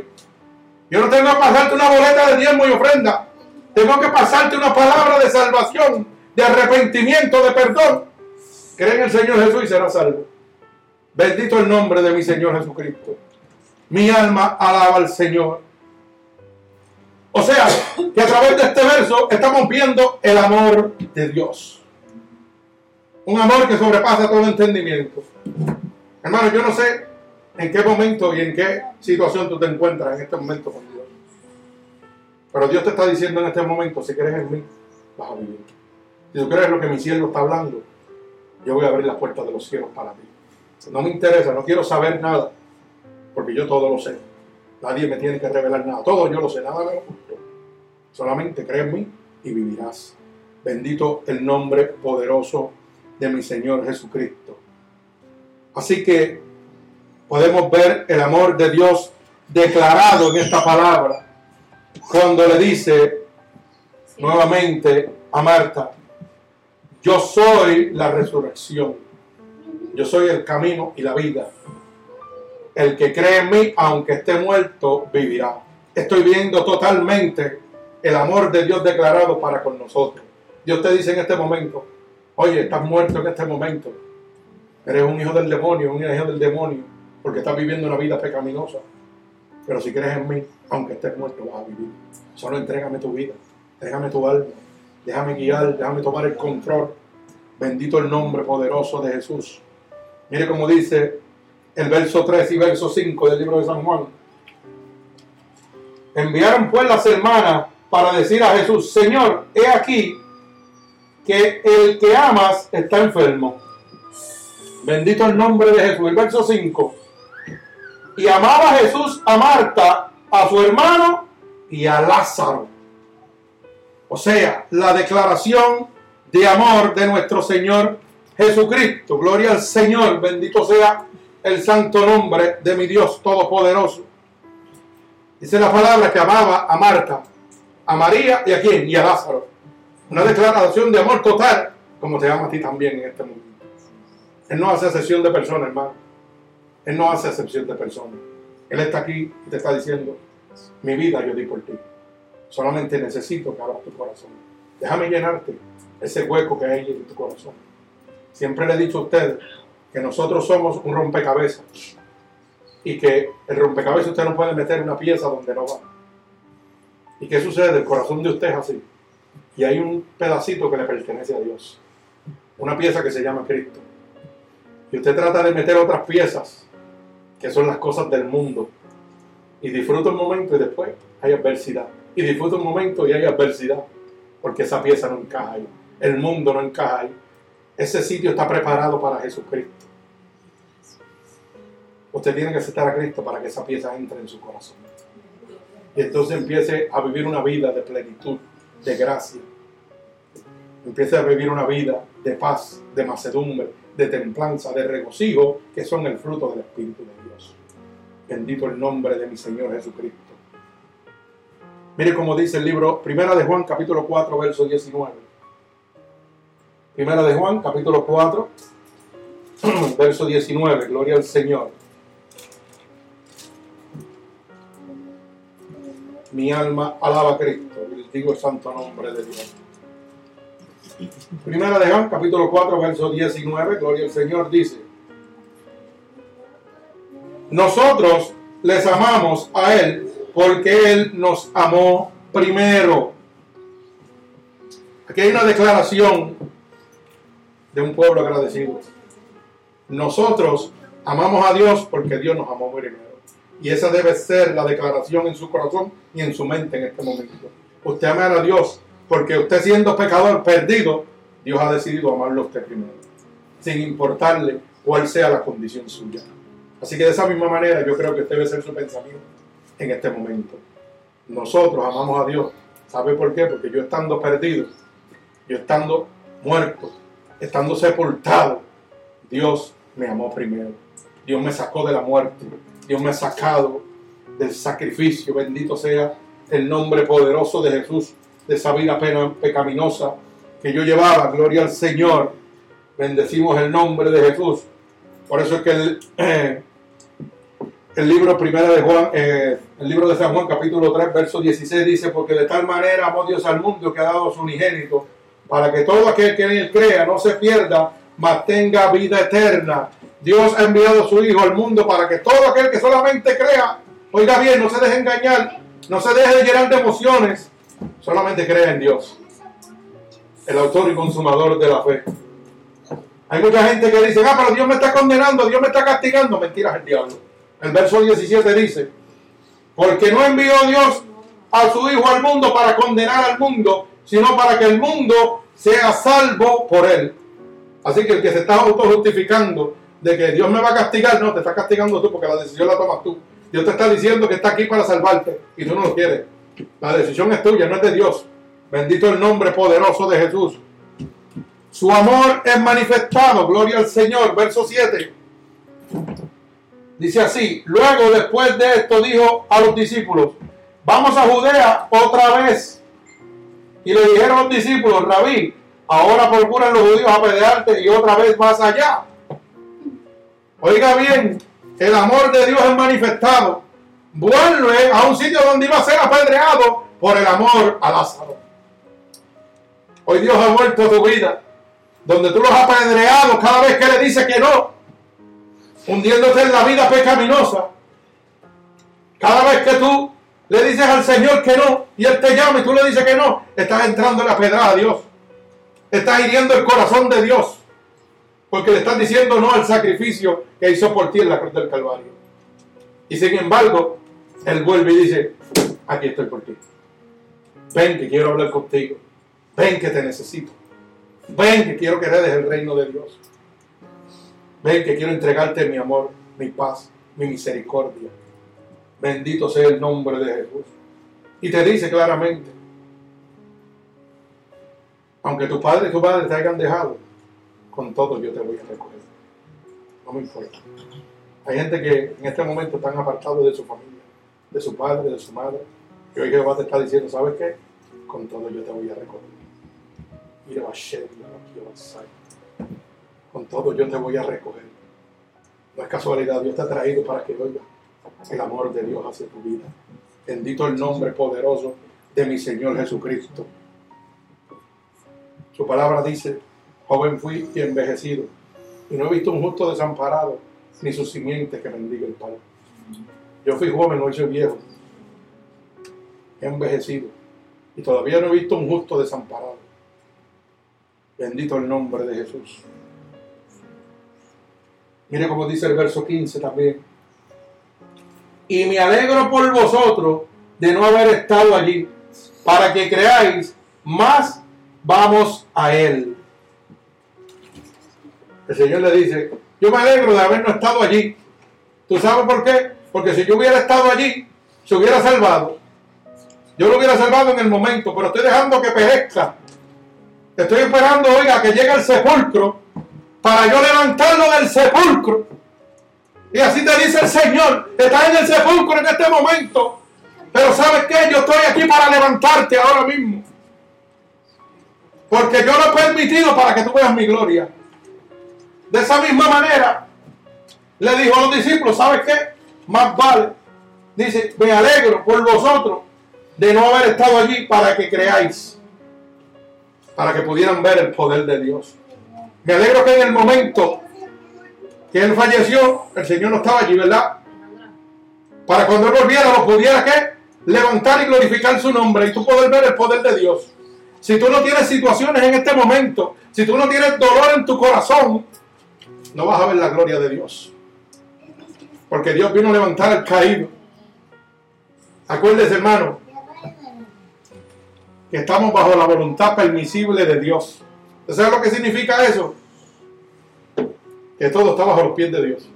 Yo no tengo que pasarte una boleta de diezmo y ofrenda. Tengo que pasarte una palabra de salvación, de arrepentimiento, de perdón. Cree en el Señor Jesús y serás salvo. Bendito el nombre de mi Señor Jesucristo. Mi alma alaba al Señor. O sea, que a través de este verso estamos viendo el amor de Dios. Un amor que sobrepasa todo entendimiento. Hermano, yo no sé en qué momento y en qué situación tú te encuentras en este momento con Dios. Pero Dios te está diciendo en este momento, si crees en mí, vas a vivir. Si tú crees lo que mi cielo está hablando, yo voy a abrir las puertas de los cielos para ti. No me interesa, no quiero saber nada, porque yo todo lo sé. Nadie me tiene que revelar nada. Todo yo lo sé, nada me oculto. Solamente cree en mí y vivirás. Bendito el nombre poderoso de mi Señor Jesucristo. Así que podemos ver el amor de Dios declarado en esta palabra cuando le dice nuevamente a Marta, yo soy la resurrección, yo soy el camino y la vida. El que cree en mí, aunque esté muerto, vivirá. Estoy viendo totalmente el amor de Dios declarado para con nosotros. Dios te dice en este momento, oye, estás muerto en este momento. Eres un hijo del demonio, un hijo del demonio, porque estás viviendo una vida pecaminosa. Pero si crees en mí, aunque estés muerto, vas a vivir. Solo entrégame tu vida, déjame tu alma, déjame guiar, déjame tomar el control. Bendito el nombre poderoso de Jesús. Mire cómo dice el verso 3 y verso 5 del libro de San Juan. Enviaron pues las hermanas para decir a Jesús, Señor, he aquí que el que amas está enfermo. Bendito el nombre de Jesús. El verso 5. Y amaba Jesús a Marta, a su hermano y a Lázaro. O sea, la declaración de amor de nuestro Señor Jesucristo. Gloria al Señor. Bendito sea el santo nombre de mi Dios Todopoderoso. Dice la palabra que amaba a Marta, a María y a quién? Y a Lázaro. Una declaración de amor total, como te ama a ti también en este mundo. Él no hace excepción de personas, hermano. Él no hace excepción de personas. Él está aquí y te está diciendo, mi vida yo di por ti. Solamente necesito que abras tu corazón. Déjame llenarte ese hueco que hay en tu corazón. Siempre le he dicho a ustedes que nosotros somos un rompecabezas y que el rompecabezas usted no puede meter una pieza donde no va. ¿Y qué sucede? El corazón de usted es así. Y hay un pedacito que le pertenece a Dios. Una pieza que se llama Cristo. Y usted trata de meter otras piezas, que son las cosas del mundo. Y disfruta un momento y después hay adversidad. Y disfruta un momento y hay adversidad. Porque esa pieza no encaja ahí. El mundo no encaja ahí. Ese sitio está preparado para Jesucristo. Usted tiene que aceptar a Cristo para que esa pieza entre en su corazón. Y entonces empiece a vivir una vida de plenitud, de gracia. Empiece a vivir una vida de paz, de macedumbre, de templanza, de regocijo, que son el fruto del Espíritu de Dios. Bendito el nombre de mi Señor Jesucristo. Mire cómo dice el libro, Primera de Juan, capítulo 4, verso 19. Primera de Juan, capítulo 4, verso 19. Gloria al Señor. Mi alma alaba a Cristo. Digo el santo nombre de Dios. Primera de Juan, capítulo 4, verso 19. Gloria al Señor. Dice: Nosotros les amamos a Él porque Él nos amó primero. Aquí hay una declaración de un pueblo agradecido. Nosotros amamos a Dios porque Dios nos amó primero. Y esa debe ser la declaración en su corazón y en su mente en este momento. Usted ama a Dios porque usted siendo pecador perdido, Dios ha decidido amarlo a usted primero, sin importarle cuál sea la condición suya. Así que de esa misma manera yo creo que debe ser su pensamiento en este momento. Nosotros amamos a Dios. ¿Sabe por qué? Porque yo estando perdido, yo estando muerto, estando sepultado, Dios me amó primero. Dios me sacó de la muerte. Dios me ha sacado del sacrificio. Bendito sea el nombre poderoso de Jesús, de esa vida pecaminosa que yo llevaba. Gloria al Señor. Bendecimos el nombre de Jesús. Por eso es que el, eh, el libro primero de Juan, eh, el libro de San Juan, capítulo 3, verso 16, dice, porque de tal manera amó Dios al mundo que ha dado su unigénito, para que todo aquel que en él crea no se pierda, mas tenga vida eterna. Dios ha enviado a su Hijo al mundo para que todo aquel que solamente crea, oiga bien, no se deje engañar, no se deje llenar de emociones, solamente crea en Dios, el autor y consumador de la fe. Hay mucha gente que dice, ah, pero Dios me está condenando, Dios me está castigando. Mentiras el diablo. El verso 17 dice, porque no envió Dios a su Hijo al mundo para condenar al mundo, sino para que el mundo sea salvo por él. Así que el que se está autojustificando de que Dios me va a castigar, no, te está castigando tú porque la decisión la tomas tú. Dios te está diciendo que está aquí para salvarte y tú no lo quieres. La decisión es tuya, no es de Dios. Bendito el nombre poderoso de Jesús. Su amor es manifestado, gloria al Señor. Verso 7. Dice así, luego después de esto dijo a los discípulos, vamos a Judea otra vez. Y le dijeron los discípulos, rabí, ahora procuran los judíos apedrearte y otra vez más allá. Oiga bien, el amor de Dios es manifestado. Vuelve a un sitio donde iba a ser apedreado por el amor a Lázaro. Hoy Dios ha vuelto a tu vida, donde tú los has apedreado cada vez que le dice que no, hundiéndote en la vida pecaminosa. Cada vez que tú le dices al Señor que no y Él te llama y tú le dices que no, estás entrando en la pedrada a Dios. Estás hiriendo el corazón de Dios. Porque le estás diciendo no al sacrificio que hizo por ti en la cruz del Calvario. Y sin embargo, Él vuelve y dice, aquí estoy por ti. Ven que quiero hablar contigo. Ven que te necesito. Ven que quiero que heredes el reino de Dios. Ven que quiero entregarte mi amor, mi paz, mi misericordia. Bendito sea el nombre de Jesús. Y te dice claramente, aunque tu padre y tu madre te hayan dejado, con todo yo te voy a recoger. No me importa. Hay gente que en este momento están apartados de su familia, de su padre, de su madre. Y hoy Jehová te está diciendo, ¿sabes qué? Con todo yo te voy a recoger. Con todo yo te voy a recoger. No es casualidad, Dios te ha traído para que oiga el amor de Dios hacia tu vida. Bendito el nombre poderoso de mi Señor Jesucristo. Su palabra dice, joven fui y envejecido, y no he visto un justo desamparado, ni su simiente que bendiga el Padre. Yo fui joven, hoy soy viejo, he envejecido, y todavía no he visto un justo desamparado. Bendito el nombre de Jesús. Mire cómo dice el verso 15 también. Y me alegro por vosotros de no haber estado allí, para que creáis, más vamos a Él. El Señor le dice, yo me alegro de haber no estado allí. ¿Tú sabes por qué? Porque si yo hubiera estado allí, se hubiera salvado. Yo lo hubiera salvado en el momento, pero estoy dejando que perezca. Estoy esperando, oiga, que llegue el sepulcro para yo levantarlo del sepulcro. Y así te dice el Señor, estás en el sepulcro en este momento. Pero ¿sabes qué? Yo estoy aquí para levantarte ahora mismo. Porque yo lo he permitido para que tú veas mi gloria. De esa misma manera, le dijo a los discípulos, ¿sabes qué? Más vale. Dice, me alegro por vosotros de no haber estado allí para que creáis. Para que pudieran ver el poder de Dios. Me alegro que en el momento que él falleció, el Señor no estaba allí, ¿verdad? Para cuando él volviera, lo pudiera levantar y glorificar su nombre y tú poder ver el poder de Dios. Si tú no tienes situaciones en este momento, si tú no tienes dolor en tu corazón, no vas a ver la gloria de Dios. Porque Dios vino a levantar al caído. Acuérdese, hermano, que estamos bajo la voluntad permisible de Dios. ¿Sabes lo que significa eso? Que todo está bajo los pies de Dios.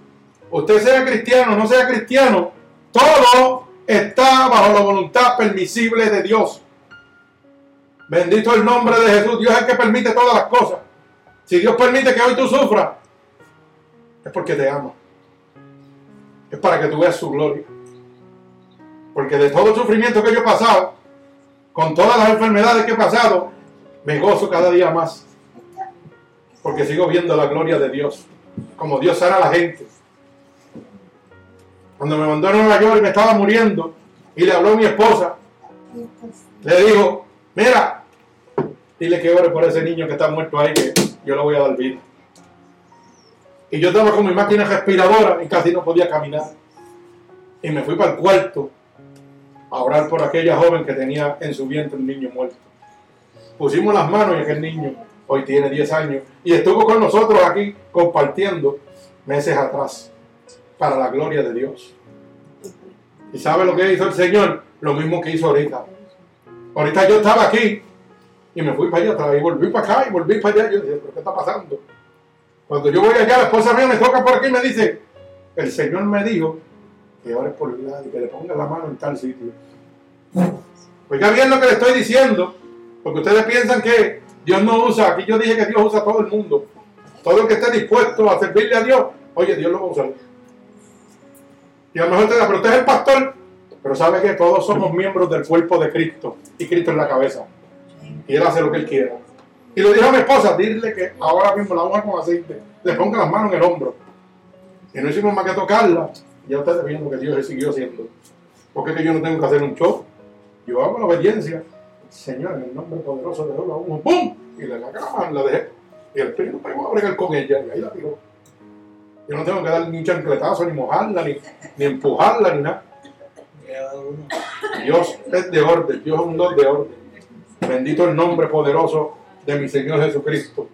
Usted sea cristiano o no sea cristiano, todo está bajo la voluntad permisible de Dios. Bendito el nombre de Jesús. Dios es el que permite todas las cosas. Si Dios permite que hoy tú sufras, es porque te ama. Es para que tú veas su gloria. Porque de todo el sufrimiento que yo he pasado, con todas las enfermedades que he pasado, me gozo cada día más porque sigo viendo la gloria de Dios, como Dios sana a la gente. Cuando me mandó a Nueva York y me estaba muriendo, y le habló a mi esposa, le dijo, mira, dile que ore por ese niño que está muerto ahí, que yo le voy a dar vida. Y yo estaba con mi máquina respiradora y casi no podía caminar. Y me fui para el cuarto a orar por aquella joven que tenía en su vientre un niño muerto. Pusimos las manos y aquel niño hoy tiene 10 años, y estuvo con nosotros aquí compartiendo meses atrás, para la gloria de Dios. ¿Y sabe lo que hizo el Señor? Lo mismo que hizo ahorita. Ahorita yo estaba aquí y me fui para allá atrás y volví para acá y volví para allá. Yo dije, ¿pero qué está pasando? Cuando yo voy allá, la esposa mía me toca por aquí y me dice, el Señor me dijo que ore por el lado y que le ponga la mano en tal sitio. Oiga bien lo que le estoy diciendo, porque ustedes piensan que Dios no usa, aquí yo dije que Dios usa a todo el mundo. Todo el que esté dispuesto a servirle a Dios, oye, Dios lo va a usar. Y a lo mejor te usted es el pastor, pero sabe que todos somos miembros del cuerpo de Cristo y Cristo es la cabeza. Y Él hace lo que Él quiera. Y le dijo a mi esposa, dile que ahora mismo la hoja con aceite, le ponga las manos en el hombro. Y no hicimos más que tocarla. Ya ustedes viendo que Dios siguió haciendo. Porque es que yo no tengo que hacer un show. Yo hago la obediencia. Señor, en el nombre poderoso de Dios, la ¡pum! Y le la la dejé. Y el espíritu pegó a bregar con ella y ahí la tiró. Yo no tengo que dar ni un chancletazo, ni mojarla, ni, ni empujarla, ni nada. Dios es de orden, Dios es un Dios de orden. Bendito el nombre poderoso de mi Señor Jesucristo.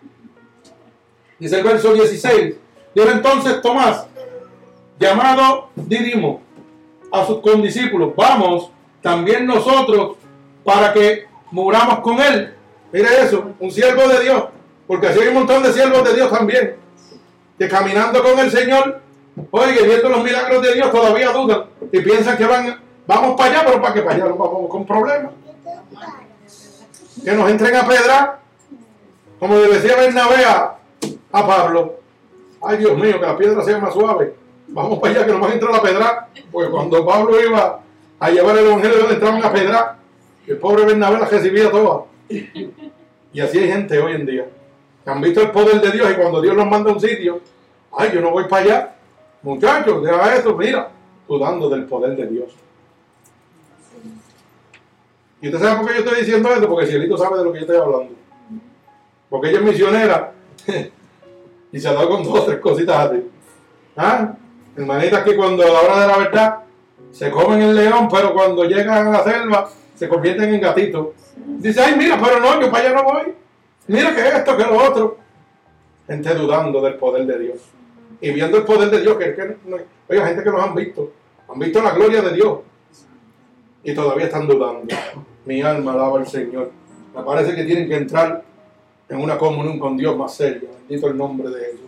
Dice el verso 16. Dijo entonces Tomás, llamado Didimo, a sus condiscípulos, vamos también nosotros para que muramos con Él. Mire eso, un siervo de Dios, porque así hay un montón de siervos de Dios también, que caminando con el Señor, oye, viendo los milagros de Dios, todavía dudan y piensan que van, vamos para allá, pero para que para allá vamos con problemas. Que nos entren a pedra, como decía Bernabé a, a Pablo, ay Dios mío, que la piedra sea más suave, vamos para allá que nos va a entrar la pedra, porque cuando Pablo iba a llevar el evangelio donde entraban a pedra, el pobre Bernabé la recibía todas. Y así hay gente hoy en día que han visto el poder de Dios y cuando Dios los manda a un sitio, ay, yo no voy para allá. Muchachos, deja eso, mira, dudando del poder de Dios. ¿Y usted sabe por qué yo estoy diciendo esto? Porque Cielito sabe de lo que yo estoy hablando. Porque ella es misionera y se ha dado con dos o tres cositas así. ¿Ah? Hermanitas que cuando a la hora de la verdad se comen el león, pero cuando llegan a la selva se convierten en gatitos. Dice, ay, mira, pero no, yo para allá no voy. Mira que esto, que lo otro. Gente dudando del poder de Dios. Y viendo el poder de Dios, que, que no, oiga, gente que los han visto. Han visto la gloria de Dios. Y todavía están dudando. Mi alma alaba al Señor. Me parece que tienen que entrar en una comunión con Dios más seria. Bendito el nombre de Jesús.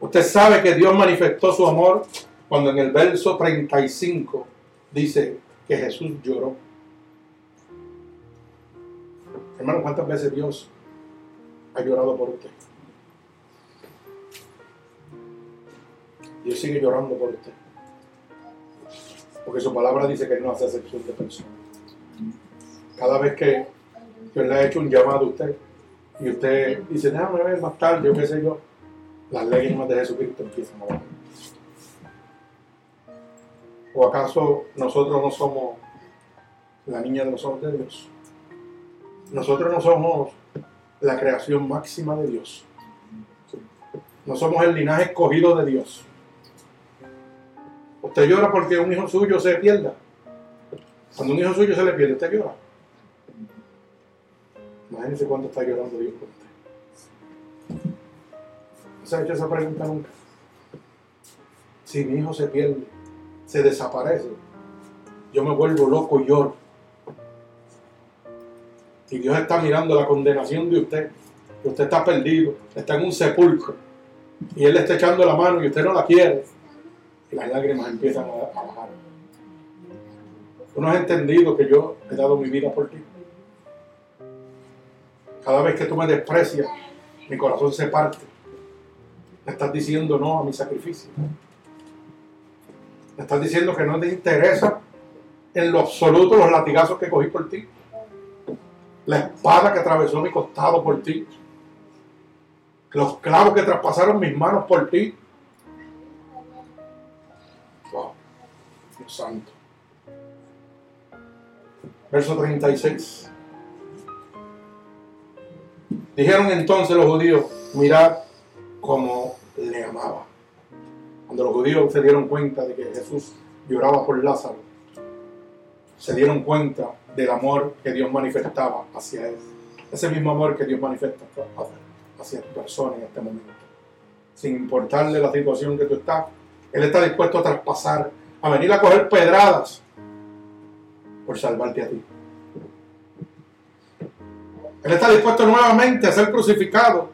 Usted sabe que Dios manifestó su amor cuando en el verso 35 dice que Jesús lloró. Hermano, ¿cuántas veces Dios ha llorado por usted? Dios sigue llorando por usted. Porque su palabra dice que no hace excepción de personas. Cada vez que Dios le ha hecho un llamado a usted y usted dice, déjame ver más tarde, yo qué sé yo, las lágrimas de Jesucristo empiezan a bajar. ¿O acaso nosotros no somos la niña de los ojos de Dios? Nosotros no somos la creación máxima de Dios. No somos el linaje escogido de Dios. Usted llora porque un hijo suyo se pierda. Cuando un hijo suyo se le pierde, usted llora. Imagínense cuánto está llorando Dios por usted. ¿No se ha hecho esa pregunta nunca? Si mi hijo se pierde, se desaparece, yo me vuelvo loco y lloro. Y Dios está mirando la condenación de usted, usted está perdido, está en un sepulcro, y Él le está echando la mano y usted no la quiere, y las lágrimas empiezan a bajar. Tú no has entendido que yo he dado mi vida por ti. Cada vez que tú me desprecias, mi corazón se parte. Me estás diciendo no a mi sacrificio. Me estás diciendo que no te interesa en lo absoluto los latigazos que cogí por ti. La espada que atravesó mi costado por ti. Los clavos que traspasaron mis manos por ti. Wow. Dios santo. Verso 36. Dijeron entonces los judíos, mirad cómo le amaba. Cuando los judíos se dieron cuenta de que Jesús lloraba por Lázaro, se dieron cuenta del amor que Dios manifestaba hacia él. Ese mismo amor que Dios manifiesta hacia tu persona en este momento. Sin importarle la situación que tú estás, Él está dispuesto a traspasar, a venir a coger pedradas por salvarte a ti. Él está dispuesto nuevamente a ser crucificado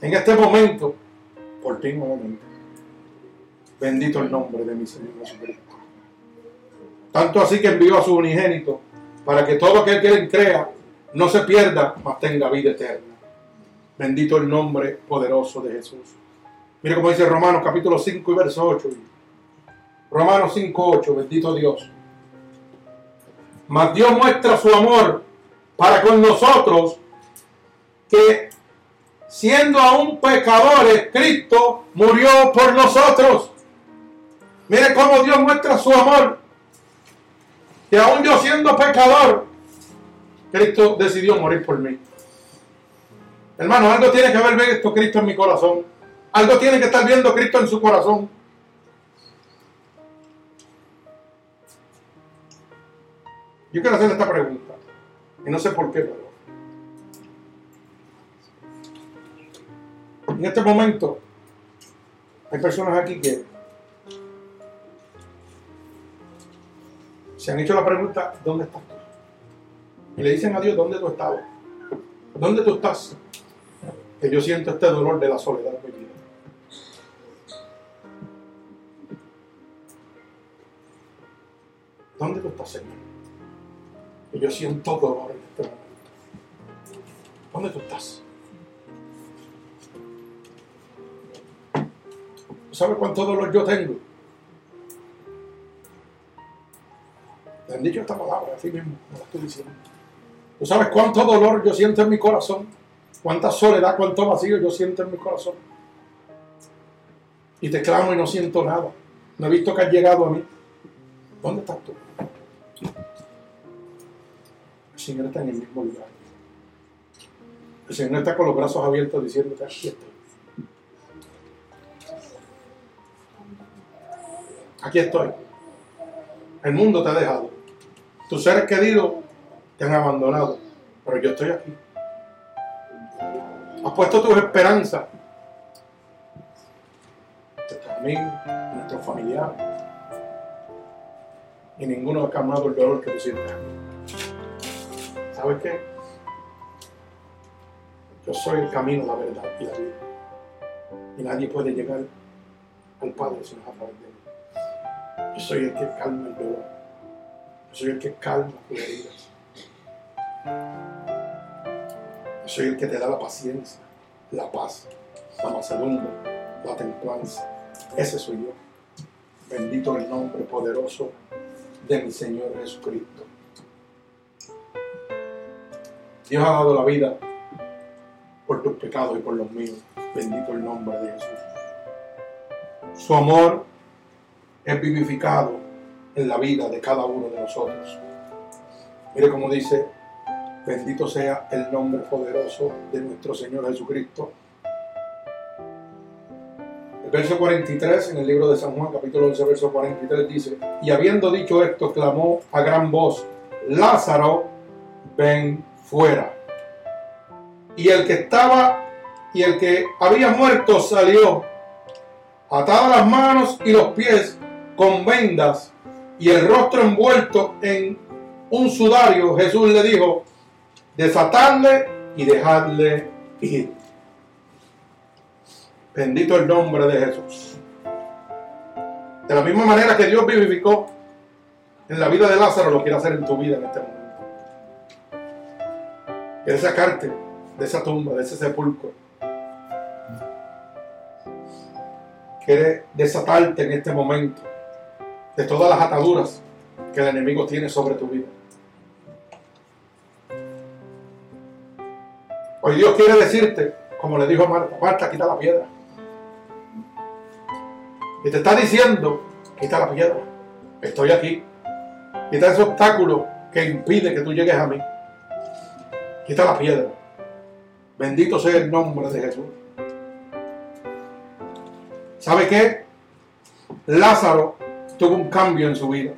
en este momento por ti nuevamente. Bendito el nombre de mi Señor Jesucristo. Tanto así que envió a su unigénito para que todo aquel que él crea no se pierda, mas tenga vida eterna. Bendito el nombre poderoso de Jesús. Mire como dice Romanos capítulo 5 y verso 8. Romanos 5, 8, bendito Dios. Mas Dios muestra su amor para con nosotros que siendo aún pecadores, Cristo murió por nosotros. Mire cómo Dios muestra su amor. Que aún yo siendo pecador, Cristo decidió morir por mí. Hermano, algo tiene que ver visto Cristo en mi corazón. Algo tiene que estar viendo Cristo en su corazón. Yo quiero hacerle esta pregunta. Y no sé por qué, pero. En este momento, hay personas aquí que se han hecho la pregunta, ¿dónde estás tú? Y le dicen a Dios, ¿dónde tú estabas? ¿Dónde tú estás? Que yo siento este dolor de la soledad mi vida. ¿Dónde tú estás, Señor? Yo siento dolor en este momento. ¿Dónde tú estás? ¿Tú sabes cuánto dolor yo tengo? Me han dicho esta palabra, así mismo, me la estoy diciendo. ¿Tú sabes cuánto dolor yo siento en mi corazón? ¿Cuánta soledad, cuánto vacío yo siento en mi corazón? Y te clamo y no siento nada. No he visto que has llegado a mí. ¿Dónde estás tú? El Señor está en el mismo lugar. El Señor está con los brazos abiertos diciéndote, aquí estoy. Aquí estoy. El mundo te ha dejado. Tus seres queridos te han abandonado. Pero yo estoy aquí. Has puesto tus esperanzas nuestros amigos, nuestros familiares. Y ninguno ha calmado el dolor que tú sientes. ¿Sabes qué? Yo soy el camino, la verdad y la vida. Y nadie puede llegar al Padre si no es a través de mí. Yo soy el que calma el dolor. Yo soy el que calma tus heridas. Yo soy el que te da la paciencia, la paz, la mansedumbre, la templanza. Ese soy yo. Bendito el nombre poderoso de mi Señor Jesucristo. Dios ha dado la vida por tus pecados y por los míos. Bendito el nombre de Jesús. Su amor es vivificado en la vida de cada uno de nosotros. Mire cómo dice, bendito sea el nombre poderoso de nuestro Señor Jesucristo. El verso 43 en el libro de San Juan, capítulo 11, verso 43 dice, y habiendo dicho esto, clamó a gran voz, Lázaro, ven fuera. Y el que estaba y el que había muerto salió, atado las manos y los pies con vendas y el rostro envuelto en un sudario. Jesús le dijo, desatadle y dejadle ir. Bendito el nombre de Jesús. De la misma manera que Dios vivificó en la vida de Lázaro, lo quiere hacer en tu vida en este momento. Quiere sacarte de esa tumba, de ese sepulcro. Quiere desatarte en este momento de todas las ataduras que el enemigo tiene sobre tu vida. Hoy Dios quiere decirte, como le dijo Marta, Marta, quita la piedra. Y te está diciendo, quita la piedra. Estoy aquí. Quita ese obstáculo que impide que tú llegues a mí. Quita la piedra. Bendito sea el nombre de Jesús. ¿Sabe qué? Lázaro tuvo un cambio en su vida.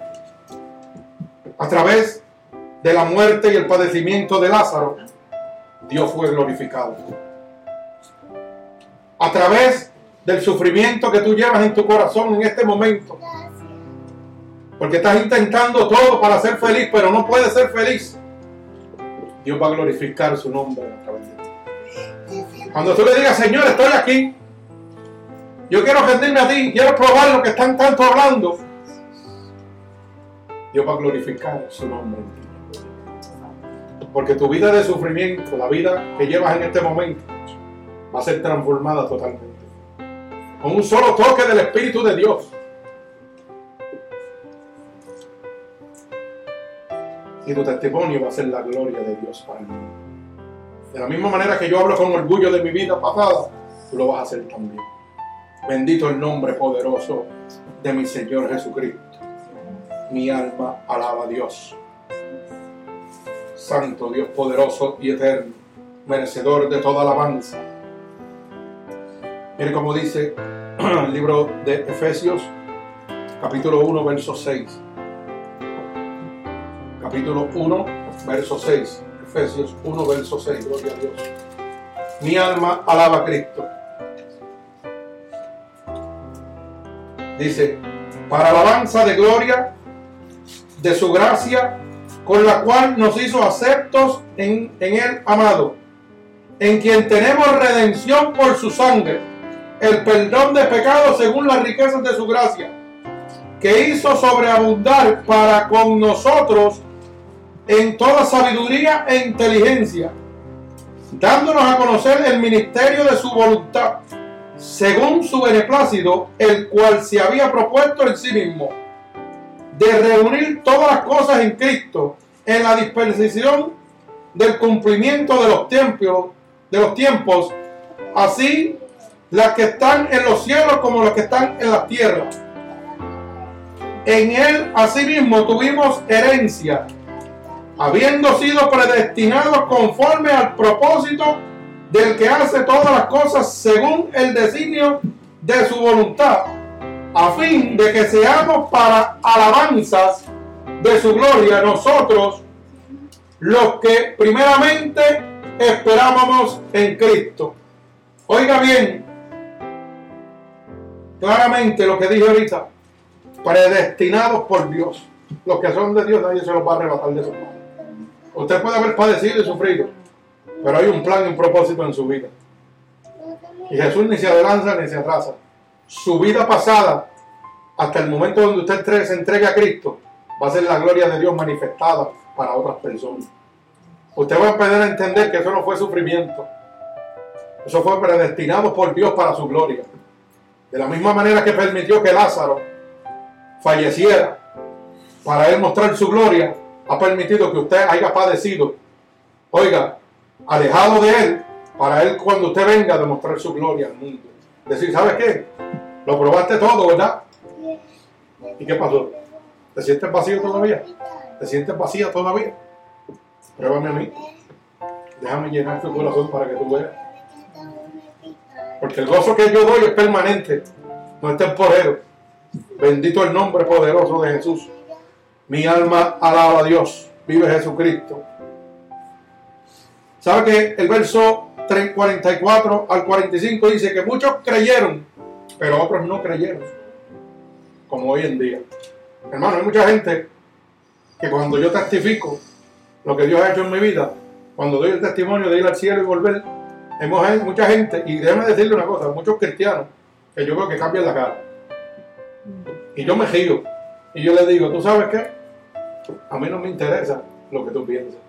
A través de la muerte y el padecimiento de Lázaro, Dios fue glorificado. A través del sufrimiento que tú llevas en tu corazón en este momento. Porque estás intentando todo para ser feliz, pero no puedes ser feliz. Dios va a glorificar su nombre a través de ti. Cuando tú le digas, Señor, estoy aquí. Yo quiero rendirme a ti. Quiero probar lo que están tanto hablando. Dios va a glorificar su nombre en ti. Porque tu vida de sufrimiento, la vida que llevas en este momento, va a ser transformada totalmente. Con un solo toque del Espíritu de Dios. Y tu testimonio va a ser la gloria de Dios para mí. De la misma manera que yo hablo con orgullo de mi vida pasada, tú lo vas a hacer también. Bendito el nombre poderoso de mi Señor Jesucristo. Mi alma alaba a Dios. Santo Dios poderoso y eterno, merecedor de toda alabanza. Mire cómo dice el libro de Efesios, capítulo 1, verso 6. Capítulo 1, verso 6. Efesios 1, verso 6. Gloria a Dios. Mi alma alaba a Cristo. Dice, para alabanza de gloria de su gracia, con la cual nos hizo aceptos en, en el amado, en quien tenemos redención por su sangre, el perdón de pecados según las riquezas de su gracia, que hizo sobreabundar para con nosotros en toda sabiduría e inteligencia, dándonos a conocer el ministerio de su voluntad, según su beneplácito, el cual se había propuesto en sí mismo, de reunir todas las cosas en Cristo, en la dispersión del cumplimiento de los tiempos, de los tiempos, así las que están en los cielos como las que están en la tierra. En él asimismo tuvimos herencia, habiendo sido predestinados conforme al propósito del que hace todas las cosas según el designio de su voluntad, a fin de que seamos para alabanzas de su gloria nosotros los que primeramente esperábamos en Cristo. Oiga bien, claramente lo que dije ahorita, predestinados por Dios. Los que son de Dios nadie se los va a arrebatar de su mano. Usted puede haber padecido y sufrido, pero hay un plan y un propósito en su vida. Y Jesús ni se adelanta ni se atrasa. Su vida pasada, hasta el momento donde usted se entregue a Cristo, va a ser la gloria de Dios manifestada para otras personas. Usted va a poder entender que eso no fue sufrimiento. Eso fue predestinado por Dios para su gloria. De la misma manera que permitió que Lázaro falleciera para él mostrar su gloria, ha permitido que usted haya padecido, oiga, alejado de él, para él cuando usted venga a demostrar su gloria al mundo. Decir, ¿sabes qué? Lo probaste todo, ¿verdad? ¿Y qué pasó? ¿Te sientes vacío todavía? ¿Te sientes vacía todavía? Pruébame a mí. Déjame llenar tu corazón para que tú veas. Porque el gozo que yo doy es permanente, no es temporero. Bendito el nombre poderoso de Jesús. Mi alma alaba a Dios. Vive Jesucristo. ¿Sabe que el verso 44 al 45 dice que muchos creyeron, pero otros no creyeron? Como hoy en día. Hermano, hay mucha gente que cuando yo testifico lo que Dios ha hecho en mi vida, cuando doy el testimonio de ir al cielo y volver, hay mucha gente, y déjame decirle una cosa, muchos cristianos, que yo creo que cambian la cara. Y yo me giro. Y yo le digo, ¿tú sabes qué? A mí no me interesa lo que tú piensas.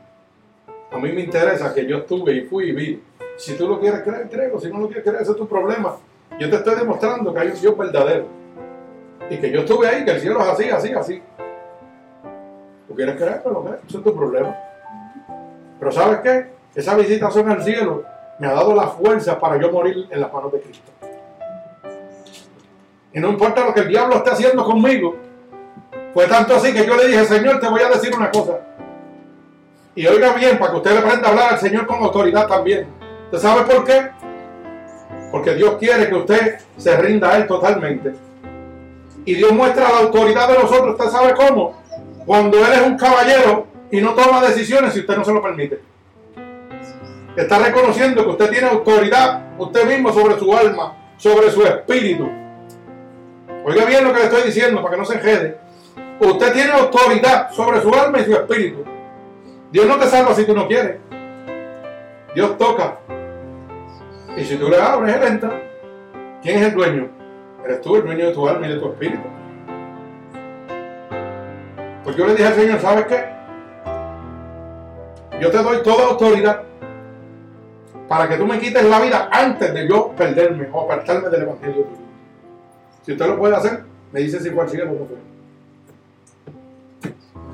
A mí me interesa que yo estuve y fui y vi. Si tú lo quieres creer, creo. Si no lo quieres creer, ese es tu problema. Yo te estoy demostrando que hay un Dios verdadero. Y que yo estuve ahí, que el cielo es así, así, así. ¿Tú quieres creer? Pero lo es tu problema. Pero ¿sabes qué? Esa visitación al cielo me ha dado la fuerza para yo morir en las manos de Cristo. Y no importa lo que el diablo esté haciendo conmigo. Fue tanto así que yo le dije, Señor, te voy a decir una cosa. Y oiga bien, para que usted le aprenda a hablar al Señor con autoridad también. ¿Usted sabe por qué? Porque Dios quiere que usted se rinda a Él totalmente. Y Dios muestra la autoridad de nosotros. ¿Usted sabe cómo? Cuando Él es un caballero y no toma decisiones si usted no se lo permite. Está reconociendo que usted tiene autoridad usted mismo sobre su alma, sobre su espíritu. Oiga bien lo que le estoy diciendo para que no se enjede. Usted tiene autoridad sobre su alma y su espíritu. Dios no te salva si tú no quieres. Dios toca. Y si tú le abres, Él entra. ¿Quién es el dueño? Eres tú el dueño de tu alma y de tu espíritu. Pues yo le dije al Señor, ¿sabes qué? Yo te doy toda autoridad para que tú me quites la vida antes de yo perderme o apartarme del Evangelio Si usted lo puede hacer, me dice si fue al o no fue.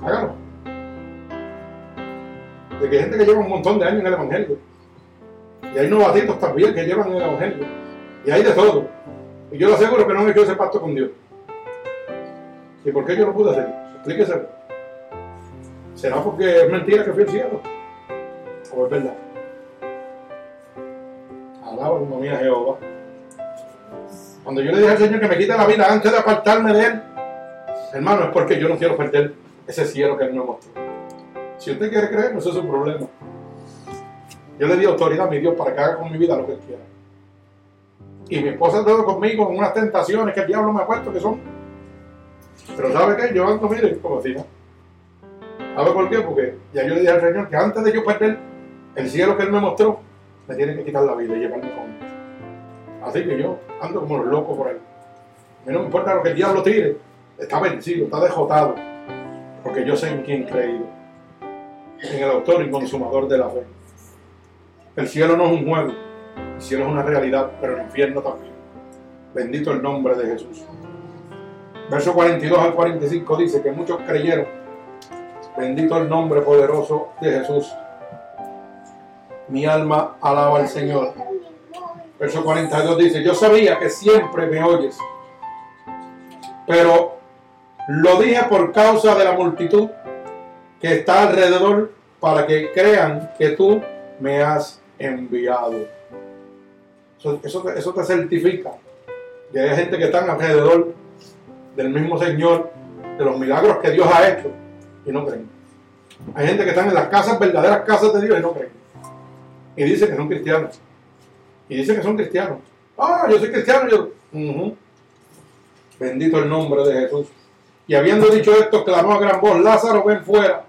Hágalo. De que hay gente que lleva un montón de años en el Evangelio. Y hay novatitos también que llevan en el Evangelio. Y hay de todo. Y yo le aseguro que no me hecho ese pacto con Dios. ¿Y por qué yo no pude hacer? Explíquese. ¿Será porque es mentira que fui al cielo? ¿O es verdad? Alaba como mía Jehová. Cuando yo le dije al Señor que me quite la vida antes de apartarme de Él, hermano, es porque yo no quiero perder ese cielo que Él me mostró. Si usted quiere creer, no es su problema. Yo le di autoridad a mi Dios para que haga con mi vida lo que Él quiera. Y mi esposa todo conmigo en unas tentaciones que el diablo me ha puesto que son. Pero ¿sabe qué? Yo ando, mire, como decía. ¿Sabe por qué? Porque ya yo le dije al Señor que antes de yo perder el cielo que Él me mostró, me tiene que quitar la vida y llevarme con Él. Así que yo ando como los locos por ahí. A mí no me importa lo que el diablo tire. Está vencido, está dejotado. Porque yo sé en quién creído. En el autor y consumador de la fe. El cielo no es un juego. El cielo es una realidad, pero el infierno también. Bendito el nombre de Jesús. Verso 42 al 45 dice que muchos creyeron. Bendito el nombre poderoso de Jesús. Mi alma alaba al Señor. Verso 42 dice, yo sabía que siempre me oyes, pero lo dije por causa de la multitud que está alrededor para que crean que tú me has enviado. Eso, te certifica que hay gente que está alrededor del mismo Señor, de los milagros que Dios ha hecho y no creen. Hay gente que está en las casas, verdaderas casas de Dios y no creen. Y dicen que son cristianos. Y dicen que son cristianos. Ah, yo soy cristiano. Yo. Bendito el nombre de Jesús. Y habiendo dicho esto, clamó a gran voz, Lázaro, ven fuera.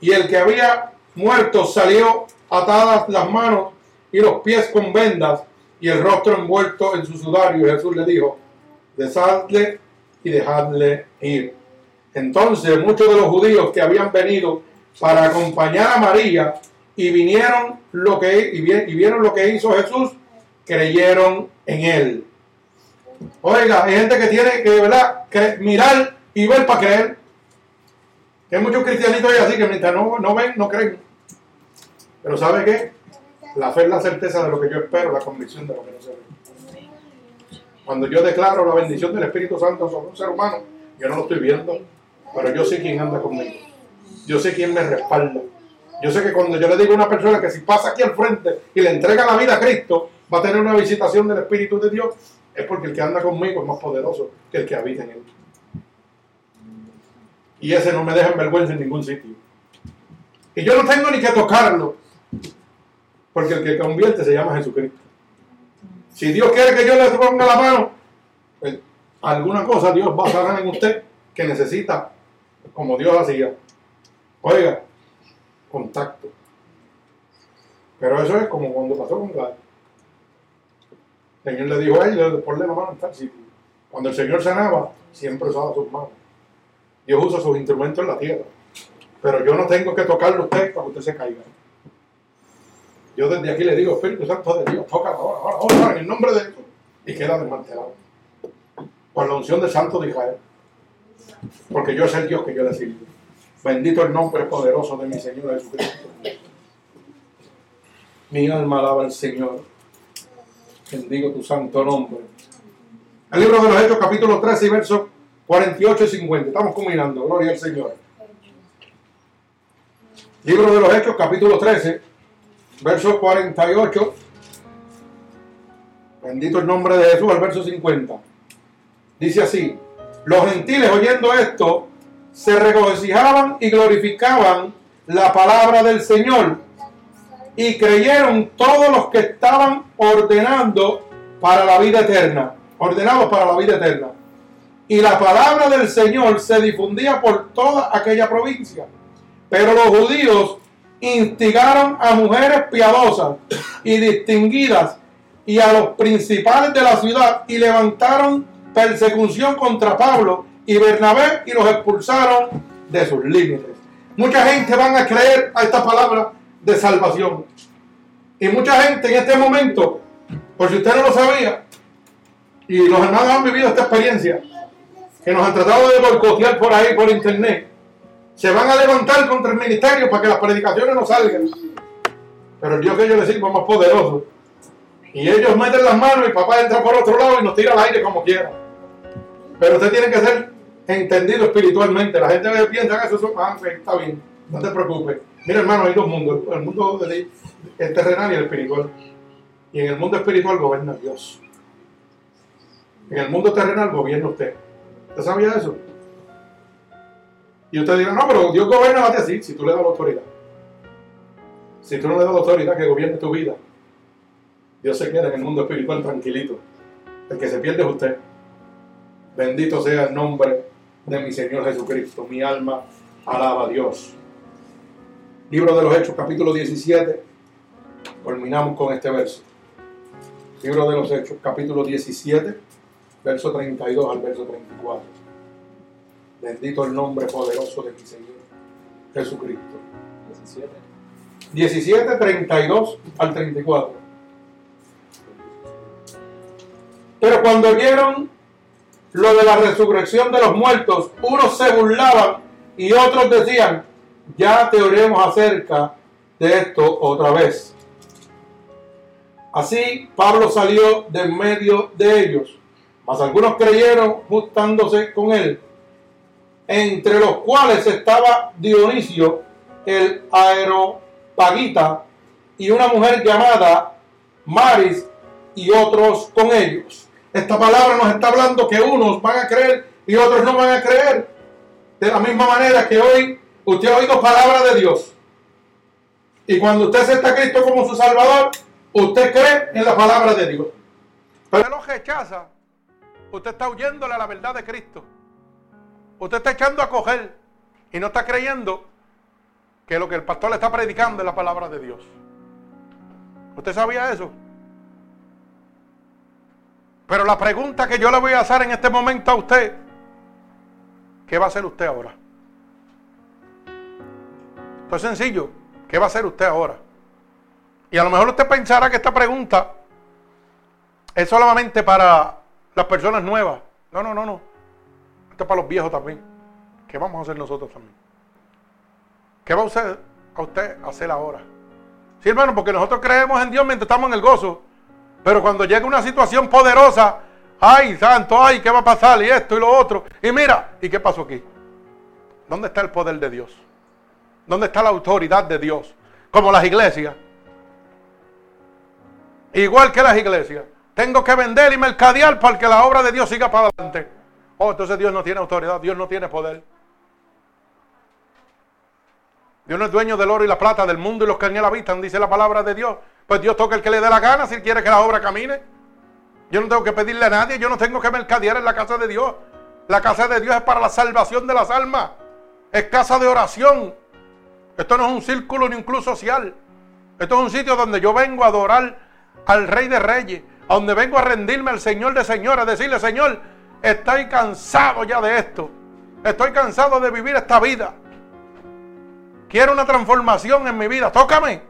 Y el que había muerto salió atadas las manos y los pies con vendas y el rostro envuelto en su sudario. Y Jesús le dijo, deshadle y dejadle ir. Entonces muchos de los judíos que habían venido para acompañar a María y vinieron lo que y vi- y vieron lo que hizo Jesús, creyeron en él. Oiga, hay gente que tiene que verdad cre- mirar y ver para creer. Que hay muchos cristianitos ahí así que mientras no, no ven, no creen. Pero ¿sabe qué? La fe es la certeza de lo que yo espero, la convicción de lo que no se ve. Cuando yo declaro la bendición del Espíritu Santo sobre un ser humano, yo no lo estoy viendo, pero yo sé quién anda conmigo. Yo sé quién me respalda. Yo sé que cuando yo le digo a una persona que si pasa aquí al frente y le entrega la vida a Cristo, va a tener una visitación del Espíritu de Dios, es porque el que anda conmigo es más poderoso que el que habita en él. Y ese no me deja en vergüenza en ningún sitio. Y yo no tengo ni que tocarlo, porque el que convierte se llama Jesucristo. Si Dios quiere que yo le ponga la mano, pues, alguna cosa Dios va a sanar en usted que necesita, como Dios hacía. Oiga, contacto. Pero eso es como cuando pasó con Gad. El Señor le dijo a él, ponle la mano en tal sitio. Cuando el Señor sanaba, siempre usaba sus manos. Dios usa sus instrumentos en la tierra. Pero yo no tengo que tocarlo a usted para que usted se caiga. Yo desde aquí le digo, Espíritu Santo de Dios, tócalo ahora, ahora, ahora, en el nombre de Jesús. Y queda desmantelado. Por la unción del Santo de Israel. Porque yo es el Dios que yo le sirvo. Bendito el nombre poderoso de mi Señor Jesucristo. Mi alma alaba al Señor. Bendigo tu santo nombre. El libro de los Hechos, capítulo 13 y versos 48 y 50. Estamos combinando. Gloria al Señor. Libro de los Hechos, capítulo 13, verso 48. Bendito el nombre de Jesús, al verso 50. Dice así: Los gentiles oyendo esto se regocijaban y glorificaban la palabra del Señor y creyeron todos los que estaban ordenando para la vida eterna, ordenados para la vida eterna. Y la palabra del Señor se difundía por toda aquella provincia. Pero los judíos instigaron a mujeres piadosas y distinguidas y a los principales de la ciudad y levantaron persecución contra Pablo y Bernabé y los expulsaron de sus límites. Mucha gente van a creer a esta palabra de salvación. Y mucha gente en este momento, por si usted no lo sabía, y los hermanos han vivido esta experiencia, que nos han tratado de boicotear por ahí, por internet, se van a levantar contra el ministerio para que las predicaciones no salgan. Pero el Dios que yo les sirvo es más poderoso. Y ellos meten las manos y papá entra por otro lado y nos tira al aire como quiera. Pero usted tiene que ser entendido espiritualmente. La gente piensa que eso es, está bien, no te preocupes. Mira hermano, hay dos mundos, el mundo de- el terrenal y el espiritual. Y en el mundo espiritual gobierna Dios. En el mundo terrenal gobierna usted. ¿Usted sabía eso? Y usted dirá, no, pero Dios gobierna así, si tú le das la autoridad. Si tú no le das la autoridad que gobierne tu vida, Dios se queda en el mundo espiritual tranquilito. El que se pierde es usted. Bendito sea el nombre de mi Señor Jesucristo. Mi alma Alaba a Dios. Libro de los Hechos, capítulo 17. Culminamos con este verso. Libro de los Hechos, capítulo 17, verso 32 al verso 34. Bendito el nombre poderoso de mi Señor Jesucristo. 17. 17, 32 al 34. Pero cuando vieron lo de la resurrección de los muertos, unos se burlaban y otros decían, ya te oremos acerca de esto otra vez. Así Pablo salió de medio de ellos, mas algunos creyeron juntándose con él, entre los cuales estaba Dionisio, el aeropagita, y una mujer llamada Maris, y otros con ellos. Esta palabra nos está hablando que unos van a creer y otros no van a creer. De la misma manera que hoy usted ha oído palabra de Dios. Y cuando usted acepta a Cristo como su Salvador, usted cree en la palabra de Dios. Pero usted lo rechaza. Usted está huyéndole a la verdad de Cristo. Usted está echando a coger y no está creyendo que lo que el pastor le está predicando es la palabra de Dios. ¿Usted sabía eso? Pero la pregunta que yo le voy a hacer en este momento a usted, ¿qué va a hacer usted ahora? Esto es sencillo. ¿Qué va a hacer usted ahora? Y a lo mejor usted pensará que esta pregunta es solamente para las personas nuevas. No, no, no, no. Esto es para los viejos también. ¿Qué vamos a hacer nosotros también? ¿Qué va a usted, a usted hacer ahora? Sí, hermano, porque nosotros creemos en Dios mientras estamos en el gozo. Pero cuando llega una situación poderosa, ay, santo, ay, ¿qué va a pasar? Y esto y lo otro. Y mira, ¿y qué pasó aquí? ¿Dónde está el poder de Dios? ¿Dónde está la autoridad de Dios? Como las iglesias. Igual que las iglesias. Tengo que vender y mercadear para que la obra de Dios siga para adelante. Oh, entonces Dios no tiene autoridad, Dios no tiene poder. Dios no es dueño del oro y la plata, del mundo y los que en él habitan, dice la palabra de Dios. Pues Dios toca el que le dé la gana si quiere que la obra camine. Yo no tengo que pedirle a nadie, yo no tengo que mercadear en la casa de Dios. La casa de Dios es para la salvación de las almas. Es casa de oración. Esto no es un círculo ni un club social. Esto es un sitio donde yo vengo a adorar al Rey de Reyes. A donde vengo a rendirme al Señor de Señores. A decirle, Señor, estoy cansado ya de esto. Estoy cansado de vivir esta vida. Quiero una transformación en mi vida. Tócame.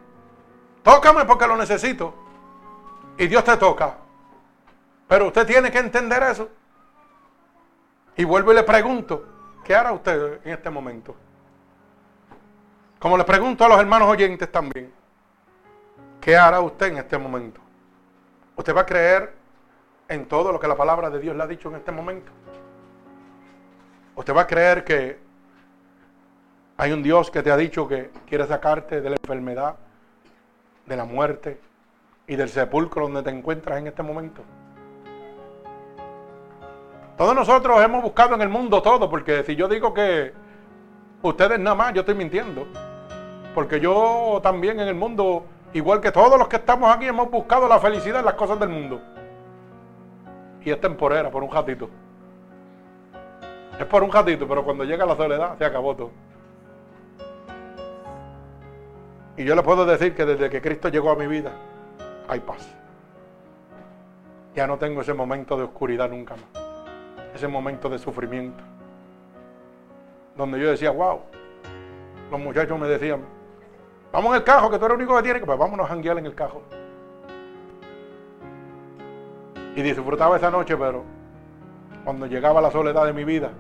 Tócame porque lo necesito. Y Dios te toca. Pero usted tiene que entender eso. Y vuelvo y le pregunto, ¿qué hará usted en este momento? Como le pregunto a los hermanos oyentes también, ¿qué hará usted en este momento? ¿Usted va a creer en todo lo que la palabra de Dios le ha dicho en este momento? ¿Usted va a creer que hay un Dios que te ha dicho que quiere sacarte de la enfermedad, de la muerte y del sepulcro donde te encuentras en este momento? Todos nosotros hemos buscado en el mundo todo, porque si yo digo que ustedes nada más, yo estoy mintiendo. Porque yo también en el mundo, igual que todos los que estamos aquí, hemos buscado la felicidad en las cosas del mundo. Y es temporera, por un ratito. Es por un ratito, pero cuando llega la soledad, se acabó todo. Y yo le puedo decir que desde que Cristo llegó a mi vida, hay paz. Ya no tengo ese momento de oscuridad nunca más. Ese momento de sufrimiento. Donde yo decía, wow. Los muchachos me decían, vamos en el cajo, que tú eres el único que tiene, pues vámonos a janguear en el cajo. Y disfrutaba esa noche, pero cuando llegaba la soledad de mi vida,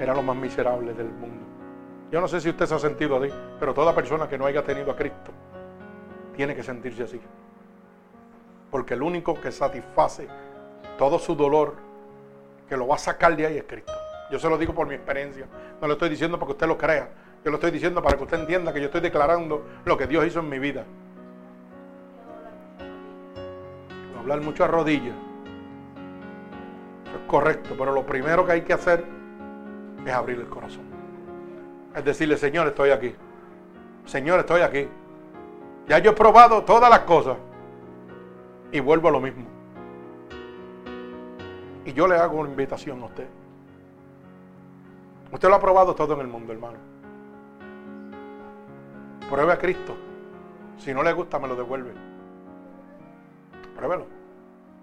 era lo más miserable del mundo. Yo no sé si usted se ha sentido así, pero toda persona que no haya tenido a Cristo tiene que sentirse así. Porque el único que satisface todo su dolor, que lo va a sacar de ahí es Cristo. Yo se lo digo por mi experiencia. No lo estoy diciendo para que usted lo crea. Yo lo estoy diciendo para que usted entienda que yo estoy declarando lo que Dios hizo en mi vida. Hablar mucho a rodillas. Es correcto, pero lo primero que hay que hacer es abrir el corazón. Es decirle, Señor, estoy aquí. Señor, estoy aquí. Ya yo he probado todas las cosas. Y vuelvo a lo mismo. Y yo le hago una invitación a usted. Usted lo ha probado todo en el mundo, hermano. Pruebe a Cristo. Si no le gusta, me lo devuelve. Pruébelo.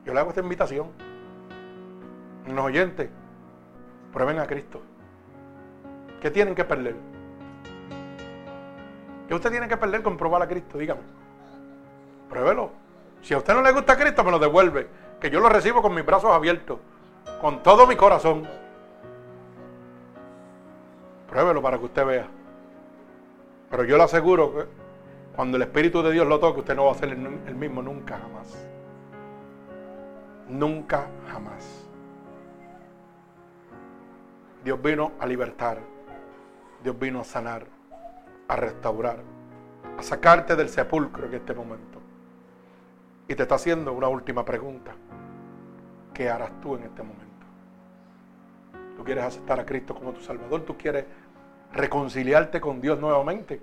Yo le hago esta invitación. Los oyentes, prueben a Cristo. ¿Qué tienen que perder? ¿Qué usted tiene que perder con probar a Cristo? Dígame. Pruébelo. Si a usted no le gusta Cristo, me lo devuelve. Que yo lo recibo con mis brazos abiertos. Con todo mi corazón. Pruébelo para que usted vea. Pero yo le aseguro que cuando el Espíritu de Dios lo toque, usted no va a ser el mismo nunca jamás. Nunca jamás. Dios vino a libertar. Dios vino a sanar, a restaurar, a sacarte del sepulcro en este momento. Y te está haciendo una última pregunta. ¿Qué harás tú en este momento? ¿Tú quieres aceptar a Cristo como tu Salvador? ¿Tú quieres reconciliarte con Dios nuevamente?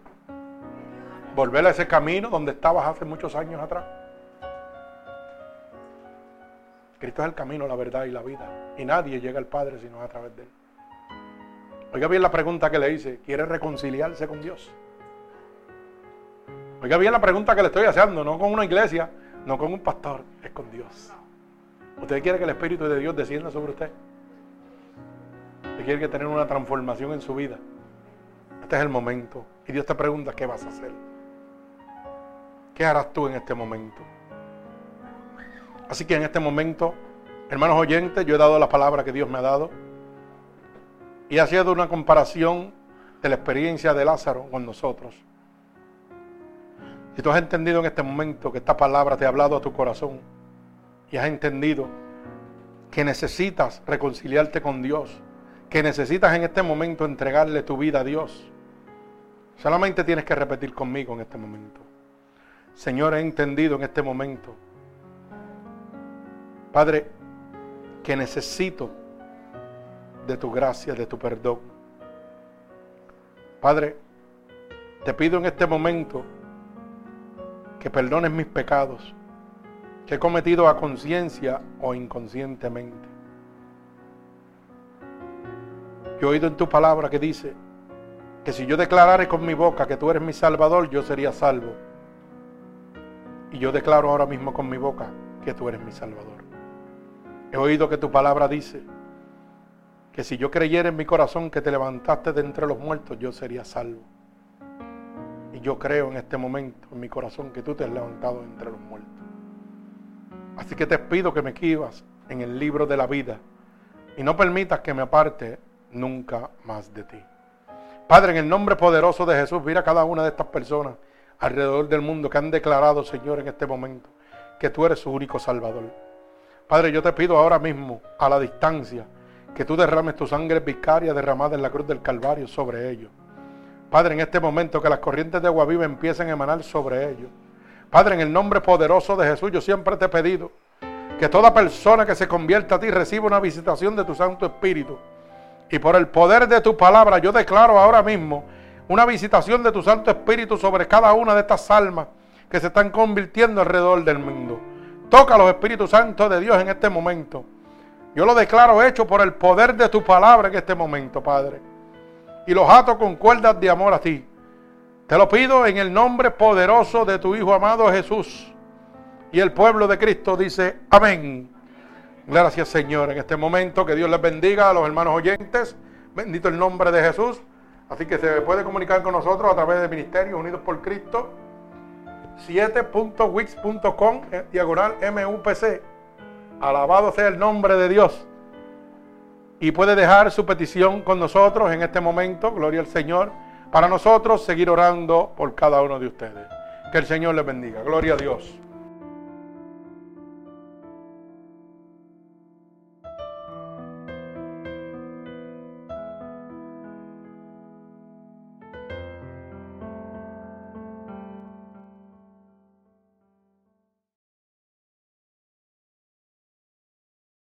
¿Volver a ese camino donde estabas hace muchos años atrás? Cristo es el camino, la verdad y la vida. Y nadie llega al Padre sino a través de Él. Oiga bien la pregunta que le hice. ¿Quiere reconciliarse con Dios? Oiga bien la pregunta que le estoy haciendo. No con una iglesia, no con un pastor, es con Dios. ¿Usted quiere que el Espíritu de Dios descienda sobre usted? ¿Usted quiere que tener una transformación en su vida? Este es el momento. Y Dios te pregunta, ¿qué vas a hacer? ¿Qué harás tú en este momento? Así que en este momento, hermanos oyentes, yo he dado la palabra que Dios me ha dado. Y ha sido una comparación de la experiencia de Lázaro con nosotros. Si tú has entendido en este momento que esta palabra te ha hablado a tu corazón y has entendido que necesitas reconciliarte con Dios, que necesitas en este momento entregarle tu vida a Dios, solamente tienes que repetir conmigo en este momento. Señor, he entendido en este momento, Padre, que necesito de tu gracia, de tu perdón. Padre, te pido en este momento que perdones mis pecados que he cometido a conciencia o inconscientemente. Yo he oído en tu palabra que dice que si yo declarare con mi boca que tú eres mi salvador, yo sería salvo. Y yo declaro ahora mismo con mi boca que tú eres mi salvador. He oído que tu palabra dice que si yo creyera en mi corazón que te levantaste de entre los muertos, yo sería salvo. Y yo creo en este momento, en mi corazón, que tú te has levantado de entre los muertos. Así que te pido que me escribas en el libro de la vida y no permitas que me aparte nunca más de ti. Padre, en el nombre poderoso de Jesús, mira a cada una de estas personas alrededor del mundo que han declarado, Señor, en este momento, que tú eres su único Salvador. Padre, yo te pido ahora mismo, a la distancia, que tú derrames tu sangre vicaria derramada en la cruz del Calvario sobre ellos. Padre, en este momento que las corrientes de agua viva empiecen a emanar sobre ellos. Padre, en el nombre poderoso de Jesús, yo siempre te he pedido que toda persona que se convierta a ti reciba una visitación de tu Santo Espíritu. Y por el poder de tu palabra, yo declaro ahora mismo una visitación de tu Santo Espíritu sobre cada una de estas almas que se están convirtiendo alrededor del mundo. Toca a los Espíritus Santos de Dios en este momento. Yo lo declaro hecho por el poder de tu palabra en este momento, Padre. Y los ato con cuerdas de amor a ti. Te lo pido en el nombre poderoso de tu Hijo amado Jesús. Y el pueblo de Cristo dice, amén. Gracias Señor en este momento. Que Dios les bendiga a los hermanos oyentes. Bendito el nombre de Jesús. Así que se puede comunicar con nosotros a través del Ministerio Unidos por Cristo. 7.wix.com eh, diagonal MUPC. Alabado sea el nombre de Dios. Y puede dejar su petición con nosotros en este momento, gloria al Señor, para nosotros seguir orando por cada uno de ustedes. Que el Señor les bendiga. Gloria a Dios.